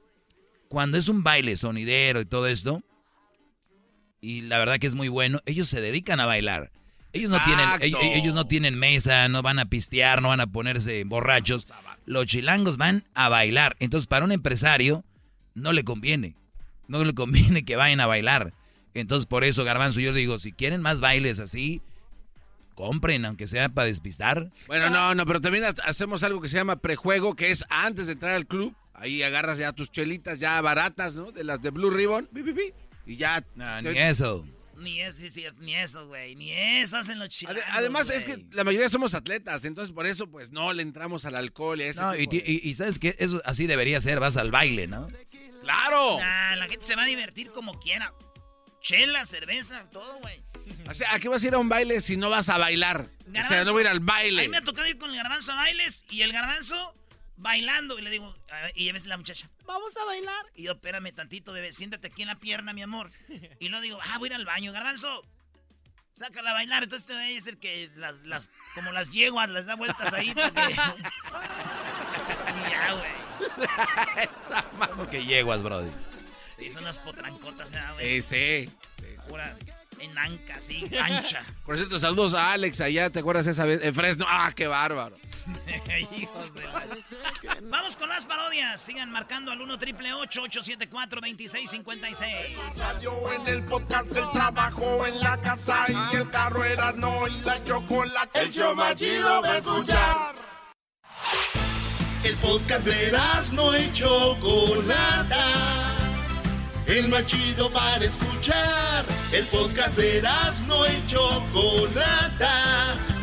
S8: Cuando es un baile sonidero y todo esto, y la verdad que es muy bueno, ellos se dedican a bailar. Ellos no, tienen, ellos, ellos no tienen mesa, no van a pistear, no van a ponerse borrachos. Los chilangos van a bailar. Entonces, para un empresario, no le conviene. No le conviene que vayan a bailar. Entonces, por eso, Garbanzo, yo digo, si quieren más bailes así, compren, aunque sea para despistar.
S3: Bueno, no, no, pero también ha- hacemos algo que se llama prejuego, que es antes de entrar al club. Ahí agarras ya tus chelitas ya baratas, ¿no? De las de Blue Ribbon. pi, y ya.
S8: ni eso.
S4: Ni eso, sí, sí, ni eso, güey. Ni eso hacen los chilangos.
S3: Además, es que la mayoría somos atletas, entonces por eso, pues no le entramos al alcohol y a ese
S8: No, y,
S3: tipo de-
S8: ti- y- y sabes que eso así debería ser, vas al baile, ¿no?
S3: ¡Claro!
S4: Nah, la gente se va a divertir como quiera. Chela, cerveza, todo, güey.
S3: O sea, ¿a qué vas a ir a un baile si no vas a bailar? O sea, no voy a ir al
S4: A mí
S3: baile.
S4: me ha tocado ir con el garbanzo a bailes y el garbanzo bailando. Y le digo, a y a veces la muchacha, vamos a bailar. Y yo, espérame tantito, bebé, siéntate aquí en la pierna, mi amor. Y luego digo, ah, voy a ir al baño, garbanzo. Sácala a bailar. Entonces este güey es el que las, las, como las yeguas, les da vueltas ahí. Porque... y ya, güey.
S8: ¿Cómo que yeguas, brody?
S4: Sí, son unas potrancotas, ¿verdad, güey.
S3: Sí, sí.
S4: Pura enanca, así, ancha.
S3: Por cierto, saludos a Alex allá, ¿te acuerdas esa vez? En Fresno. ¡Ah, qué bárbaro!
S4: Hijos de la- Vamos con más parodias. Sigan marcando al 1 triple 874 2656.
S11: Radio en el podcast, el trabajo en la casa y el carro era no y la chocolate. El show más chido va a escuchar. El podcast de no y chocolata. El más chido para escuchar. El podcast de no y chocolata.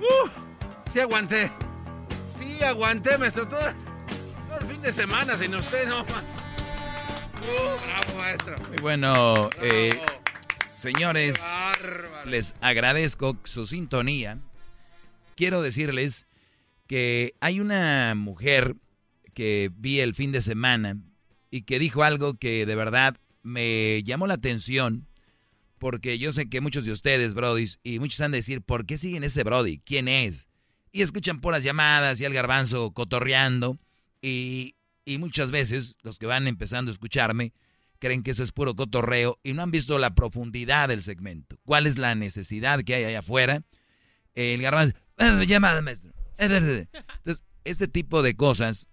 S3: Uh, sí aguanté. Sí aguanté, maestro. Todo, todo el fin de semana sin usted, no. Uh, bravo, maestro.
S8: Muy bueno, eh, señores, les agradezco su sintonía. Quiero decirles que hay una mujer que vi el fin de semana y que dijo algo que de verdad me llamó la atención porque yo sé que muchos de ustedes, Brody, y muchos han de decir, ¿por qué siguen ese Brody? ¿Quién es? Y escuchan puras llamadas y al garbanzo cotorreando y, y muchas veces los que van empezando a escucharme creen que eso es puro cotorreo y no han visto la profundidad del segmento. ¿Cuál es la necesidad que hay allá afuera? El garbanzo, "Ah, llamada, maestro. Entonces, este tipo de cosas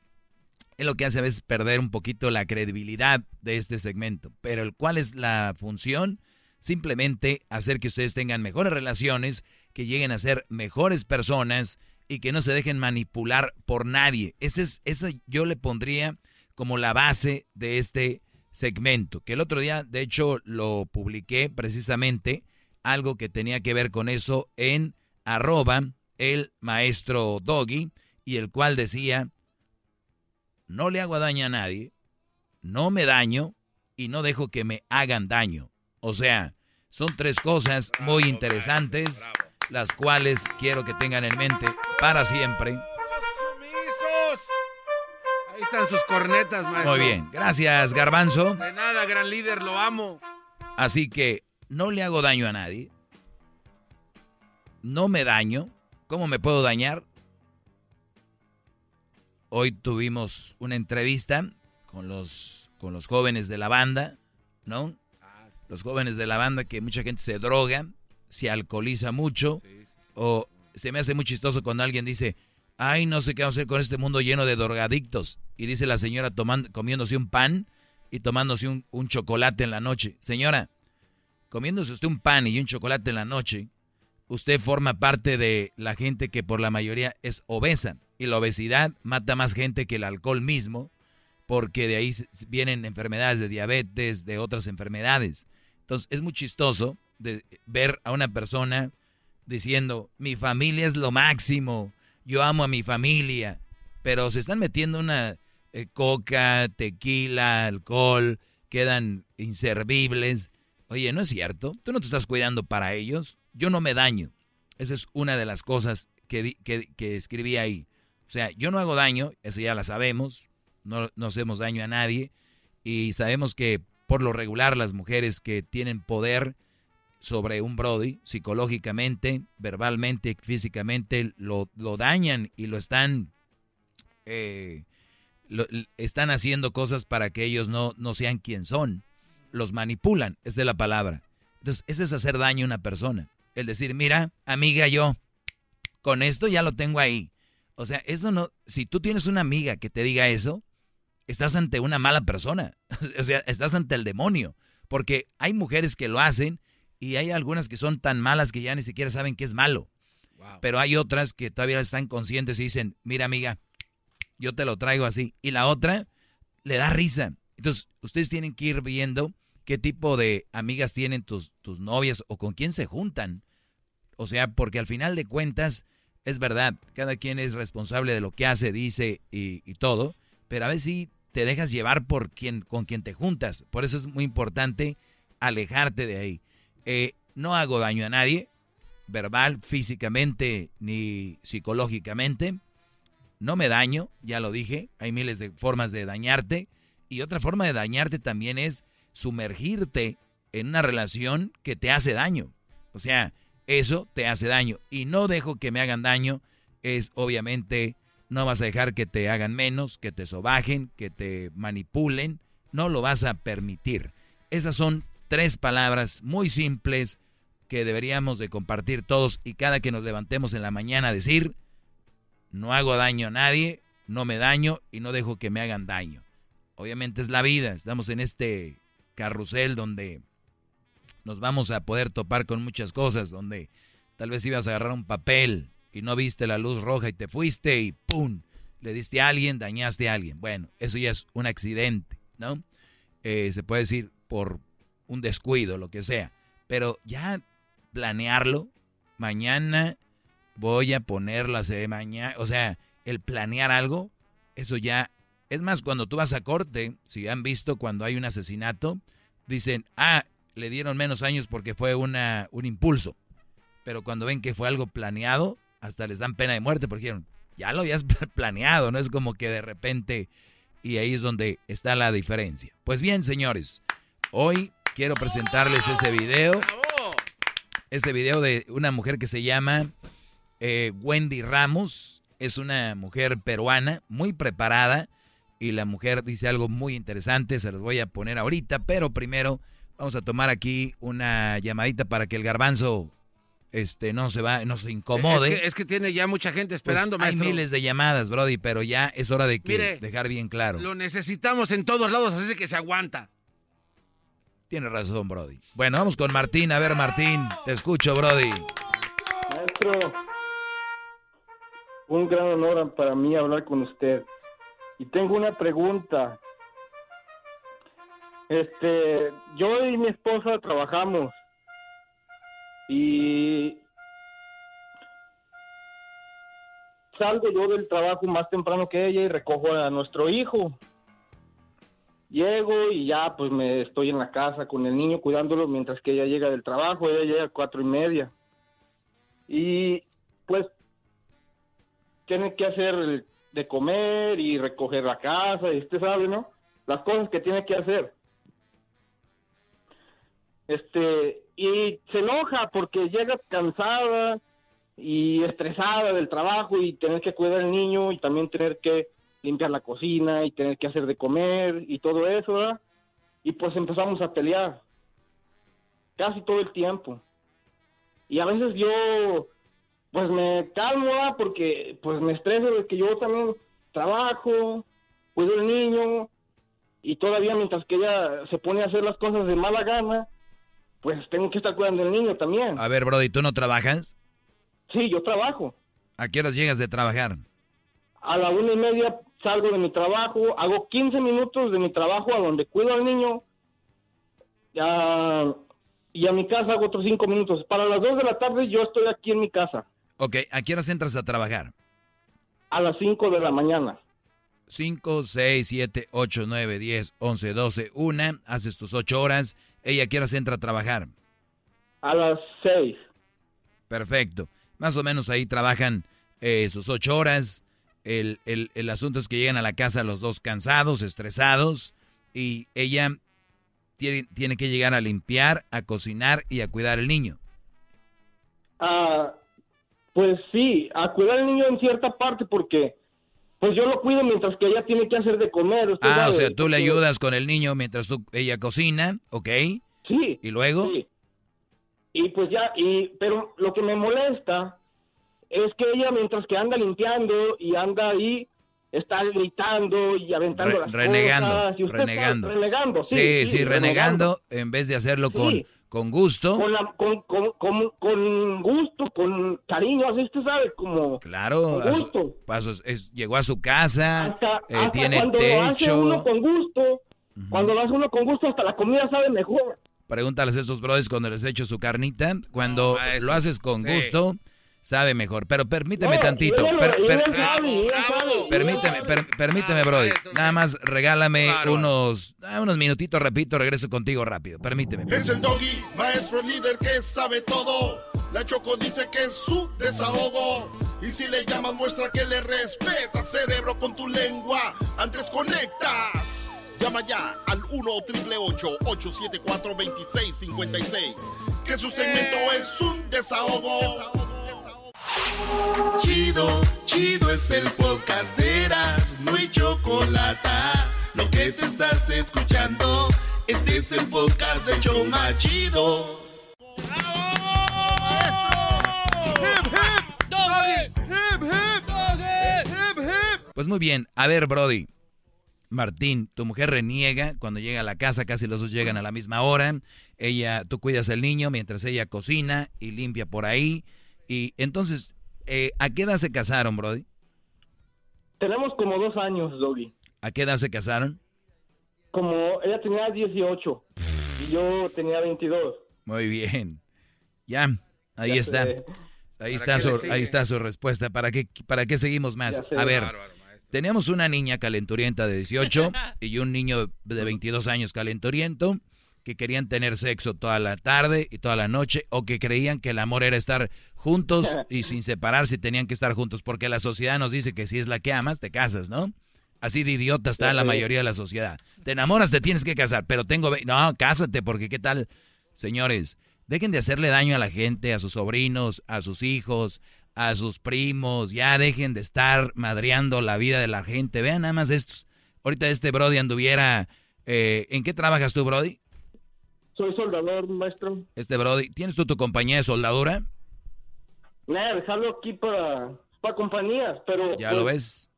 S8: es lo que hace a veces perder un poquito la credibilidad de este segmento. Pero ¿cuál es la función? Simplemente hacer que ustedes tengan mejores relaciones, que lleguen a ser mejores personas y que no se dejen manipular por nadie. Ese es, eso yo le pondría como la base de este segmento. Que el otro día, de hecho, lo publiqué precisamente, algo que tenía que ver con eso en arroba el maestro Doggy, y el cual decía, no le hago daño a nadie, no me daño y no dejo que me hagan daño. O sea, son tres cosas muy interesantes, las cuales quiero que tengan en mente para siempre.
S3: Ahí están sus cornetas, maestro.
S8: Muy bien, gracias Garbanzo.
S3: De nada, gran líder, lo amo.
S8: Así que no le hago daño a nadie, no me daño. ¿Cómo me puedo dañar? Hoy tuvimos una entrevista con los, con los jóvenes de la banda, ¿no? Los jóvenes de la banda que mucha gente se droga, se alcoholiza mucho, o se me hace muy chistoso cuando alguien dice, ay, no sé qué vamos a hacer con este mundo lleno de drogadictos. Y dice la señora tomando, comiéndose un pan y tomándose un, un chocolate en la noche. Señora, comiéndose usted un pan y un chocolate en la noche, usted forma parte de la gente que por la mayoría es obesa. Y la obesidad mata más gente que el alcohol mismo, porque de ahí vienen enfermedades de diabetes, de otras enfermedades. Entonces es muy chistoso de ver a una persona diciendo, mi familia es lo máximo, yo amo a mi familia, pero se están metiendo una eh, coca, tequila, alcohol, quedan inservibles. Oye, no es cierto, tú no te estás cuidando para ellos, yo no me daño. Esa es una de las cosas que, que, que escribí ahí. O sea, yo no hago daño, eso ya la sabemos, no, no hacemos daño a nadie y sabemos que por lo regular las mujeres que tienen poder sobre un Brody, psicológicamente, verbalmente, físicamente, lo, dañan y lo están, eh, lo- están haciendo cosas para que ellos no, no sean quien son. Los manipulan, es de la palabra. Entonces, ese es hacer daño a una persona. El decir, mira, amiga, yo con esto ya lo tengo ahí. O sea, eso no, si tú tienes una amiga que te diga eso, estás ante una mala persona. o sea, estás ante el demonio. Porque hay mujeres que lo hacen y hay algunas que son tan malas que ya ni siquiera saben que es malo. Pero hay otras que todavía están conscientes y dicen, mira amiga, yo te lo traigo así. Y la otra le da risa. Entonces, ustedes tienen que ir viendo qué tipo de amigas tienen tus, tus novias o con quién se juntan. O sea, porque al final de cuentas, es verdad, cada quien es responsable de lo que hace, dice y, y todo, pero a veces sí te dejas llevar por quien, con quien te juntas. Por eso es muy importante alejarte de ahí. Eh, no hago daño a nadie, verbal, físicamente ni psicológicamente. No me daño, ya lo dije, hay miles de formas de dañarte. Y otra forma de dañarte también es sumergirte en una relación que te hace daño. O sea, eso te hace daño. Y no dejo que me hagan daño es obviamente no vas a dejar que te hagan menos, que te sobajen, que te manipulen. No lo vas a permitir. Esas son tres palabras muy simples que deberíamos de compartir todos y cada que nos levantemos en la mañana decir, no hago daño a nadie, no me daño y no dejo que me hagan daño. Obviamente es la vida, estamos en este carrusel donde nos vamos a poder topar con muchas cosas, donde tal vez ibas a agarrar un papel y no viste la luz roja y te fuiste y ¡pum! Le diste a alguien, dañaste a alguien. Bueno, eso ya es un accidente, ¿no? Eh, se puede decir por un descuido, lo que sea. Pero ya planearlo, mañana voy a ponerla de mañana, o sea, el planear algo, eso ya, es más, cuando tú vas a corte, si han visto cuando hay un asesinato, dicen, ah, le dieron menos años porque fue una, un impulso. Pero cuando ven que fue algo planeado, hasta les dan pena de muerte porque dijeron, ya lo habías planeado, no es como que de repente, y ahí es donde está la diferencia. Pues bien, señores, hoy quiero presentarles ese video. Ese video de una mujer que se llama eh, Wendy Ramos. Es una mujer peruana, muy preparada. Y la mujer dice algo muy interesante, se los voy a poner ahorita, pero primero vamos a tomar aquí una llamadita para que el garbanzo este no se va, no se incomode.
S3: Es que, tiene ya mucha gente
S8: Pues
S3: esperando,
S8: hay
S3: maestro.
S8: miles de llamadas, Brody, pero ya es hora de que
S3: Mire,
S8: dejar bien claro.
S3: Lo necesitamos en todos lados, así que se aguanta.
S8: Tiene razón, Brody. Bueno, vamos con Martín. A ver, Martín, te escucho, Brody.
S15: Maestro, un gran honor para mí hablar con usted. Y tengo una pregunta. Este, yo y mi esposa trabajamos y salgo yo del trabajo más temprano que ella y recojo a nuestro hijo. Llego y ya pues me estoy en la casa con el niño cuidándolo mientras que ella llega del trabajo, ella llega a cuatro y media. Y pues tiene que hacer de comer y recoger la casa, y usted sabe, ¿no? Las cosas que tiene que hacer. Este, y se enoja porque llega cansada y estresada del trabajo y tener que cuidar al niño y también tener que limpiar la cocina y tener que hacer de comer y todo eso. Y pues empezamos a pelear casi todo el tiempo. Y a veces yo pues me calmo porque pues me estreso de que yo también trabajo, cuido al niño y todavía mientras que ella se pone a hacer las cosas de mala gana, pues tengo que estar cuidando del niño también.
S8: A ver, Brody, ¿tú no trabajas?
S15: Sí, yo trabajo.
S8: ¿A qué horas llegas de trabajar?
S15: A la una y media salgo de mi trabajo, hago 15 minutos de mi trabajo a donde cuido al niño ya, y a mi casa hago otros cinco minutos. Para las dos de la tarde yo estoy aquí en mi casa,
S8: Ok, ¿a qué horas entras a trabajar?
S15: a las 5 de la mañana.
S8: 5, 6, 7, 8, 9, 10, 11, 12, 1. Haces tus 8 horas. ¿Ella a qué horas entra a trabajar?
S15: A las 6.
S8: Perfecto. Más o menos ahí trabajan eh, sus 8 horas. El, el, el asunto es que llegan a la casa los dos cansados, estresados. Y ella tiene, tiene que llegar a limpiar, a cocinar y a cuidar al niño.
S15: Ah, pues sí, a cuidar al niño en cierta parte porque pues yo lo cuido mientras que ella tiene que hacer de comer. usted
S8: Ah, o sea, tú le ayudas con el niño mientras tú, ella cocina, ¿ok?
S15: Sí.
S8: ¿Y luego?
S15: Sí. Y pues ya, y pero lo que me molesta es que ella mientras que anda limpiando y anda ahí está gritando y aventando
S8: Re-
S15: las
S8: renegando,
S15: cosas. y usted
S8: renegando.
S15: renegando, sí.
S8: Sí, sí, renegando en vez de hacerlo con,
S15: Sí.
S8: con gusto.
S15: Con, la- con, con, con, con gusto, con cariño, así usted sabe, como...
S8: Claro,
S15: Con
S8: a su-
S15: gusto.
S8: a sus- es- llegó a su casa,
S15: Hasta,
S8: eh,
S15: hasta
S8: tiene
S15: cuando lo hace uno
S8: techo.
S15: con gusto, cuando lo hace uno con gusto, hasta la comida sabe mejor.
S8: Pregúntales a estos brothers cuando les echo su carnita. Cuando lo haces con
S3: Sí.
S8: Sabe mejor. Pero permíteme
S15: No,
S8: tantito.
S15: y ella lo-
S8: per- per- permíteme, per- permíteme, Brody. Nada más regálame unos, ah, unos minutitos, repito, regreso contigo rápido. Permíteme.
S11: Es el doggy, maestro líder que sabe todo. La Choco dice que es su desahogo. Y si le llamas, muestra que le respeta, cerebro, con tu lengua. Antes conectas. Llama ya al 1-888-874-2656. Que su segmento es un desahogo. Chido, chido es el podcast de Eras, no hay chocolate. Lo que te estás escuchando, este es el podcast de Choma Chido.
S8: Pues muy bien. A ver, Brody. Martín, tu mujer reniega cuando llega a la casa, casi los dos llegan a la misma hora. Ella, tú cuidas al niño mientras ella cocina y limpia por ahí. Y entonces, Eh, ¿A qué edad se casaron, Brody?
S15: Tenemos como dos años, Doggy.
S8: ¿A qué edad se casaron?
S15: Como ella tenía 18 y yo tenía 22.
S8: Muy bien. Ya, ahí
S15: Ya
S8: está.
S15: sé.
S8: Ahí
S15: ¿Para
S8: está, su, ahí está su respuesta. ¿Para qué, ¿Para qué seguimos más?
S15: Ya.
S8: A ver,
S15: Bárbaro,
S8: teníamos una niña calenturienta de 18 y un niño de 22 años calenturiento que querían tener sexo toda la tarde y toda la noche o que creían que el amor era estar juntos y sin separarse tenían que estar juntos porque la sociedad nos dice que si es la que amas, te casas, ¿no? Así de idiota está la mayoría de la sociedad. Te enamoras, te tienes que casar, pero tengo... No, cásate porque qué tal... Señores, dejen de hacerle daño a la gente, a sus sobrinos, a sus hijos, a sus primos. Ya dejen de estar madreando la vida de la gente. Vean nada más estos. Ahorita este Brody anduviera... eh, ¿En qué trabajas tú, Brody?
S15: Soy soldador, maestro.
S8: Este Brody, ¿tienes tú tu compañía de soldadura?
S15: Nada, dejarlo aquí para, para compañías, pero...
S8: Ya
S15: pues,
S8: lo ves.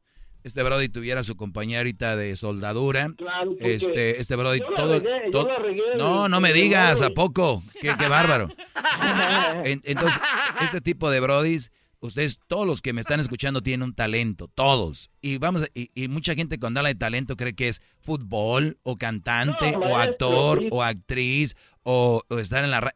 S8: Este Brody tuviera su compañía ahorita de soldadura.
S15: Claro,
S8: Este, este Brody,
S15: yo la
S8: todo.
S15: regué, yo
S8: todo-
S15: la regué
S8: no, no me digas. ¿a poco? Qué, qué bárbaro. En- entonces, este tipo de Brodis, ustedes, todos los que me están escuchando tienen un talento, todos. Y vamos, a- y, y mucha gente cuando habla de talento cree que es fútbol, o cantante,
S15: No,
S8: o actor, o actriz, o, o estar en la radio.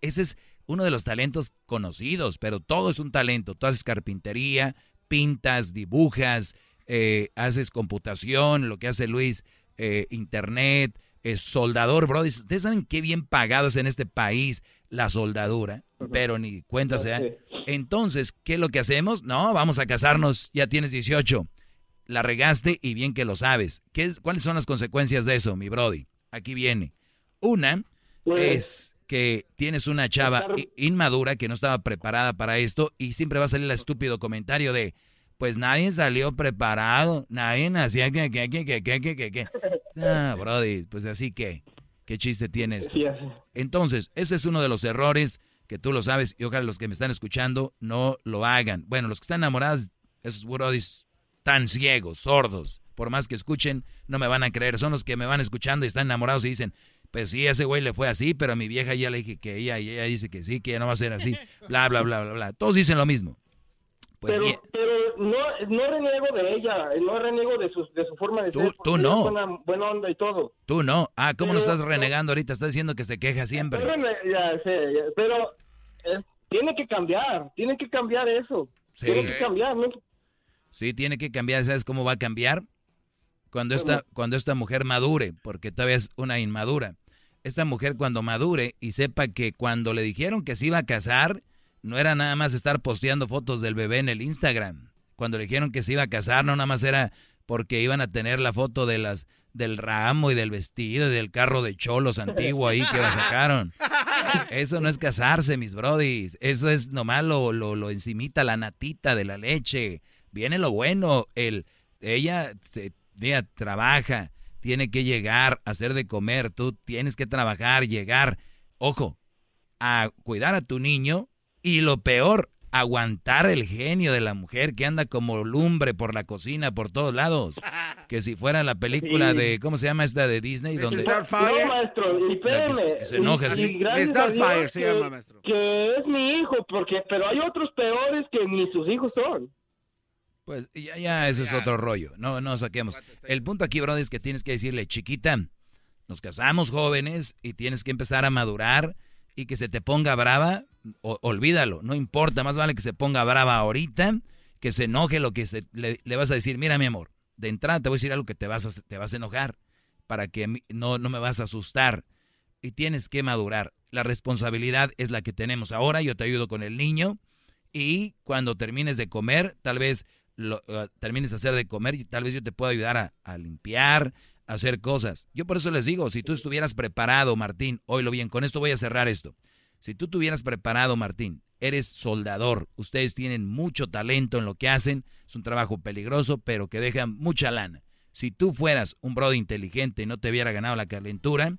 S8: ese es uno de los talentos conocidos, pero todo es un talento. Tú haces carpintería, pintas, dibujas, eh, haces computación, lo que hace Luis, eh, internet, es soldador, bro. Ustedes saben qué bien pagado es en este país la soldadura, pero ni cuenta se. Entonces, ¿qué es lo que hacemos? No, vamos a casarnos, ya tienes 18. La regaste y bien que lo sabes. ¿Qué, es- ¿Cuáles son las consecuencias de eso, mi Brody? Aquí viene. Una es que tienes una chava inmadura que no estaba preparada para esto y siempre va a salir el estúpido comentario de, pues nadie salió preparado, nadie nacía que, que, que, que, que, que, que, que. Ah, Brody, pues así que, ¿qué chiste tienes? Entonces, ese es uno de los errores que tú lo sabes y ojalá los que me están escuchando no lo hagan. Bueno, los que están enamorados, esos brodis tan ciegos, sordos, por más que escuchen, no me van a creer. Son los que me van escuchando y están enamorados y dicen, pues sí, ese güey le fue así, pero a mi vieja ya le dije que ella, y ella dice que sí, que ya no va a ser así, bla, bla, bla, bla, bla. Todos dicen lo mismo. Pues
S15: pero,
S8: bien,
S15: pero no, no reniego de ella, no reniego de su, de su forma de
S8: Tú-
S15: ser.
S8: tú no.
S15: es Buena, buena onda y todo.
S8: tú no. Ah, ¿cómo no estás renegando ahorita? Estás diciendo que se queja siempre.
S15: Pero, ya sé, ya- pero tiene que cambiar, tiene que cambiar eso.
S8: Sí.
S15: Tiene que cambiar, ¿no?
S8: Sí, tiene que cambiar. ¿Sabes cómo va a cambiar? Cuando esta, cuando esta mujer madure, porque todavía es una inmadura. Esta mujer cuando madure y sepa que cuando le dijeron que se iba a casar, no era nada más estar posteando fotos del bebé en el Instagram. Cuando le dijeron que se iba a casar, no nada más era porque iban a tener la foto de las del ramo y del vestido y del carro de cholos antiguo ahí que la sacaron. Eso no es casarse, mis brodis. Eso es nomás lo, lo, lo encimita, la natita de la leche. Viene lo bueno. El, ella mira, trabaja, tiene que llegar hacer de comer. Tú tienes que trabajar, llegar. Ojo, a cuidar a tu niño. Y lo peor, aguantar el genio de la mujer que anda como lumbre por la cocina, por todos lados. Que si fuera la película
S15: Sí.
S8: de, ¿cómo se llama esta de Disney? Donde,
S15: No, maestro, y espérame.
S8: que- que se enoja, sí.
S15: Dios
S3: se llama, maestro.
S15: Que es mi hijo, porque pero hay otros peores que ni sus hijos son.
S8: Pues ya, ya, eso es otro rollo. No, no saquemos. El punto aquí, brother, es que tienes que decirle, chiquita, nos casamos jóvenes y tienes que empezar a madurar y que se te ponga brava, olvídalo, no importa, más vale que se ponga brava ahorita, que se enoje lo que se, le, vas a decir, mira mi amor, de entrada te voy a decir algo que te vas a, te vas a enojar, para que no, no me vas a asustar. Y tienes que madurar. La responsabilidad es la que tenemos ahora, yo te ayudo con el niño, y cuando termines de comer, tal vez lo, eh, termines de hacer de comer y tal vez yo te pueda ayudar a, a limpiar, a hacer cosas. Yo por eso les digo, si tú estuvieras preparado, Martín, oílo bien, con esto voy a cerrar esto. Si tú tuvieras preparado, Martín, eres soldador, ustedes tienen mucho talento en lo que hacen, es un trabajo peligroso, pero que deja mucha lana. Si tú fueras un brother inteligente y no te hubiera ganado la calentura,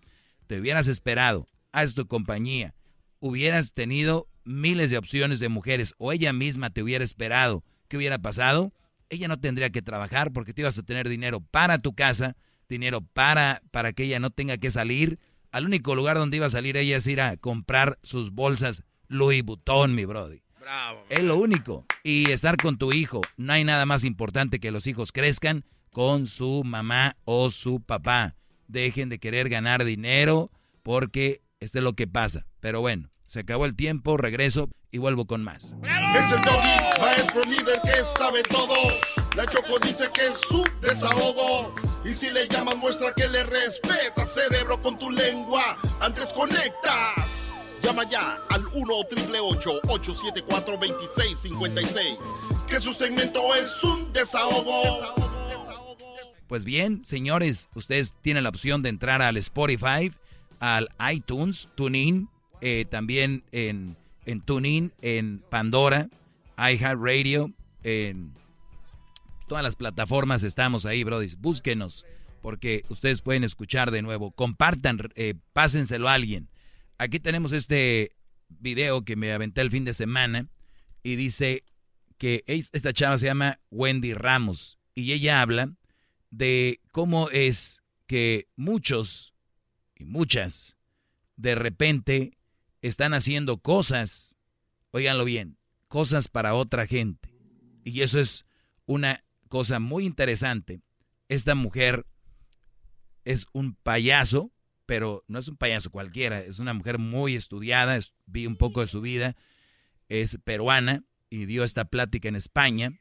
S8: te hubieras esperado, haz tu compañía, hubieras tenido miles de opciones de mujeres o ella misma te hubiera esperado, ¿qué hubiera pasado? Ella no tendría que trabajar porque te ibas a tener dinero para tu casa, dinero para, para que ella no tenga que salir. Al único lugar donde iba a salir ella es ir a comprar sus bolsas Louis Vuitton, mi brody. Es lo único. Y estar con tu hijo. No hay nada más importante que los hijos crezcan con su mamá o su papá. Dejen de querer ganar dinero porque esto es lo que pasa. Pero bueno, se acabó el tiempo, regreso y vuelvo con más.
S11: Es el doggy, maestro líder que sabe todo. La Choco dice que es su desahogo. Y si le llamas, muestra que le respeta, cerebro, con tu lengua. Antes conectas. Llama ya al 1-888-874-2656. Que su segmento es un desahogo.
S8: Pues bien, señores, ustedes tienen la opción de entrar al Spotify, al iTunes, TuneIn, eh, también en, en TuneIn, en Pandora, iHeartRadio, en todas las plataformas estamos ahí, Brody. Búsquenos, porque ustedes pueden escuchar de nuevo. Compartan, eh, pásenselo a alguien. Aquí tenemos este video que me aventé el fin de semana y dice que esta chava se llama Wendy Ramos y ella habla de cómo es que muchos y muchas de repente están haciendo cosas, oiganlo bien, cosas para otra gente. Y eso es una cosa muy interesante. Esta mujer es un payaso, pero no es un payaso cualquiera, es una mujer muy estudiada, vi un poco de su vida, es peruana y dio esta plática en España.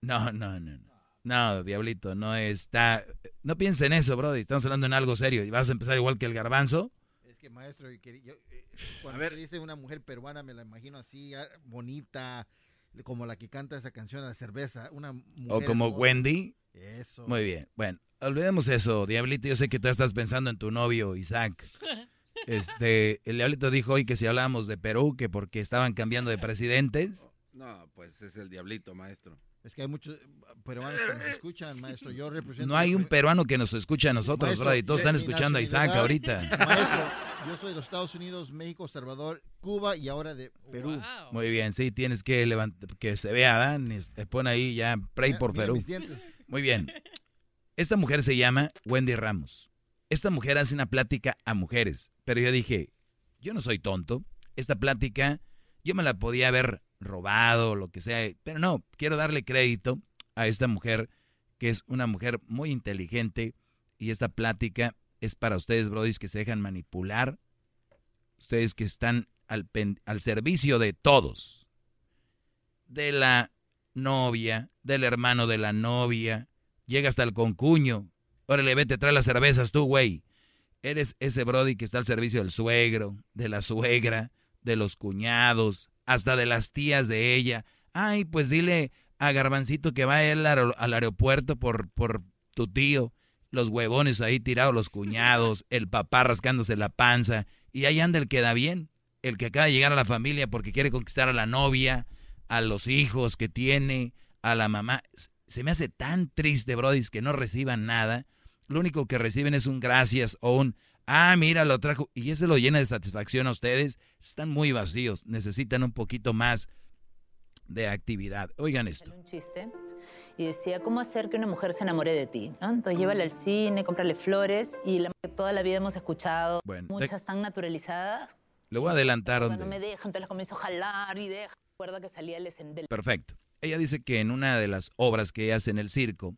S8: No, no, no, no. No, diablito, no está. No piensen en eso, bro. Estamos hablando en algo serio. ¿Y vas a empezar igual que el garbanzo?
S37: Es que, maestro, yo, eh, cuando a dice una mujer peruana, me la imagino así, ah, bonita, como la que canta esa canción, La cerveza. Una
S8: o como Wendy. Eso. Muy bien. Bueno, olvidemos eso, Diablito. Yo sé que tú estás pensando en tu novio, Isaac. Este, el Diablito dijo hoy que si hablábamos de Perú, que porque estaban cambiando de presidentes.
S3: No, pues es el Diablito, maestro.
S37: Es que hay muchos peruanos que nos escuchan, maestro. Yo represento.
S8: No hay un peruano que nos escuche a nosotros, maestro, Y todos están escuchando a Isaac ahorita.
S37: Maestro, yo soy de los Estados Unidos, México, Salvador, Cuba y ahora de Perú.
S8: Muy bien, sí, tienes que levantar, que se vea, Dan. Este, pon ahí ya, pray por Perú. Muy bien. Esta mujer se llama Wendy Ramos. Esta mujer hace una plática a mujeres. Pero yo dije, yo no soy tonto. Esta plática yo me la podía haber robado, lo que sea. Pero no, quiero darle crédito a esta mujer, que es una mujer muy inteligente. Y esta plática es para ustedes, brodis, que se dejan manipular. Ustedes que están al, al servicio de todos. De la novia, del hermano de la novia. Llega hasta el concuño. Órale, vete, trae las cervezas tú, güey. Eres ese brody que está al servicio del suegro, de la suegra, de los cuñados, hasta de las tías de ella. Ay, pues dile a Garbancito que va a ir al, aeropuerto por, por tu tío. Los huevones ahí tirados, los cuñados, el papá rascándose la panza. Y ahí anda el que da bien, el que acaba de llegar a la familia porque quiere conquistar a la novia, a los hijos que tiene, a la mamá. Se me hace tan triste, Brody, que no reciban nada. Lo único que reciben es un gracias o un Ah, mira, lo trajo. Y eso lo llena de satisfacción a ustedes. Están muy vacíos. Necesitan un poquito más de actividad. Oigan esto.
S38: Un chiste y decía, ¿cómo hacer que una mujer se enamore de ti? Entonces llévala al cine, cómprale flores y la, toda la vida hemos escuchado muchas tan naturalizadas.
S8: Le voy a adelantar.
S38: Cuando me dejan, entonces las comienzo a jalar y deja. Recuerda que salía el escendel.
S8: Perfecto. Ella dice que en una de las obras que hace en el circo,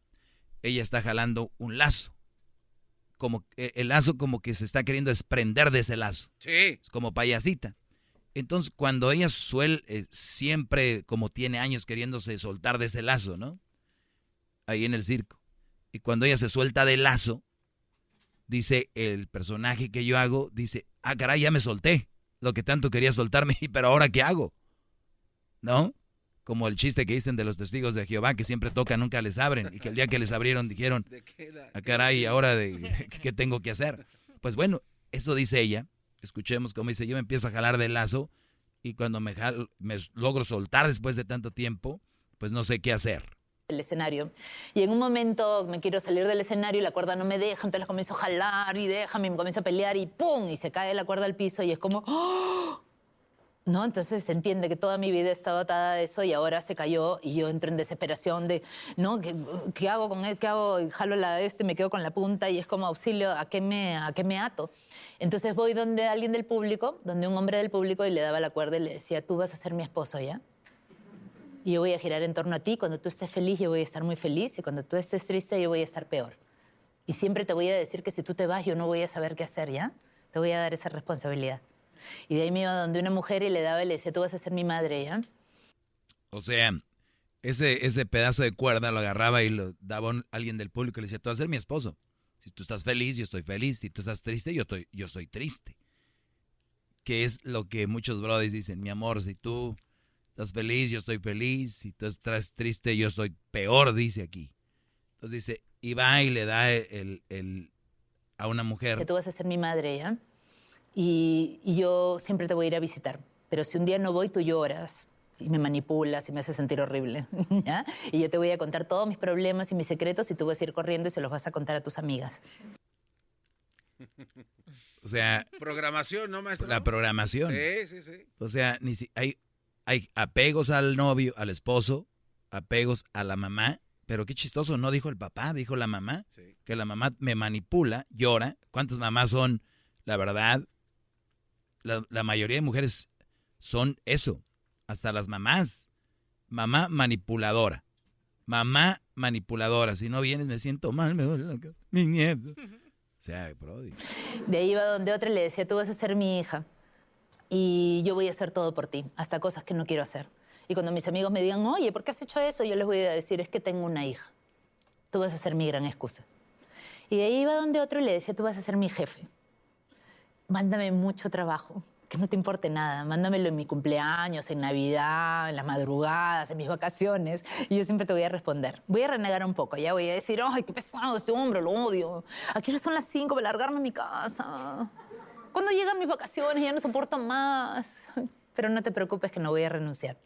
S8: ella está jalando un lazo como eh, el lazo como que se está queriendo desprender de ese lazo.
S3: Sí.
S8: como payasita. Entonces, cuando ella suele, eh, siempre como tiene años queriéndose soltar de ese lazo, ¿no? Ahí en el circo. Y cuando ella se suelta del lazo, dice el personaje que yo hago, dice, ah, caray, ya me solté. Lo que tanto quería soltarme, pero ahora ¿qué hago? ¿No? Como el chiste que dicen de los testigos de Jehová, que siempre tocan, nunca les abren, y que el día que les abrieron dijeron, a ah, caray, ahora de, ¿qué tengo que hacer? Pues bueno, eso dice ella, escuchemos cómo dice, yo me empiezo a jalar del lazo, y cuando me, me logro soltar después de tanto tiempo, pues no sé qué hacer.
S38: El escenario. Y en un momento me quiero salir del escenario y la cuerda no me deja, entonces comienzo a jalar y déjame, me comienzo a pelear y ¡pum! Y se cae la cuerda al piso y es como ¡Oh! ¿No? Entonces se entiende que toda mi vida he estado atada a eso y ahora se cayó y yo entro en desesperación de, ¿no? ¿Qué, hago con él? ¿Qué hago? Jalo la de esto y me quedo con la punta y es como auxilio, ¿a qué me, a qué me ato? Entonces voy donde alguien del público, donde un hombre del público y le daba la cuerda y le decía, tú vas a ser mi esposo, ¿ya? Y yo voy a girar en torno a ti. Cuando tú estés feliz, yo voy a estar muy feliz. Y cuando tú estés triste, yo voy a estar peor. Y siempre te voy a decir que si tú te vas, yo no voy a saber qué hacer, ¿ya? Te voy a dar esa responsabilidad. Y de ahí me iba donde una mujer y le daba y le decía, tú vas a ser mi madre, ¿ya?
S8: O sea, ese, ese pedazo de cuerda lo agarraba y lo daba a alguien del público y le decía, tú vas a ser mi esposo. Si tú estás feliz, yo estoy feliz. Si tú estás triste, yo estoy, yo estoy triste. Que es lo que muchos brothers dicen, mi amor, si tú estás feliz, yo estoy feliz. Si tú estás triste, yo estoy peor, dice aquí. Entonces dice, y va y le da el, el, a una mujer.
S38: Que tú vas a ser mi madre, ¿ya? Y, y yo siempre te voy a ir a visitar. Pero si un día no voy, tú lloras y me manipulas y me haces sentir horrible. ¿ya? Y yo te voy a contar todos mis problemas y mis secretos y tú vas a ir corriendo y se los vas a contar a tus amigas.
S8: O sea,
S3: Programación, ¿no, maestro?
S8: la programación.
S3: Sí, sí, sí.
S8: O sea, ni si, hay, hay apegos al novio, al esposo, apegos a la mamá, pero qué chistoso, no dijo el papá, dijo la mamá, que la mamá me manipula, llora. ¿Cuántas mamás son? La verdad, la, mayoría de mujeres son eso, hasta las mamás. Mamá manipuladora. Mamá manipuladora. Si no vienes me siento mal, me duele la cabeza. Mi nieto. O sea, brody.
S38: De ahí iba donde otra y le decía, tú vas a ser mi hija y yo voy a hacer todo por ti, hasta cosas que no quiero hacer. Y cuando mis amigos me digan, oye, ¿por qué has hecho eso? Yo les voy a decir, es que tengo una hija. Tú vas a ser mi gran excusa. Y de ahí iba donde otro y le decía, tú vas a ser mi jefe. Mándame mucho trabajo, que no te importe nada. Mándamelo en mi cumpleaños, en Navidad, en las madrugadas, en mis vacaciones. Y yo siempre te voy a responder. Voy a renegar un poco, ya voy a decir, ay, qué pesado este hombre, lo odio. Aquí ahora son las cinco, voy a largarme a mi casa. Cuando llegan mis vacaciones ya no soporto más. Pero no te preocupes que no voy a renunciar.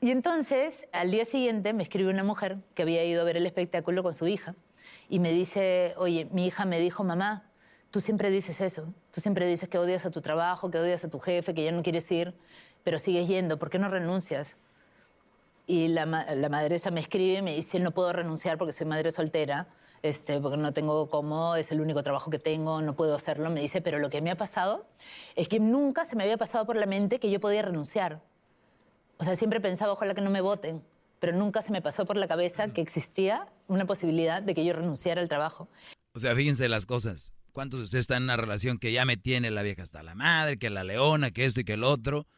S38: Y entonces, al día siguiente, me escribe una mujer que había ido a ver el espectáculo con su hija y me dice, oye, mi hija me dijo, mamá, tú siempre dices eso, tú siempre dices que odias a tu trabajo, que odias a tu jefe, que ya no quieres ir, pero sigues yendo, ¿por qué no renuncias? Y la, la madresa me escribe y me dice, no puedo renunciar porque soy madre soltera, este, porque no tengo cómo, es el único trabajo que tengo, no puedo hacerlo. Me dice, pero lo que me ha pasado es que nunca se me había pasado por la mente que yo podía renunciar. O sea, siempre pensaba, ojalá que no me voten, pero nunca se me pasó por la cabeza que existía una posibilidad de que yo renunciara al trabajo.
S8: O sea, fíjense las cosas. ¿Cuántos de ustedes están en una relación que ya me tiene la vieja hasta la madre, que la leona, que esto y que el otro?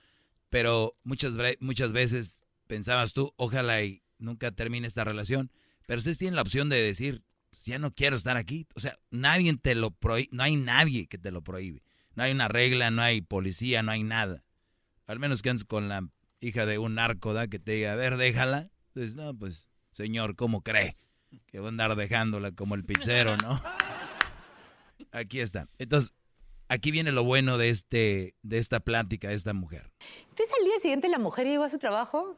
S8: Pero muchas, muchas veces pensabas tú, ojalá y nunca termine esta relación. Pero ustedes tienen la opción de decir, "Pues ya no quiero estar aquí. O sea, nadie te lo prohíbe, no hay nadie que te lo prohíbe. No hay una regla, no hay policía, no hay nada. Al menos que andes con la hija de un narco, ¿da? Que te diga, a ver, déjala. Entonces, no, pues, señor, ¿cómo cree? Que va a andar dejándola como el pizzero, ¿no? Aquí está. Entonces, aquí viene lo bueno de, este, de esta plática de esta mujer.
S38: Entonces al día siguiente la mujer llegó a su trabajo.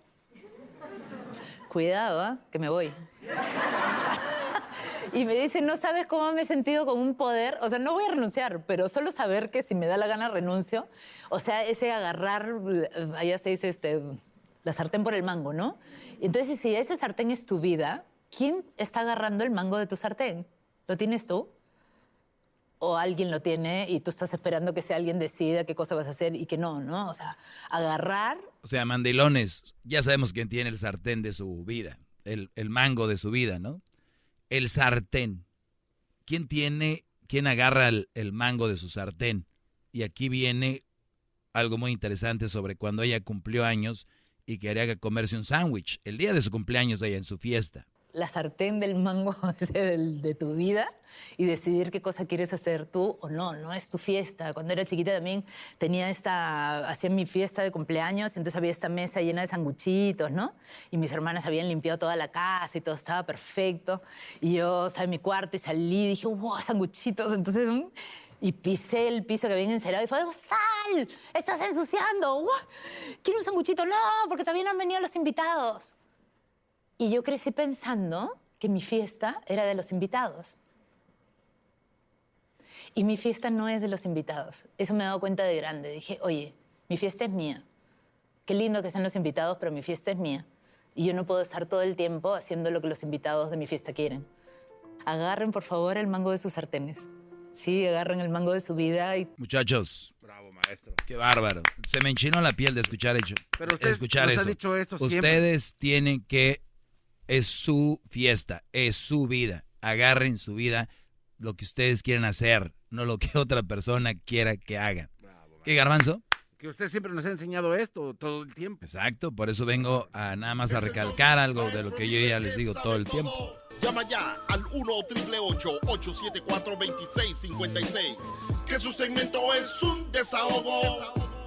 S38: Cuidado, ¿ah? que me voy. y me dice, no sabes cómo me he sentido con un poder. O sea, no voy a renunciar, pero solo saber que si me da la gana renuncio. O sea, ese agarrar, eh, allá se dice, este, la sartén por el mango, ¿no? Entonces, si ese sartén es tu vida, ¿quién está agarrando el mango de tu sartén? ¿Lo tienes tú? O alguien lo tiene y tú estás esperando que sea alguien decida qué cosa vas a hacer y que no, ¿no? O sea, agarrar
S8: O sea, mandilones, ya sabemos quién tiene el sartén de su vida, el, el mango de su vida, ¿no? El sartén. ¿Quién tiene, quién agarra el, el mango de su sartén? Y aquí viene algo muy interesante sobre cuando ella cumplió años y quería comerse un sándwich. El día de su cumpleaños ella en su fiesta.
S38: La sartén del mango de tu vida y decidir qué cosa quieres hacer tú o no, no es tu fiesta. Cuando era chiquita también tenía esta, hacía mi fiesta de cumpleaños, entonces había esta mesa llena de sanguchitos, ¿no? Y mis hermanas habían limpiado toda la casa y todo estaba perfecto. Y yo salí mi cuarto y salí y dije, wow, sanguchitos. Entonces, mm, y pisé el piso que habían encerado y fue, ¡sal! ¡Estás ensuciando! ¡Guau! ¿Quiero un sanguchito? No, porque también han venido los invitados. Y yo crecí pensando que mi fiesta era de los invitados. Y mi fiesta no es de los invitados. Eso me he dado cuenta de grande. Dije, oye, mi fiesta es mía. Qué lindo que sean los invitados, pero mi fiesta es mía. Y yo no puedo estar todo el tiempo haciendo lo que los invitados de mi fiesta quieren. Agarren, por favor, el mango de sus sartenes. Sí, agarran el mango de su vida y
S8: Muchachos,
S3: Bravo, maestro.
S8: qué bárbaro. Se me enchinó la piel de escuchar hecho.
S3: Pero usted
S8: escuchar
S3: nos ha
S8: eso.
S3: dicho esto siempre.
S8: Ustedes tienen que es su fiesta, es su vida. Agarren su vida lo que ustedes quieren hacer, no lo que otra persona quiera que hagan. ¿Qué garbanzo?
S3: Que usted siempre nos ha enseñado esto todo el tiempo.
S8: Exacto, por eso vengo a nada más a recalcar algo de lo que yo ya les digo todo el tiempo.
S11: Llama ya al 1-888-874-2656. Que su segmento es un desahogo.